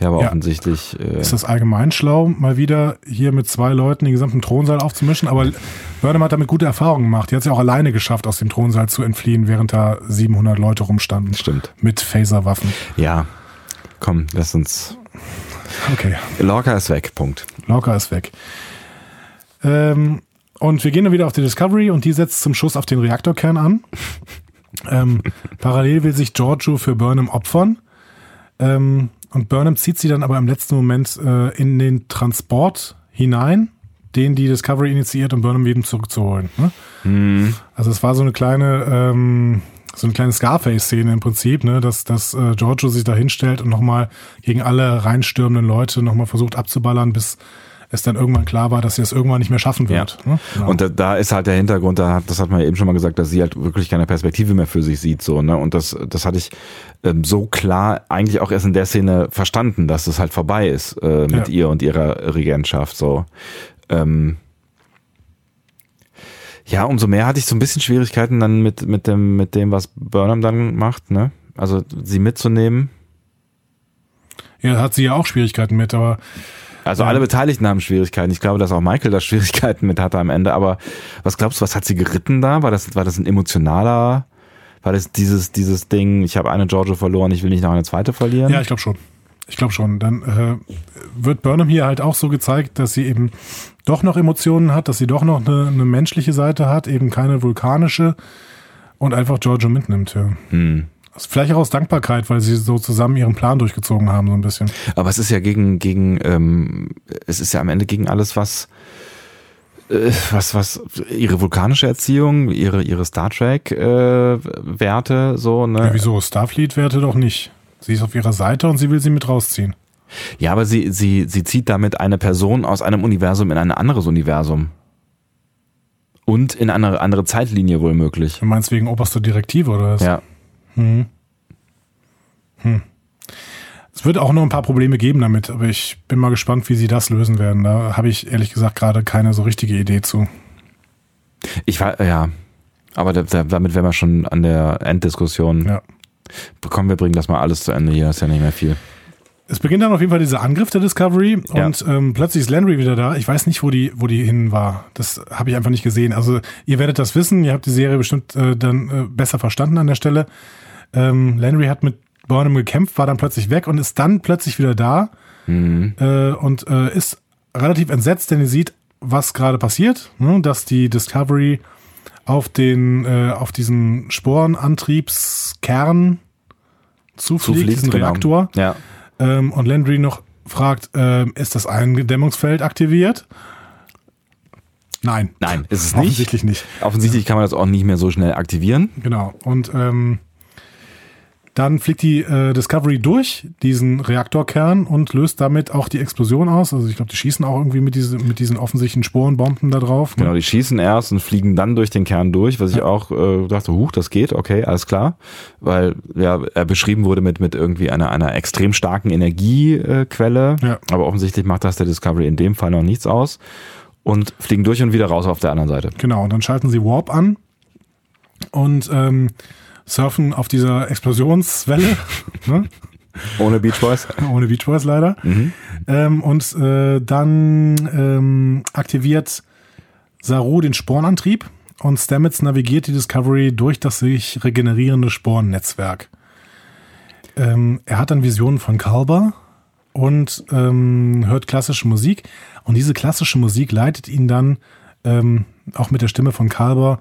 Ja, aber Ja. offensichtlich. Äh, Ist das allgemein schlau, mal wieder hier mit zwei Leuten den gesamten Thronsaal aufzumischen? Aber Burnham hat damit gute Erfahrungen gemacht. Die hat es ja auch alleine geschafft, aus dem Thronsaal zu entfliehen, während da 700 Leute rumstanden. Stimmt. Mit Phaserwaffen. Ja. Komm, lass uns. Okay, Lorca ist weg, Punkt. Lorca ist weg. Ähm, und wir gehen dann wieder auf die Discovery und die setzt zum Schuss auf den Reaktorkern an. ähm, parallel will sich Giorgio für Burnham opfern. Ähm, und Burnham zieht sie dann aber im letzten Moment äh, in den Transport hinein, den die Discovery initiiert, um Burnham eben zurückzuholen. Ne? Also es war so eine kleine, ähm, so eine kleine Scarface-Szene im Prinzip, ne, dass, dass äh, Giorgio sich da hinstellt und nochmal gegen alle reinstürmenden Leute nochmal versucht abzuballern, bis es dann irgendwann klar war, dass sie es irgendwann nicht mehr schaffen wird. Ne? Genau. Und da, da ist halt der Hintergrund, da hat, das hat man ja eben schon mal gesagt, dass sie halt wirklich keine Perspektive mehr für sich sieht, so, ne? Und das, das hatte ich ähm, so klar eigentlich auch erst in der Szene verstanden, dass es halt vorbei ist äh, mit Ja. ihr und ihrer Regentschaft, so. Ähm, ja, umso mehr hatte ich so ein bisschen Schwierigkeiten dann mit, mit dem, mit dem, was Burnham dann macht, ne? Also sie mitzunehmen. ja, hat sie ja auch Schwierigkeiten mit, aber Also Ja. alle Beteiligten haben Schwierigkeiten. Ich glaube, dass auch Michael da Schwierigkeiten mit hatte am Ende. Aber was glaubst du, was hat sie geritten da? War das, war das ein emotionaler, war das dieses, dieses Ding, ich habe eine Giorgio verloren, ich will nicht noch eine zweite verlieren? Ja, ich glaube schon. Ich glaube schon. Dann äh, wird Burnham hier halt auch so gezeigt, dass sie eben doch noch Emotionen hat, dass sie doch noch eine, eine menschliche Seite hat, eben keine vulkanische und einfach Giorgio mitnimmt. Ja. Hm. Vielleicht auch aus Dankbarkeit, weil sie so zusammen ihren Plan durchgezogen haben, so ein bisschen. Aber es ist ja gegen, gegen, ähm, es ist ja am Ende gegen alles, was, äh, was, was, ihre vulkanische Erziehung, ihre, ihre Star Trek äh, so, ne? Ja, wieso? Starfleet-Werte doch nicht. Sie ist auf ihrer Seite und sie will sie mit rausziehen. Ja, aber sie, sie, sie zieht damit eine Person aus einem Universum in ein anderes Universum. Und in eine andere Zeitlinie wohl möglich. Du meinst wegen oberster Direktive oder was? Ja. Hm. Hm. Es wird auch noch ein paar Probleme geben damit, aber ich bin mal gespannt, wie sie das lösen werden. Da habe ich ehrlich gesagt gerade keine so richtige Idee zu. Ich war, ja. Aber da, da, damit wären wir schon an der Enddiskussion. Ja. Komm, wir bringen das mal alles zu Ende hier, ist ja nicht mehr viel. Es beginnt dann auf jeden Fall dieser Angriff der Discovery Ja. und ähm, plötzlich ist Landry wieder da. Ich weiß nicht, wo die, wo die hin war. Das habe ich einfach nicht gesehen. Also ihr werdet das wissen. Ihr habt die Serie bestimmt äh, dann äh, besser verstanden an der Stelle. Ähm, Landry hat mit Burnham gekämpft, war dann plötzlich weg und ist dann plötzlich wieder da äh, und äh, ist relativ entsetzt, denn ihr sieht, was gerade passiert, ne? dass die Discovery auf den, äh, auf diesen Sporenantriebskern zufliegt, Zufliegt, diesen genau. Reaktor. Ja. Ähm, und Landry noch fragt, ähm, ist das Eingedämmungsfeld aktiviert? Nein. Nein, ist es nicht. Offensichtlich nicht. Offensichtlich kann man das auch nicht mehr so schnell aktivieren. Genau. Und ähm, dann fliegt die äh, Discovery durch diesen Reaktorkern und löst damit auch die Explosion aus. Also ich glaube, die schießen auch irgendwie mit, diese, mit diesen offensichtlichen Sporenbomben da drauf. ne? Genau, die schießen erst und fliegen dann durch den Kern durch, was ich auch äh, dachte, huch, das geht, okay, alles klar. Weil ja, er beschrieben wurde mit, mit irgendwie einer, einer extrem starken Energiequelle. Äh. Ja. Aber offensichtlich macht das der Discovery in dem Fall noch nichts aus. Und fliegen durch und wieder raus auf der anderen Seite. Genau, und dann schalten sie Warp an und ähm, surfen auf dieser Explosionswelle. ne? Ohne Beach Boys. Ohne Beach Boys leider. Mhm. Ähm, und äh, dann ähm, aktiviert Saru den Spornantrieb und Stamets navigiert die Discovery durch das sich regenerierende Sporennetzwerk. Ähm, er hat dann Visionen von Kalber und ähm, hört klassische Musik. Und diese klassische Musik leitet ihn dann ähm, auch mit der Stimme von Kalber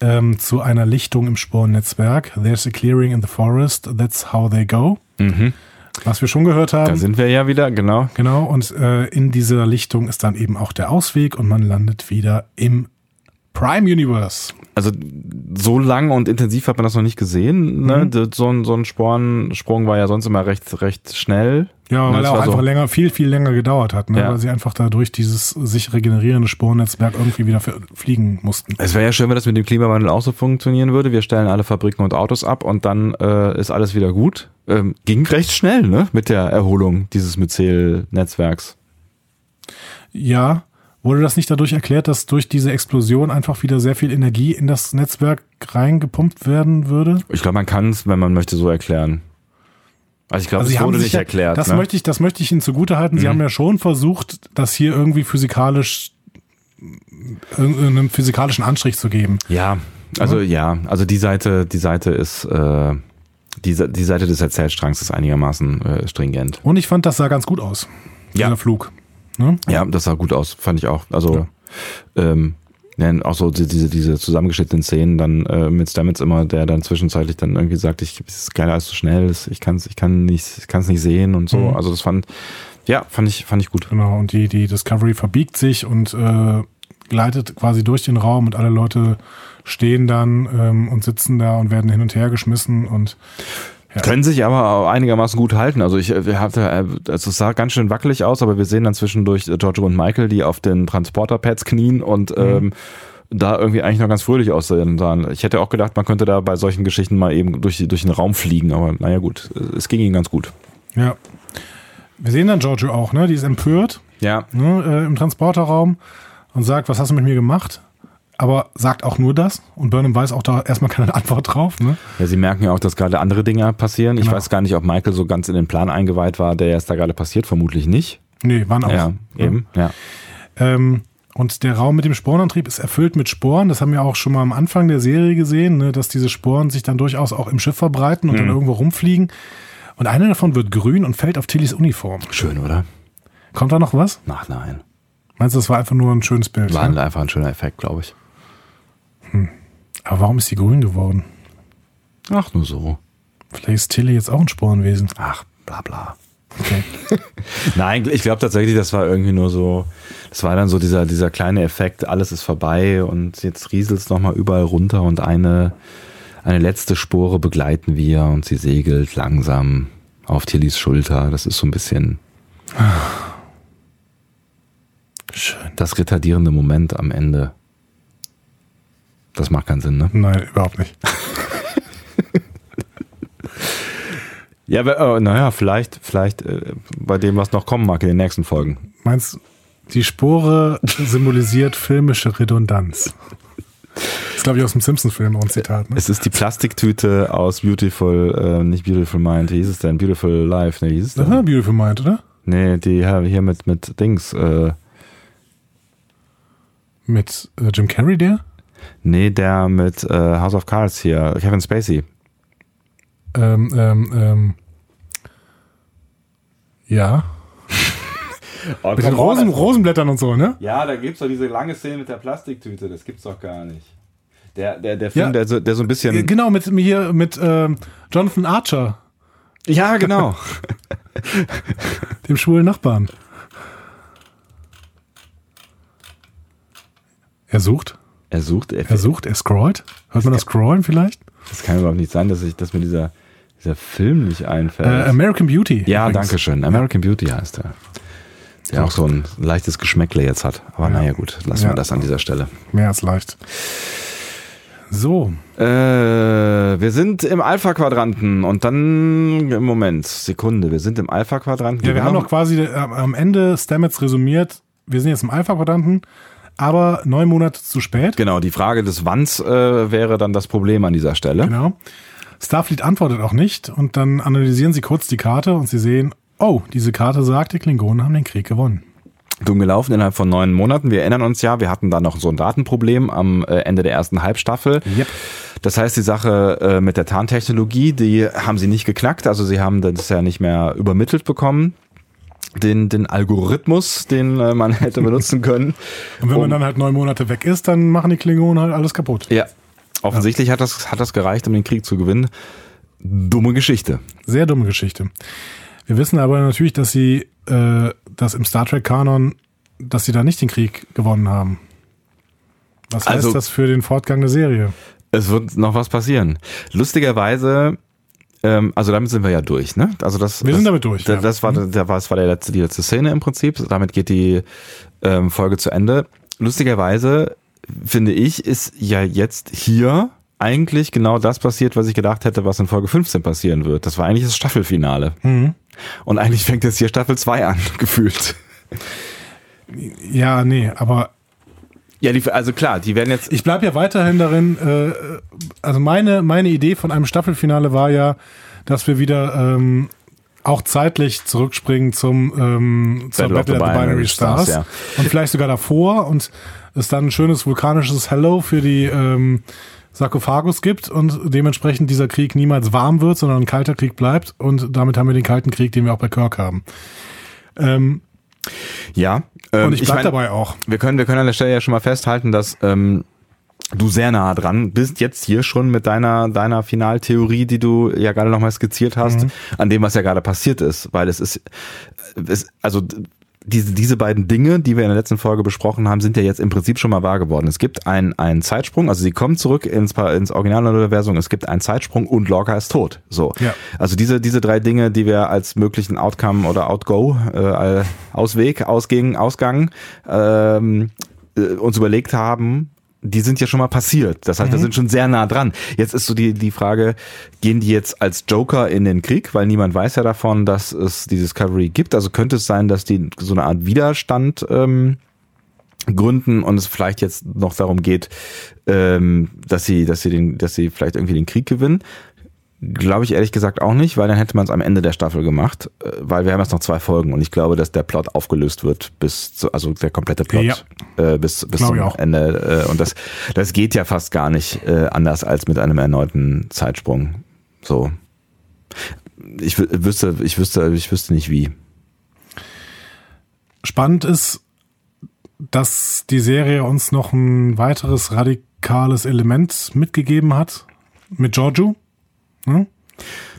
ähm, zu einer Lichtung im Sporennetzwerk. There's a clearing in the forest, that's how they go. Was wir schon gehört haben. Da sind wir ja wieder, genau. Genau, und äh, in dieser Lichtung ist dann eben auch der Ausweg und man landet wieder im Prime Universe. Also so lang und intensiv hat man das noch nicht gesehen. Ne? Mhm. So ein, so ein Spornsprung war ja sonst immer recht, recht schnell. Ja, Ne, weil er auch war so- einfach länger, viel, viel länger gedauert hat, ne? Ja. weil sie einfach dadurch dieses sich regenerierende Sporennetzwerk irgendwie wieder fliegen mussten. Es wäre ja schön, wenn das mit dem Klimawandel auch so funktionieren würde. Wir stellen alle Fabriken und Autos ab und dann äh, ist alles wieder gut. Ähm, ging recht schnell, ne? Mit der Erholung dieses Myzel-Netzwerks. Ja, wurde das nicht dadurch erklärt, dass durch diese Explosion einfach wieder sehr viel Energie in das Netzwerk reingepumpt werden würde? Ich glaube, man kann es, wenn man möchte, so erklären. Also ich glaube, Also es sie haben wurde sich nicht ja, erklärt. Das ne? möchte ich, das möchte ich Ihnen zugutehalten. Sie Mhm. haben ja schon versucht, das hier irgendwie physikalisch einen physikalischen Anstrich zu geben. Ja, also ja, also die Seite, die Seite ist, äh, die, die Seite des Erzählstrangs ist einigermaßen äh, stringent. Und ich fand, das sah ganz gut aus. Ja. Dieser Flug. Ne? Ja, das sah gut aus, fand ich auch. Also ähm, ja, auch so die- diese, diese zusammengeschnittenen Szenen dann äh, mit Stamets immer, der dann zwischenzeitlich dann irgendwie sagt, ich es ist geiler als so schnell, es- ich kann's, ich kann nicht, ich kann's nicht sehen und so. Mhm. Also das fand, ja, fand ich, fand ich gut. Genau. Und die, die Discovery verbiegt sich und äh, gleitet quasi durch den Raum und alle Leute stehen dann ähm, und sitzen da und werden hin und her geschmissen und Ja. Können sich aber auch einigermaßen gut halten. Also ich, wir hatten, äh, also es sah ganz schön wackelig aus, aber wir sehen dann zwischendurch äh, Giorgio und Michael, die auf den Transporterpads knien und ähm, da irgendwie eigentlich noch ganz fröhlich aussehen sahen. Ich hätte auch gedacht, man könnte da bei solchen Geschichten mal eben durch, durch den Raum fliegen, aber naja gut, es ging ihnen ganz gut. ja. Wir sehen dann Giorgio auch, ne? Die ist empört Ja, ne, äh, im Transporterraum und sagt, was hast du mit mir gemacht? Aber sagt auch nur das und Burnham weiß auch da erstmal keine Antwort drauf. Ne? Ja, sie merken ja auch, dass gerade andere Dinge passieren. Ich Genau. weiß gar nicht, ob Michael so ganz in den Plan eingeweiht war, der jetzt da gerade passiert. Vermutlich nicht. Nee, waren auch. Ja, eben. Ja. Ähm, und der Raum mit dem Sporenantrieb ist erfüllt mit Sporen. Das haben wir auch schon mal am Anfang der Serie gesehen, ne, dass diese Sporen sich dann durchaus auch im Schiff verbreiten und Mhm. dann irgendwo rumfliegen. Und eine davon wird grün und fällt auf Tillys Uniform. Schön, oder? Kommt da noch was? Ach nein. Meinst du, das war einfach nur ein schönes Bild? War Ne? einfach ein schöner Effekt, glaube ich. Aber warum ist die grün geworden? Ach, nur so. Vielleicht ist Tilly jetzt auch ein Sporenwesen. Ach, bla bla. Okay. Nein, ich glaube tatsächlich, das war irgendwie nur so, das war dann so dieser, dieser kleine Effekt, alles ist vorbei und jetzt rieselt es nochmal überall runter und eine, eine letzte Spore begleiten wir und sie segelt langsam auf Tillys Schulter. Das ist so ein bisschen Schön. das retardierende Moment am Ende. Das macht keinen Sinn, ne? Nein, überhaupt nicht. Ja, aber, äh, naja, vielleicht, vielleicht äh, bei dem, was noch kommen mag in den nächsten Folgen. Meinst die Spore symbolisiert filmische Redundanz? Das ist, glaube ich, aus dem Simpsons-Film auch ein Zitat. Ne? Es ist die Plastiktüte aus Beautiful, äh, nicht Beautiful Mind, wie hieß es denn? Beautiful Life, ne, hieß es Das denn? war Beautiful Mind, oder? Nee, die hier mit, mit Dings, äh, Mit äh, Jim Carrey, der? Nee, der mit äh, House of Cards hier, Kevin Spacey. Ähm, ähm, ähm. Ja. Oh, Mit den Rosen, Rosenblättern und so, ne? Ja, da gibt's doch diese lange Szene mit der Plastiktüte, das gibt's doch gar nicht. Der, der, der Film, Ja. der, so, der so ein bisschen. Genau, mit hier, mit ähm, Jonathan Archer, Ja, genau. dem schwulen Nachbarn. Er sucht, er sucht, er, er sucht, er scrollt. Hört man das Scrollen vielleicht? das kann überhaupt nicht sein, dass, ich, dass mir dieser, dieser Film nicht einfällt. Äh, American Beauty. ja, übrigens. danke schön. American Beauty heißt er. Der auch so ein leichtes Geschmäckle jetzt hat. Aber naja, gut, lassen Ja. wir das an dieser Stelle. Mehr als leicht. So, Äh, wir sind im Alpha-Quadranten und dann, im Moment, Sekunde, wir sind im Alpha-Quadranten. ja, wir haben noch quasi äh, am Ende Stamets resümiert. Wir sind jetzt im Alpha-Quadranten, aber neun Monate zu spät. Genau, die Frage des Wanns äh, wäre dann das Problem an dieser Stelle. Genau. Starfleet antwortet auch nicht und dann analysieren sie kurz die Karte und sie sehen, oh, diese Karte sagt, die Klingonen haben den Krieg gewonnen. Dumm gelaufen innerhalb von neun Monaten. Wir erinnern uns ja, wir hatten da noch so ein Datenproblem am äh, Ende der ersten Halbstaffel. Yep. Das heißt, die Sache äh, mit der Tarntechnologie, die haben sie nicht geknackt. Also sie haben das ja nicht mehr übermittelt bekommen. Den, den Algorithmus, den äh, man hätte benutzen können. Und wenn Um- man dann halt neun Monate weg ist, dann machen die Klingonen halt alles kaputt. Ja, offensichtlich hat das, hat das gereicht, um den Krieg zu gewinnen. Dumme Geschichte. Sehr dumme Geschichte. Wir wissen aber natürlich, dass sie, äh, dass im Star Trek-Kanon, dass sie da nicht den Krieg gewonnen haben. Was heißt Also- das für den Fortgang der Serie? Es wird noch was passieren. Lustigerweise, ähm, also damit sind wir ja durch, ne? Also das, Wir das, sind damit durch, Das, ja. das war, der, war, das war der letzte, die letzte Szene im Prinzip. Damit geht die ähm, Folge zu Ende. Lustigerweise finde ich, ist ja jetzt hier eigentlich genau das passiert, was ich gedacht hätte, was in Folge 15 passieren wird. Das war eigentlich das Staffelfinale. Mhm. Und eigentlich fängt jetzt hier Staffel 2 an, gefühlt. Ja, nee, aber Ja, die, also klar, die werden jetzt. ich bleibe ja weiterhin darin, äh, also meine, meine Idee von einem Staffelfinale war ja, dass wir wieder ähm, auch zeitlich zurückspringen zum ähm, zur Battle of Battle the of the Binary Binary Stars, Stars, ja. und vielleicht sogar davor und es dann ein schönes vulkanisches Hello für die ähm, Sarkophagus gibt und dementsprechend dieser Krieg niemals warm wird, sondern ein kalter Krieg bleibt und damit haben wir den kalten Krieg, den wir auch bei Kirk haben. Ähm, Ja. Ähm, und ich bleib mein, dabei auch. Wir können, wir können an der Stelle ja schon mal festhalten, dass ähm, du sehr nah dran bist jetzt hier schon mit deiner deiner Finaltheorie, die du ja gerade noch mal skizziert hast, an dem was ja gerade passiert ist, weil es ist es, also diese, diese beiden Dinge, die wir in der letzten Folge besprochen haben, sind ja jetzt im Prinzip schon mal wahr geworden. Es gibt einen, einen Zeitsprung, also sie kommen zurück ins, ins Originaluniversum, es gibt einen Zeitsprung und Lorca ist tot. So. Ja. Also diese, diese drei Dinge, die wir als möglichen Outcome oder Outgo, äh, Ausweg, Ausging, Ausgang ähm, äh, uns überlegt haben, die sind ja schon mal passiert. Das heißt, wir sind schon sehr nah dran. Jetzt ist so die, die Frage, gehen die jetzt als Joker in den Krieg? Weil niemand weiß ja davon, dass es die Discovery gibt. Also könnte es sein, dass die so eine Art Widerstand ähm, gründen und es vielleicht jetzt noch darum geht, ähm, dass sie, dass sie den, dass sie vielleicht irgendwie den Krieg gewinnen. Glaube ich ehrlich gesagt auch nicht, weil dann hätte man es am Ende der Staffel gemacht, äh, weil wir haben jetzt noch zwei Folgen und ich glaube, dass der Plot aufgelöst wird bis zu, also der komplette Plot Ja. äh, bis bis Glaube zum. Ende äh, und das das geht ja fast gar nicht äh, anders als mit einem erneuten Zeitsprung. So. Ich wü- wüsste, ich wüsste, ich wüsste nicht wie. Spannend ist, dass die Serie uns noch ein weiteres radikales Element mitgegeben hat mit Giorgio. Ne?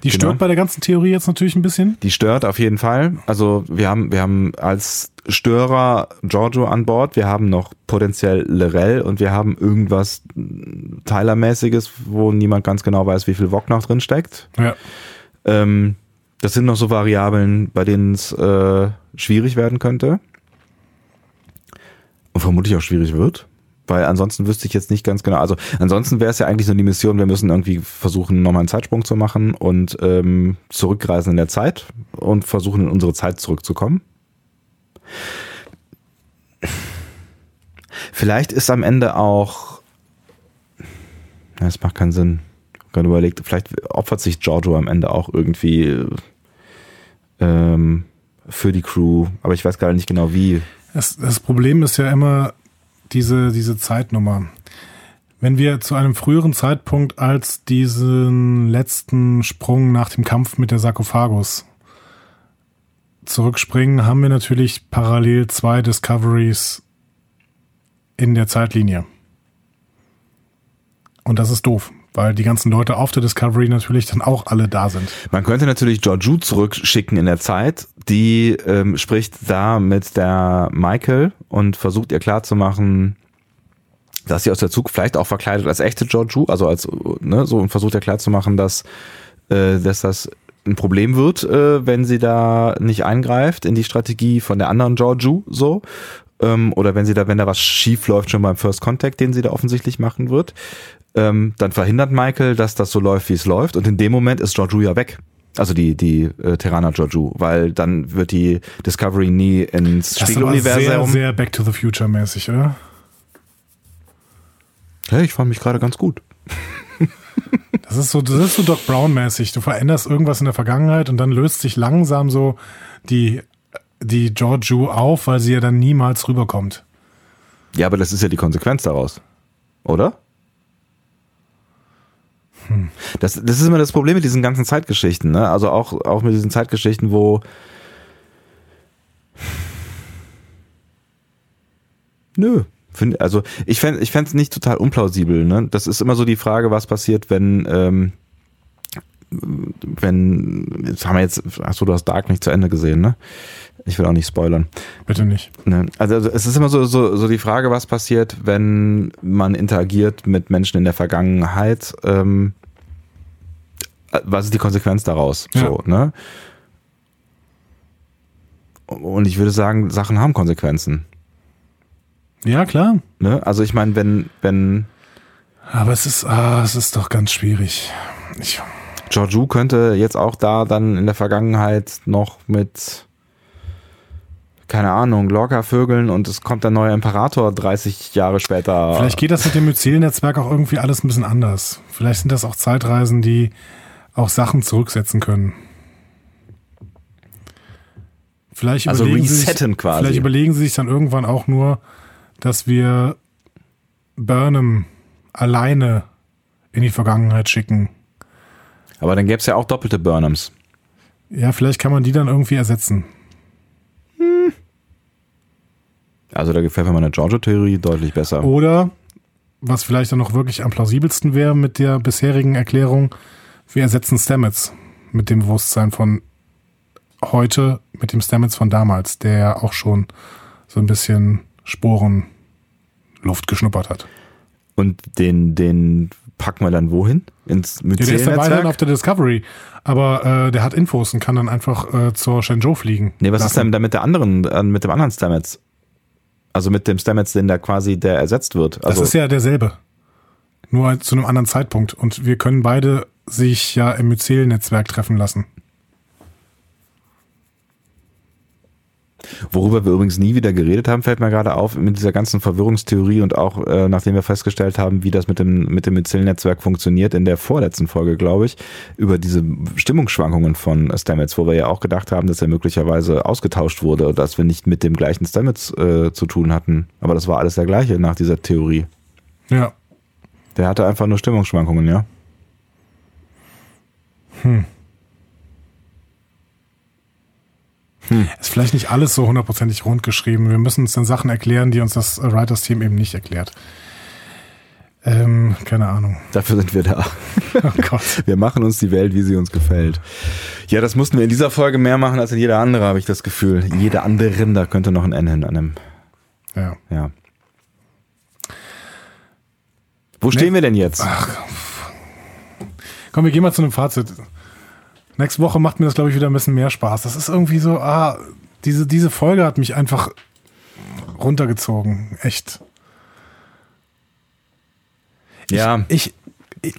Die Genau. stört bei der ganzen Theorie jetzt natürlich ein bisschen. Die stört auf jeden Fall. Also wir haben, wir haben als Störer Giorgio an Bord, wir haben noch potenziell Lorel und wir haben irgendwas Tyler-mäßiges, wo niemand ganz genau weiß, wie viel Wok noch drin steckt. Ja. Ähm, das sind noch so Variablen, bei denen es äh, schwierig werden könnte. Und vermutlich auch schwierig wird. Weil ansonsten wüsste ich jetzt nicht ganz genau. Also ansonsten wäre es ja eigentlich so die Mission, wir müssen irgendwie versuchen, nochmal einen Zeitsprung zu machen und ähm, zurückreisen in der Zeit und versuchen, in unsere Zeit zurückzukommen. Vielleicht ist am Ende auch. Das macht keinen Sinn. Gerade überlegt, vielleicht opfert sich Giorgio am Ende auch irgendwie ähm, für die Crew, aber ich weiß gar nicht genau wie. Das, das Problem ist ja immer diese, diese Zeitnummer. Wenn wir zu einem früheren Zeitpunkt als diesen letzten Sprung nach dem Kampf mit der Sarkophagus zurückspringen, haben wir natürlich parallel zwei Discoveries in der Zeitlinie. Und das ist doof, weil die ganzen Leute auf der Discovery natürlich dann auch alle da sind. Man könnte natürlich Giorgio zurückschicken in der Zeit. Die ähm, spricht da mit der Michael und versucht ihr klarzumachen, dass sie aus der Zug vielleicht auch verkleidet als echte Giorgio, also als ne, so und versucht ihr klarzumachen, dass äh, dass das ein Problem wird, äh, wenn sie da nicht eingreift in die Strategie von der anderen Giorgio so ähm, oder wenn sie da wenn da was schief läuft schon beim First Contact, den sie da offensichtlich machen wird, ähm, dann verhindert Michael, dass das so läuft, wie es läuft und in dem Moment ist Giorgio ja weg. Also die die äh, Terraner Giorgio, weil dann wird die Discovery nie ins Das ist aber sehr, Spiegeluniversum. sehr Back to the Future mäßig, oder? Hey, ich fand mich gerade ganz gut. Das ist so, das ist so Doc Brown-mäßig. Du veränderst irgendwas in der Vergangenheit und dann löst sich langsam so die, die Giorgio auf, weil sie ja dann niemals rüberkommt. Ja, aber das ist ja die Konsequenz daraus. Oder? Das, das ist immer das Problem mit diesen ganzen Zeitgeschichten, ne? Also auch, auch mit diesen Zeitgeschichten, wo. Nö. Find, also ich fände ich fänd's nicht total unplausibel, ne? Das ist immer so die Frage, was passiert, wenn, ähm, wenn, jetzt haben wir jetzt, achso, du hast Dark nicht zu Ende gesehen, ne? Ich will auch nicht spoilern. Bitte nicht. Ne? Also, also es ist immer so, so, so die Frage, was passiert, wenn man interagiert mit Menschen in der Vergangenheit. Ähm, was ist die Konsequenz daraus? Ja. So, ne? Und ich würde sagen, Sachen haben Konsequenzen. Ja, klar. Ne? Also ich meine, wenn, wenn Aber es ist, ah, es ist doch ganz schwierig. Ich, Giorgio könnte jetzt auch da dann in der Vergangenheit noch mit keine Ahnung, Lorca vögeln und es kommt der neue Imperator 30 Jahre später. vielleicht geht das mit dem Myzel-Netzwerk auch irgendwie alles ein bisschen anders. Vielleicht sind das auch Zeitreisen, die auch Sachen zurücksetzen können. Vielleicht Also überlegen resetten sich, quasi. Vielleicht überlegen sie sich dann irgendwann auch nur, dass wir Burnham alleine in die Vergangenheit schicken. Aber dann gäbe es ja auch doppelte Burnhams. Ja, vielleicht kann man die dann irgendwie ersetzen. Also da gefällt mir meine Giorgio-Theorie deutlich besser. Oder, was vielleicht dann noch wirklich am plausibelsten wäre mit der bisherigen Erklärung, wir ersetzen Stamets mit dem Bewusstsein von heute, mit dem Stamets von damals, der ja auch schon so ein bisschen Sporenluft geschnuppert hat. Und den, den packen wir dann wohin? Ins Ja, der ist ja weiterhin auf der Discovery, aber äh, der hat Infos und kann dann einfach äh, zur Shenzhou fliegen. Nee, was ist lassen. denn da mit der anderen, äh, mit dem anderen Stamets? Also mit dem Stamets, den da quasi der ersetzt wird. Also, Das ist ja derselbe. Nur zu einem anderen Zeitpunkt. Und wir können beide sich ja im Myzel-Netzwerk treffen lassen. Worüber wir übrigens nie wieder geredet haben, fällt mir gerade auf, mit dieser ganzen Verwirrungstheorie und auch äh, nachdem wir festgestellt haben, wie das mit dem, mit dem Myzel-Netzwerk funktioniert, in der vorletzten Folge, glaube ich, über diese Stimmungsschwankungen von Stamets, wo wir ja auch gedacht haben, dass er möglicherweise ausgetauscht wurde, dass wir nicht mit dem gleichen Stamets äh, zu tun hatten. Aber das war alles der gleiche nach dieser Theorie. Ja. Der hatte einfach nur Stimmungsschwankungen, ja. Ist vielleicht nicht alles so hundertprozentig rund geschrieben. Wir müssen uns dann Sachen erklären, die uns das Writers-Team eben nicht erklärt. Ähm, keine Ahnung. Dafür sind wir da. Oh Gott. Wir machen uns die Welt, wie sie uns gefällt. Ja, das mussten wir in dieser Folge mehr machen als in jeder andere, habe ich das Gefühl. Jede anderen, da könnte noch ein N hin an einem. Ja. Ja. Wo stehen wir denn jetzt? Ach, komm, wir gehen mal zu einem Fazit. Nächste Woche macht mir das, glaube ich, wieder ein bisschen mehr Spaß. Das ist irgendwie so, ah, diese, diese Folge hat mich einfach runtergezogen. Echt. Ja. Ich, ich, ich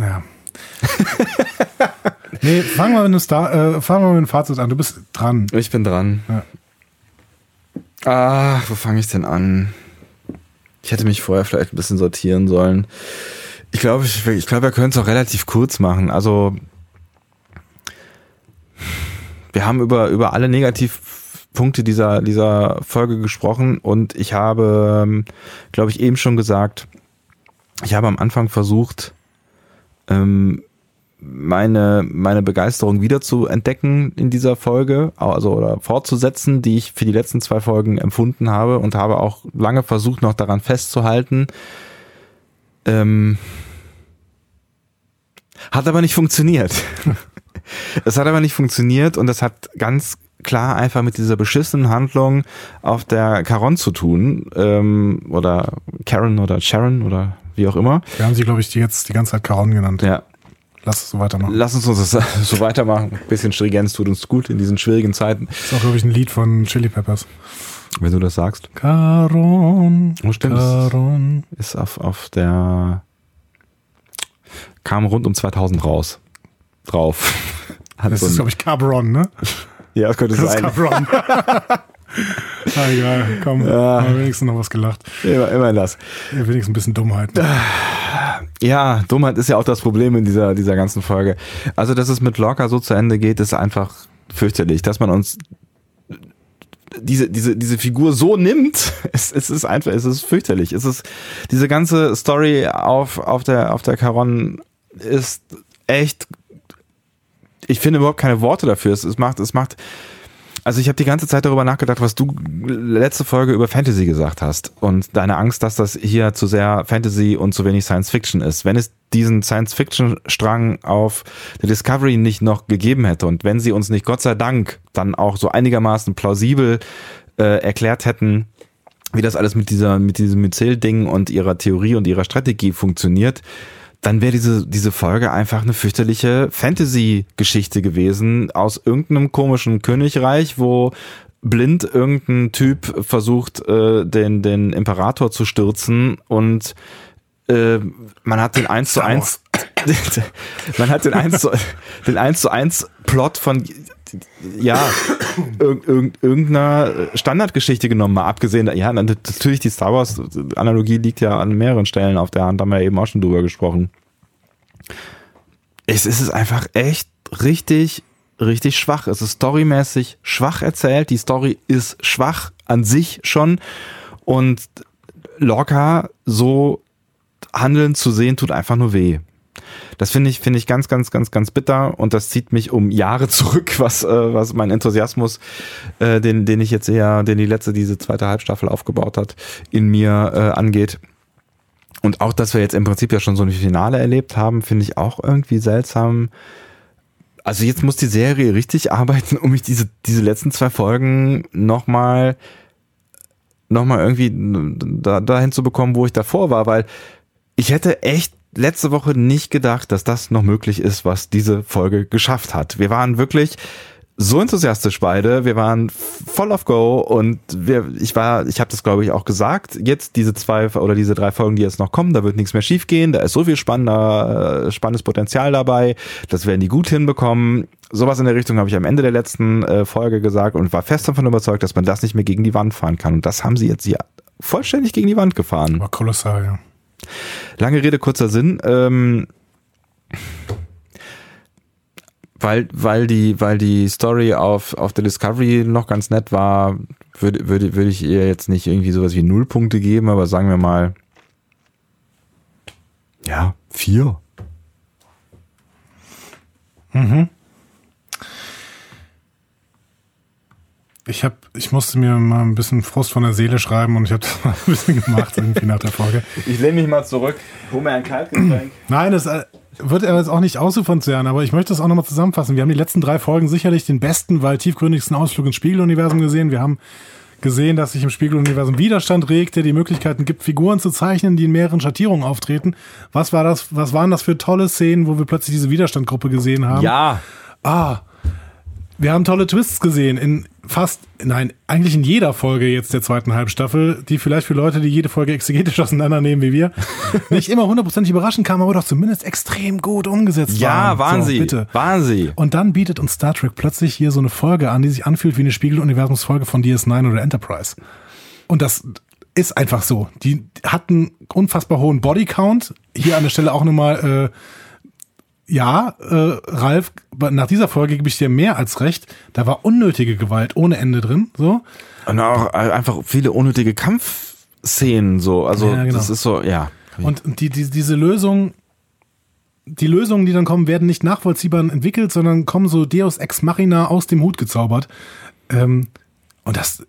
ja. nee, fangen wir mit einem, Star, äh, fangen wir mit einem Fazit an. Du bist dran. Ich bin dran. Ja. Ah, wo fange ich denn an? Ich hätte mich vorher vielleicht ein bisschen sortieren sollen. Ich glaube, ich, ich glaube, wir können es auch relativ kurz machen. Also, wir haben über, über alle Negativpunkte dieser, dieser Folge gesprochen und ich habe, ähm, glaube ich, eben schon gesagt, ich habe am Anfang versucht, ähm, meine, meine Begeisterung wieder zu entdecken in dieser Folge, also oder fortzusetzen, die ich für die letzten zwei Folgen empfunden habe und habe auch lange versucht, noch daran festzuhalten. Ähm, hat aber nicht funktioniert. es hat aber nicht funktioniert und das hat ganz klar einfach mit dieser beschissenen Handlung auf der Caron zu tun. Ähm, oder Karen oder Sharon oder wie auch immer. Wir haben sie, glaube ich, die jetzt die ganze Zeit Caron genannt. Ja, Lass es so weitermachen. Lass uns das so weitermachen. Ein bisschen Stringenz tut uns gut in diesen schwierigen Zeiten. Das ist auch, glaube ich, ein Lied von Chili Peppers. Wenn du das sagst. Caron. Oh, stimmt. Caron. Ist auf, auf der. Kam rund um 2000 raus. Drauf. Das so ist, glaube ich, Cabron, ne? Ja, das könnte das sein. Ist Cabron. ah, egal, komm, ja. wenigstens noch was gelacht. Immer, immer das. Ja, wenigstens ein bisschen Dummheit. Ne? Ja, Dummheit ist ja auch das Problem in dieser, dieser ganzen Folge. Also, dass es mit Locker so zu Ende geht, ist einfach fürchterlich. Dass man uns diese, diese, diese Figur so nimmt, es, es ist einfach, es ist fürchterlich. Es ist, diese ganze Story auf, auf der, auf der Caron ist echt, ich finde überhaupt keine Worte dafür. Es, es macht, es macht, also ich habe die ganze Zeit darüber nachgedacht, was du letzte Folge über Fantasy gesagt hast und deine Angst, dass das hier zu sehr Fantasy und zu wenig Science Fiction ist. Wenn es diesen Science Fiction Strang auf der Discovery nicht noch gegeben hätte und wenn sie uns nicht Gott sei Dank dann auch so einigermaßen plausibel äh, erklärt hätten, wie das alles mit dieser mit diesem Myzel-Ding und ihrer Theorie und ihrer Strategie funktioniert, dann wäre diese, diese Folge einfach eine fürchterliche Fantasy-Geschichte gewesen aus irgendeinem komischen Königreich, wo blind irgendein Typ versucht, äh, den, den Imperator zu stürzen und äh, man hat den 1 zu 1 man hat den 1 zu, den 1 zu 1 Plot von ja, irgendeiner Standardgeschichte genommen, mal abgesehen, ja, natürlich die Star Wars Analogie liegt ja an mehreren Stellen auf der Hand, haben wir eben auch schon drüber gesprochen. Es ist einfach echt richtig, richtig schwach. Es ist storymäßig schwach erzählt. Die Story ist schwach an sich schon. Und Lorca so handeln zu sehen, tut einfach nur weh. Das finde ich, finde ich ganz, ganz, ganz, ganz bitter und das zieht mich um Jahre zurück, was, äh, was mein Enthusiasmus, äh, den, den ich jetzt eher, den die letzte, diese zweite Halbstaffel aufgebaut hat, in mir äh, angeht. Und auch, dass wir jetzt im Prinzip ja schon so ein Finale erlebt haben, finde ich auch irgendwie seltsam. Also jetzt muss die Serie richtig arbeiten, um mich diese, diese letzten zwei Folgen nochmal noch irgendwie da, dahin zu bekommen, wo ich davor war, weil ich hätte echt letzte Woche nicht gedacht, dass das noch möglich ist, was diese Folge geschafft hat. Wir waren wirklich so enthusiastisch beide. Wir waren voll auf Go und wir, ich war, ich habe das glaube ich auch gesagt. Jetzt diese zwei oder diese drei Folgen, die jetzt noch kommen, da wird nichts mehr schiefgehen. Da ist so viel spannender, äh, spannendes Potenzial dabei. Das werden die gut hinbekommen. Sowas in der Richtung habe ich am Ende der letzten äh, Folge gesagt und war fest davon überzeugt, dass man das nicht mehr gegen die Wand fahren kann. Und das haben sie jetzt hier vollständig gegen die Wand gefahren. War kolossal, ja. Lange Rede, kurzer Sinn. Ähm, weil, weil, die, weil die Story auf, auf der Discovery noch ganz nett war, würde, würde, würde ich ihr jetzt nicht irgendwie sowas wie Nullpunkte geben, aber sagen wir mal, ja, vier. Mhm. Ich habe, ich musste mir mal ein bisschen Frust von der Seele schreiben und ich habe das mal ein bisschen gemacht irgendwie nach der Folge. Ich lehne mich mal zurück, hol mir ein Kaltgetränk. Nein, das äh, wird er jetzt auch nicht ausufern sein, aber ich möchte das auch nochmal zusammenfassen. Wir haben die letzten drei Folgen sicherlich den besten, weil tiefgründigsten Ausflug ins Spiegeluniversum gesehen. Wir haben gesehen, dass sich im Spiegeluniversum Widerstand regt, der die Möglichkeiten gibt, Figuren zu zeichnen, die in mehreren Schattierungen auftreten. Was war das, was waren das für tolle Szenen, wo wir plötzlich diese Widerstandgruppe gesehen haben? Ja. Ah, wir haben tolle Twists gesehen in fast, nein, eigentlich in jeder Folge jetzt der zweiten Halbstaffel, die vielleicht für Leute, die jede Folge exegetisch auseinandernehmen wie wir, nicht immer hundertprozentig überraschen kamen, aber doch zumindest extrem gut umgesetzt Ja, waren. waren So, sie. Bitte. Waren sie. Und dann bietet uns Star Trek plötzlich hier so eine Folge an, die sich anfühlt wie eine Spiegeluniversumsfolge von DS9 oder Enterprise. Und das ist einfach so. Die hat einen unfassbar hohen Bodycount. Hier an der Stelle auch nochmal, äh, ja, äh, Ralf, nach dieser Folge gebe ich dir mehr als recht. Da war unnötige Gewalt ohne Ende drin. So. Und auch einfach viele unnötige Kampfszenen so. Also Ja, genau. das ist so, ja. Und die, die, diese Lösung, die Lösungen, die dann kommen, werden nicht nachvollziehbar entwickelt, sondern kommen so Deus Ex Machina aus dem Hut gezaubert. Ähm, und das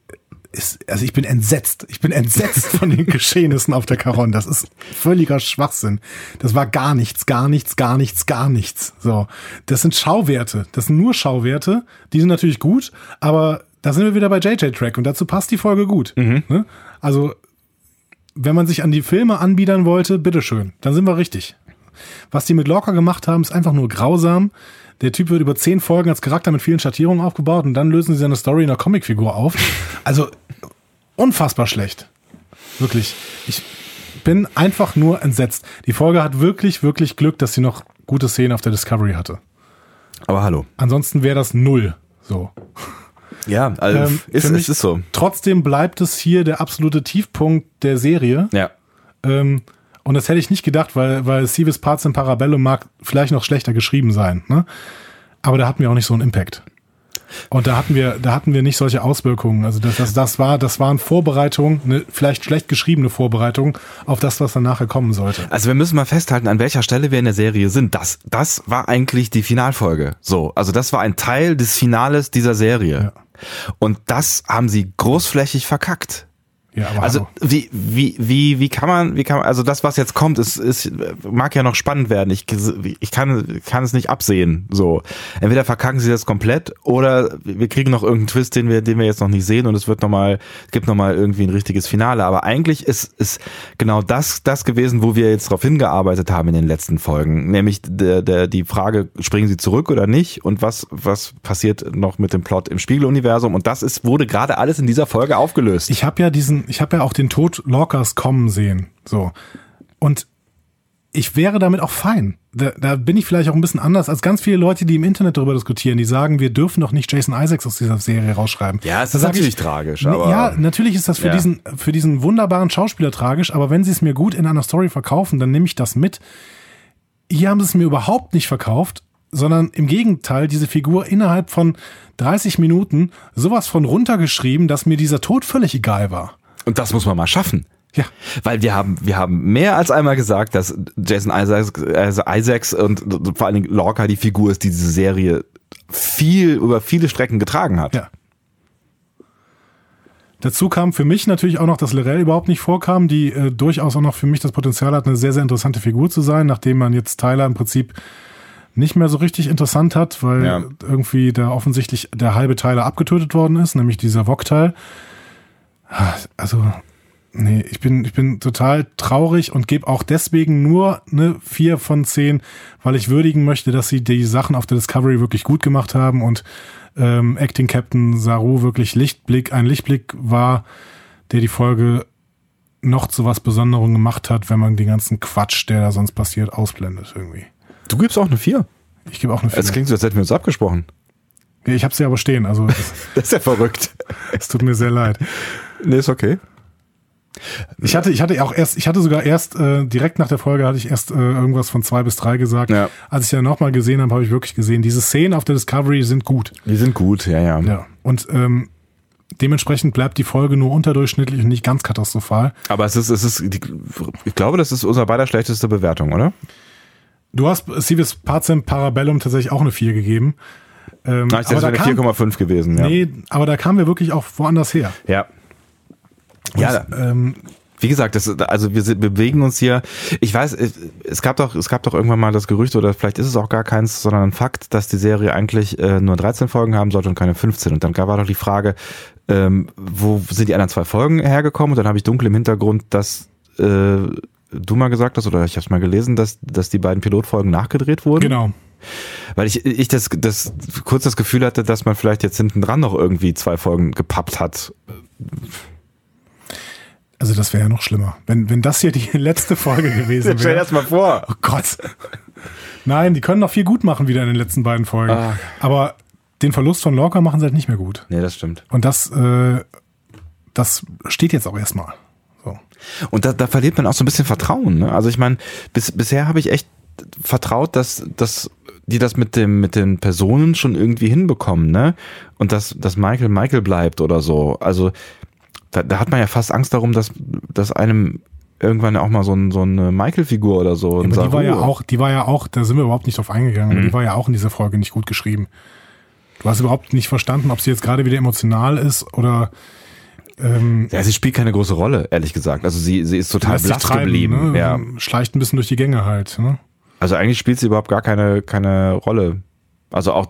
ist, also ich bin entsetzt. Ich bin entsetzt von den Geschehnissen auf der Caron. Das ist völliger Schwachsinn. Das war gar nichts, gar nichts, gar nichts, gar nichts. So. Das sind Schauwerte. Das sind nur Schauwerte. Die sind natürlich gut, aber da sind wir wieder bei JJ Track und dazu passt die Folge gut. Ne? Also, wenn man sich an die Filme anbiedern wollte, bitteschön, dann sind wir richtig. Was die mit Lorca gemacht haben, ist einfach nur grausam. Der Typ wird über zehn Folgen als Charakter mit vielen Schattierungen aufgebaut und dann lösen sie seine Story in einer Comicfigur auf. Also unfassbar schlecht. Wirklich. Ich bin einfach nur entsetzt. Die Folge hat wirklich, wirklich Glück, dass sie noch gute Szenen auf der Discovery hatte. Aber hallo. Ansonsten wäre das null. So. Ja, also Ähm, ist, mich- es ist so. Trotzdem bleibt es hier der absolute Tiefpunkt der Serie. Ja. Ähm, und das hätte ich nicht gedacht, weil, weil Civis Parts in Parabellum mag vielleicht noch schlechter geschrieben sein. Ne? Aber da hatten wir auch nicht so einen Impact. Und da hatten wir, da hatten wir nicht solche Auswirkungen. Also das, das, das war, das waren Vorbereitungen, eine vielleicht schlecht geschriebene Vorbereitung auf das, was dann nachher kommen sollte. Also wir müssen mal festhalten, an welcher Stelle wir in der Serie sind. Das, das war eigentlich die Finalfolge. So, also das war ein Teil des Finales dieser Serie. Und das haben sie großflächig verkackt. Ja, aber Also hallo. wie wie wie wie kann man wie kann man also das was jetzt kommt ist ist mag ja noch spannend werden. Ich ich kann kann es nicht absehen so. Entweder verkacken sie das komplett oder wir kriegen noch irgendeinen Twist den wir den wir jetzt noch nicht sehen und es wird noch mal es gibt noch mal irgendwie ein richtiges Finale. Aber eigentlich ist ist genau das das gewesen wo wir jetzt darauf hingearbeitet haben in den letzten Folgen. Nämlich der, der die Frage springen sie zurück oder nicht? Und was was passiert noch mit dem Plot im Spiegeluniversum? Und das ist wurde gerade alles in dieser Folge aufgelöst. Ich habe ja diesen, ich habe ja auch den Tod Lorcas kommen sehen. So. Und ich wäre damit auch fein. Da, da bin ich vielleicht auch ein bisschen anders als ganz viele Leute, die im Internet darüber diskutieren, die sagen, wir dürfen doch nicht Jason Isaacs aus dieser Serie rausschreiben. Ja, es ist natürlich ich, tragisch, aber- Ja, natürlich ist das für Ja. diesen, für diesen wunderbaren Schauspieler tragisch, aber wenn sie es mir gut in einer Story verkaufen, dann nehme ich das mit. Hier haben sie es mir überhaupt nicht verkauft, sondern im Gegenteil, diese Figur innerhalb von 30 Minuten sowas von runtergeschrieben, dass mir dieser Tod völlig egal war. Und das muss man mal schaffen. Ja. Weil wir haben, wir haben mehr als einmal gesagt, dass Jason Isaacs, also Isaacs und vor allen Dingen Lorca die Figur ist, die diese Serie viel, über viele Strecken getragen hat. Ja. Dazu kam für mich natürlich auch noch, dass Lorel überhaupt nicht vorkam, die äh, durchaus auch noch für mich das Potenzial hat, eine sehr, sehr interessante Figur zu sein, nachdem man jetzt Tyler im Prinzip nicht mehr so richtig interessant hat, weil Ja. irgendwie da offensichtlich der halbe Tyler abgetötet worden ist, nämlich dieser Wok-Teil. Also, nee, ich bin, ich bin total traurig und gebe auch deswegen nur eine 4 von 10, weil ich würdigen möchte, dass sie die Sachen auf der Discovery wirklich gut gemacht haben und ähm, Acting Captain Saru wirklich Lichtblick, ein Lichtblick war, der die Folge noch zu was Besonderem gemacht hat, wenn man den ganzen Quatsch, der da sonst passiert, ausblendet irgendwie. Du gibst auch eine 4. Ich gebe auch eine 4. Es klingt so, als hätten wir uns abgesprochen. Ich habe sie aber stehen, also Das ist ja verrückt. es tut mir sehr leid. Nee, ist okay. Ich hatte, ich hatte auch erst, ich hatte sogar erst äh, direkt nach der Folge hatte ich erst äh, irgendwas von zwei bis drei gesagt. Ja. Als ich dann nochmal gesehen habe, habe ich wirklich gesehen, diese Szenen auf der Discovery sind gut. Die sind gut, ja, ja. Ja. Und ähm, dementsprechend bleibt die Folge nur unterdurchschnittlich und nicht ganz katastrophal. Aber es ist, es ist, die, ich glaube, das ist unser beider schlechteste Bewertung, oder? Du hast Civis Pacem Parabellum tatsächlich auch eine 4 gegeben. Ähm, Na, ich dachte, aber das da wäre kam, 4,5 gewesen. Ja. nee, aber da kamen wir wirklich auch woanders her. ja. Ja, Und, ähm, Wie gesagt, das, also wir bewegen uns hier. Ich weiß, es- es gab doch, es gab doch irgendwann mal das Gerücht oder vielleicht ist es auch gar keins, sondern ein Fakt, dass die Serie eigentlich äh, nur 13 Folgen haben sollte und keine 15. Und dann gab- war doch die Frage, ähm, wo sind die anderen zwei Folgen hergekommen? Und dann habe ich dunkel im Hintergrund, dass äh, du mal gesagt hast oder ich habe es mal gelesen, dass dass die beiden Pilotfolgen nachgedreht wurden. genau. Weil ich, ich das, das kurz das Gefühl hatte, dass man vielleicht jetzt hinten dran noch irgendwie zwei Folgen gepappt hat. Also das wäre ja noch schlimmer. Wenn, wenn das hier die letzte Folge gewesen Stell dir wäre. das mal vor. Oh Gott. Nein, die können noch viel gut machen wieder in den letzten beiden Folgen. Ah. Aber den Verlust von Lorca machen sie halt nicht mehr gut. Nee, das stimmt. Und das, äh, das steht jetzt auch erstmal. So. Und da, da verliert man auch so ein bisschen Vertrauen. Ne? Also ich meine, bis, bisher habe ich echt vertraut, dass, dass die das mit dem mit den Personen schon irgendwie hinbekommen, ne? Und dass, dass Michael Michael bleibt oder so. Also da, da hat man ja fast Angst darum, dass, dass einem irgendwann auch mal so, ein, so eine Michael-Figur oder so. Aber die war ja auch, die war ja auch, da sind wir überhaupt nicht drauf eingegangen, Mhm. aber die war ja auch in dieser Folge nicht gut geschrieben. Du hast überhaupt nicht verstanden, ob sie jetzt gerade wieder emotional ist oder ähm, Ja, sie spielt keine große Rolle, ehrlich gesagt. Also sie, sie ist total blass treiben, geblieben. ne? Ja. Schleicht ein bisschen durch die Gänge halt. Ne? Also eigentlich spielt sie überhaupt gar keine, keine Rolle. Also auch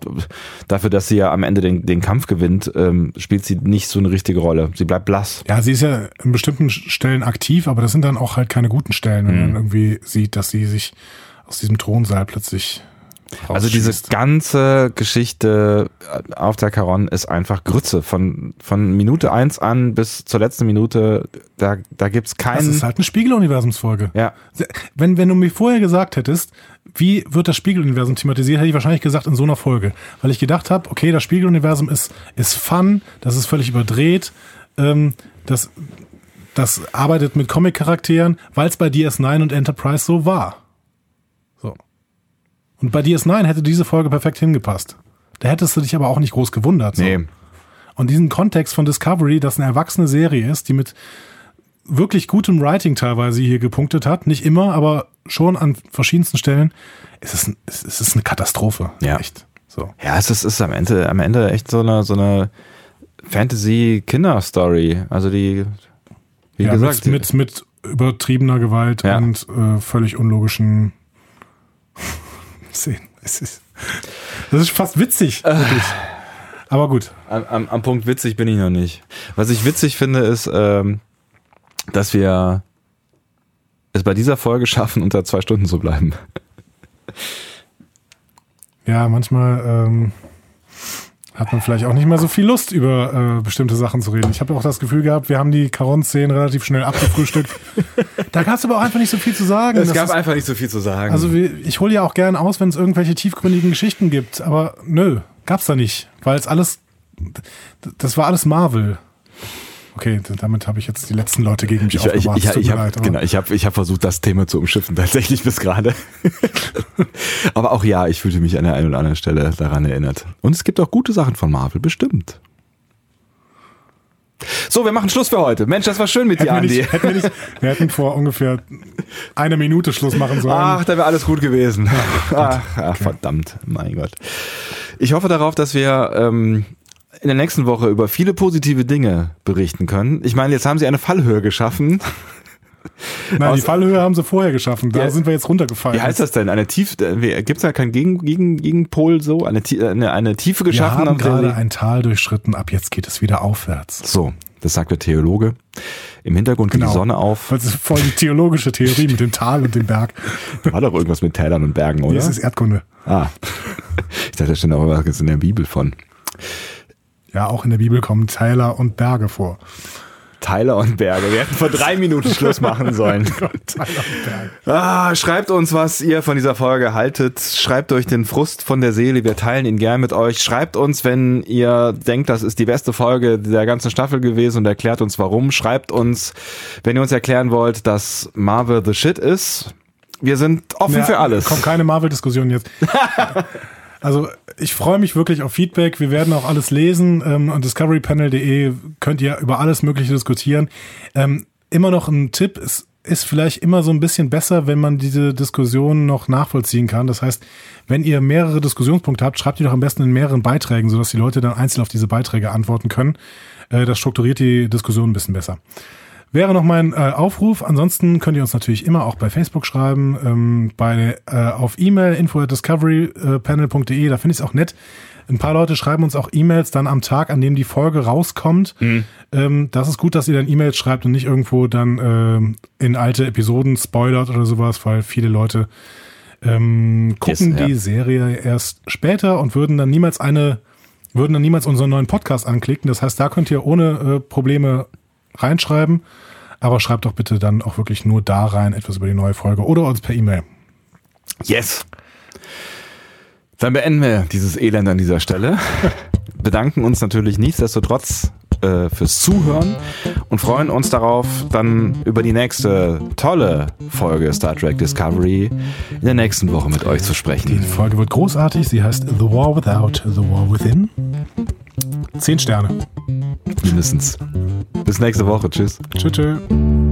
dafür, dass sie ja am Ende den, den Kampf gewinnt, ähm, spielt sie nicht so eine richtige Rolle. Sie bleibt blass. Ja, sie ist ja in bestimmten Stellen aktiv, aber das sind dann auch halt keine guten Stellen, wenn Mhm. man irgendwie sieht, dass sie sich aus diesem Thronsaal plötzlich Also diese ganze Geschichte auf der Caron ist einfach Grütze. Von, von Minute eins an bis zur letzten Minute, da, da gibt's Das keinen. ist halt eine Spiegeluniversumsfolge. ja, Wenn, wenn du mir vorher gesagt hättest, wie wird das Spiegeluniversum thematisiert, hätte ich wahrscheinlich gesagt in so einer Folge. Weil ich gedacht habe, okay, das Spiegeluniversum ist, ist fun, das ist völlig überdreht, ähm, das, das arbeitet mit Comic-Charakteren, weil es bei DS9 und Enterprise so war. Und bei DS9 hätte diese Folge perfekt hingepasst. Da hättest du dich aber auch nicht groß gewundert. So. nee. Und diesen Kontext von Discovery, dass eine erwachsene Serie ist, die mit wirklich gutem Writing teilweise hier gepunktet hat, nicht immer, aber schon an verschiedensten Stellen, ist es, ein- es ist eine Katastrophe. Ja. Echt. So. Ja, es ist, ist am Ende, am Ende echt so eine, so eine Fantasy-Kinder-Story. Also die, wie ja, gesagt, mit, mit, mit übertriebener Gewalt Ja. und äh, völlig unlogischen Szenen. Es ist, das ist fast witzig, Äh. Aber gut. Am, am, am Punkt witzig bin ich noch nicht. Was ich witzig finde, ist, ähm, dass wir es bei dieser Folge schaffen, unter zwei Stunden zu bleiben. Ja, manchmal ähm, hat man vielleicht auch nicht mehr so viel Lust, über äh, bestimmte Sachen zu reden. Ich habe auch das Gefühl gehabt, wir haben die Caron-Szenen relativ schnell abgefrühstückt. da gab es aber auch einfach nicht so viel zu sagen. Das ist, einfach nicht so viel zu sagen. also wir- ich hole ja auch gern aus, wenn es irgendwelche tiefgründigen Geschichten gibt, aber nö, gab's da nicht, weil es alles, das war alles Marvel. Okay, damit habe ich jetzt die letzten Leute gegen mich ich, ich, aufgebracht. ich, ich mir habe leid, genau, ich hab, ich hab versucht, das Thema zu umschiffen, tatsächlich bis gerade. aber auch ja, ich fühlte mich an der einen oder anderen Stelle daran erinnert. Und es gibt auch gute Sachen von Marvel, bestimmt. So, wir machen Schluss für heute. Mensch, das war schön mit dir, Hätten wir, Andi. nicht, hätten wir, nicht, wir hätten vor ungefähr einer Minute Schluss machen sollen. Ach, da wäre alles gut gewesen. Ach, ach, verdammt, mein Gott. Ich hoffe darauf, dass wir ähm, in der nächsten Woche über viele positive Dinge berichten können. Ich meine, jetzt haben sie eine Fallhöhe geschaffen. Nein, die aus- Fallhöhe haben sie vorher geschaffen. Da Ja. sind wir jetzt runtergefallen. Wie heißt das denn? Eine Tief, gibt es da keinen Gegen, Gegen, Gegenpol so? Eine, Tie- eine, eine Tiefe Wir geschaffen? haben und gerade ein Tal durchschritten. Ab jetzt geht es wieder aufwärts. so, das sagt der Theologe. Im Hintergrund geht Genau. die Sonne auf. Das ist voll die theologische Theorie mit dem Tal und dem Berg. War doch irgendwas mit Tälern und Bergen, oder? ist es Erdkunde. Ah. Ich dachte, da steht auch was in der Bibel von. Ja, auch in der Bibel kommen Täler und Berge vor. Tyler und Berge. Wir hätten vor drei Minuten Schluss machen sollen. Ah, schreibt uns, was ihr von dieser Folge haltet. Schreibt euch den Frust von der Seele. Wir teilen ihn gern mit euch. Schreibt uns, wenn ihr denkt, das ist die beste Folge der ganzen Staffel gewesen und erklärt uns warum. Schreibt uns, wenn ihr uns erklären wollt, dass Marvel the Shit ist. Wir sind offen Ja, für alles. Kommt keine Marvel-Diskussion jetzt. Also ich freue mich wirklich auf Feedback. Wir werden auch alles lesen. Ähm, und discoverypanel.de könnt ihr über alles Mögliche diskutieren. Ähm, immer noch ein Tipp. Es ist vielleicht immer so ein bisschen besser, wenn man diese Diskussion noch nachvollziehen kann. Das heißt, wenn ihr mehrere Diskussionspunkte habt, schreibt die doch am besten in mehreren Beiträgen, sodass die Leute dann einzeln auf diese Beiträge antworten können. Äh, das strukturiert die Diskussion ein bisschen besser. Wäre noch mein äh, Aufruf. Ansonsten könnt ihr uns natürlich immer auch bei Facebook schreiben, ähm, bei äh, auf E-Mail info at discoverypanel.de. Da finde ich es auch nett. Ein paar Leute schreiben uns auch E-Mails dann am Tag, an dem die Folge rauskommt. Mhm. Ähm, das ist gut, dass ihr dann E-Mails schreibt und nicht irgendwo dann äh, in alte Episoden spoilert oder sowas, weil viele Leute ähm, gucken yes, ja. die Serie erst später und würden dann niemals eine, würden dann niemals unseren neuen Podcast anklicken. Das heißt, da könnt ihr ohne äh, Probleme reinschreiben. Aber schreibt doch bitte dann auch wirklich nur da rein etwas über die neue Folge oder uns per E-Mail. Yes. Dann beenden wir dieses Elend an dieser Stelle. Bedanken uns natürlich nichtsdestotrotz äh, fürs Zuhören und freuen uns darauf, dann über die nächste tolle Folge Star Trek Discovery in der nächsten Woche mit euch zu sprechen. Die Folge wird großartig. Sie heißt The War Without, The War Within. Zehn Sterne. Mindestens. Bis nächste Woche. Tschüss. Tschüss. tschüss.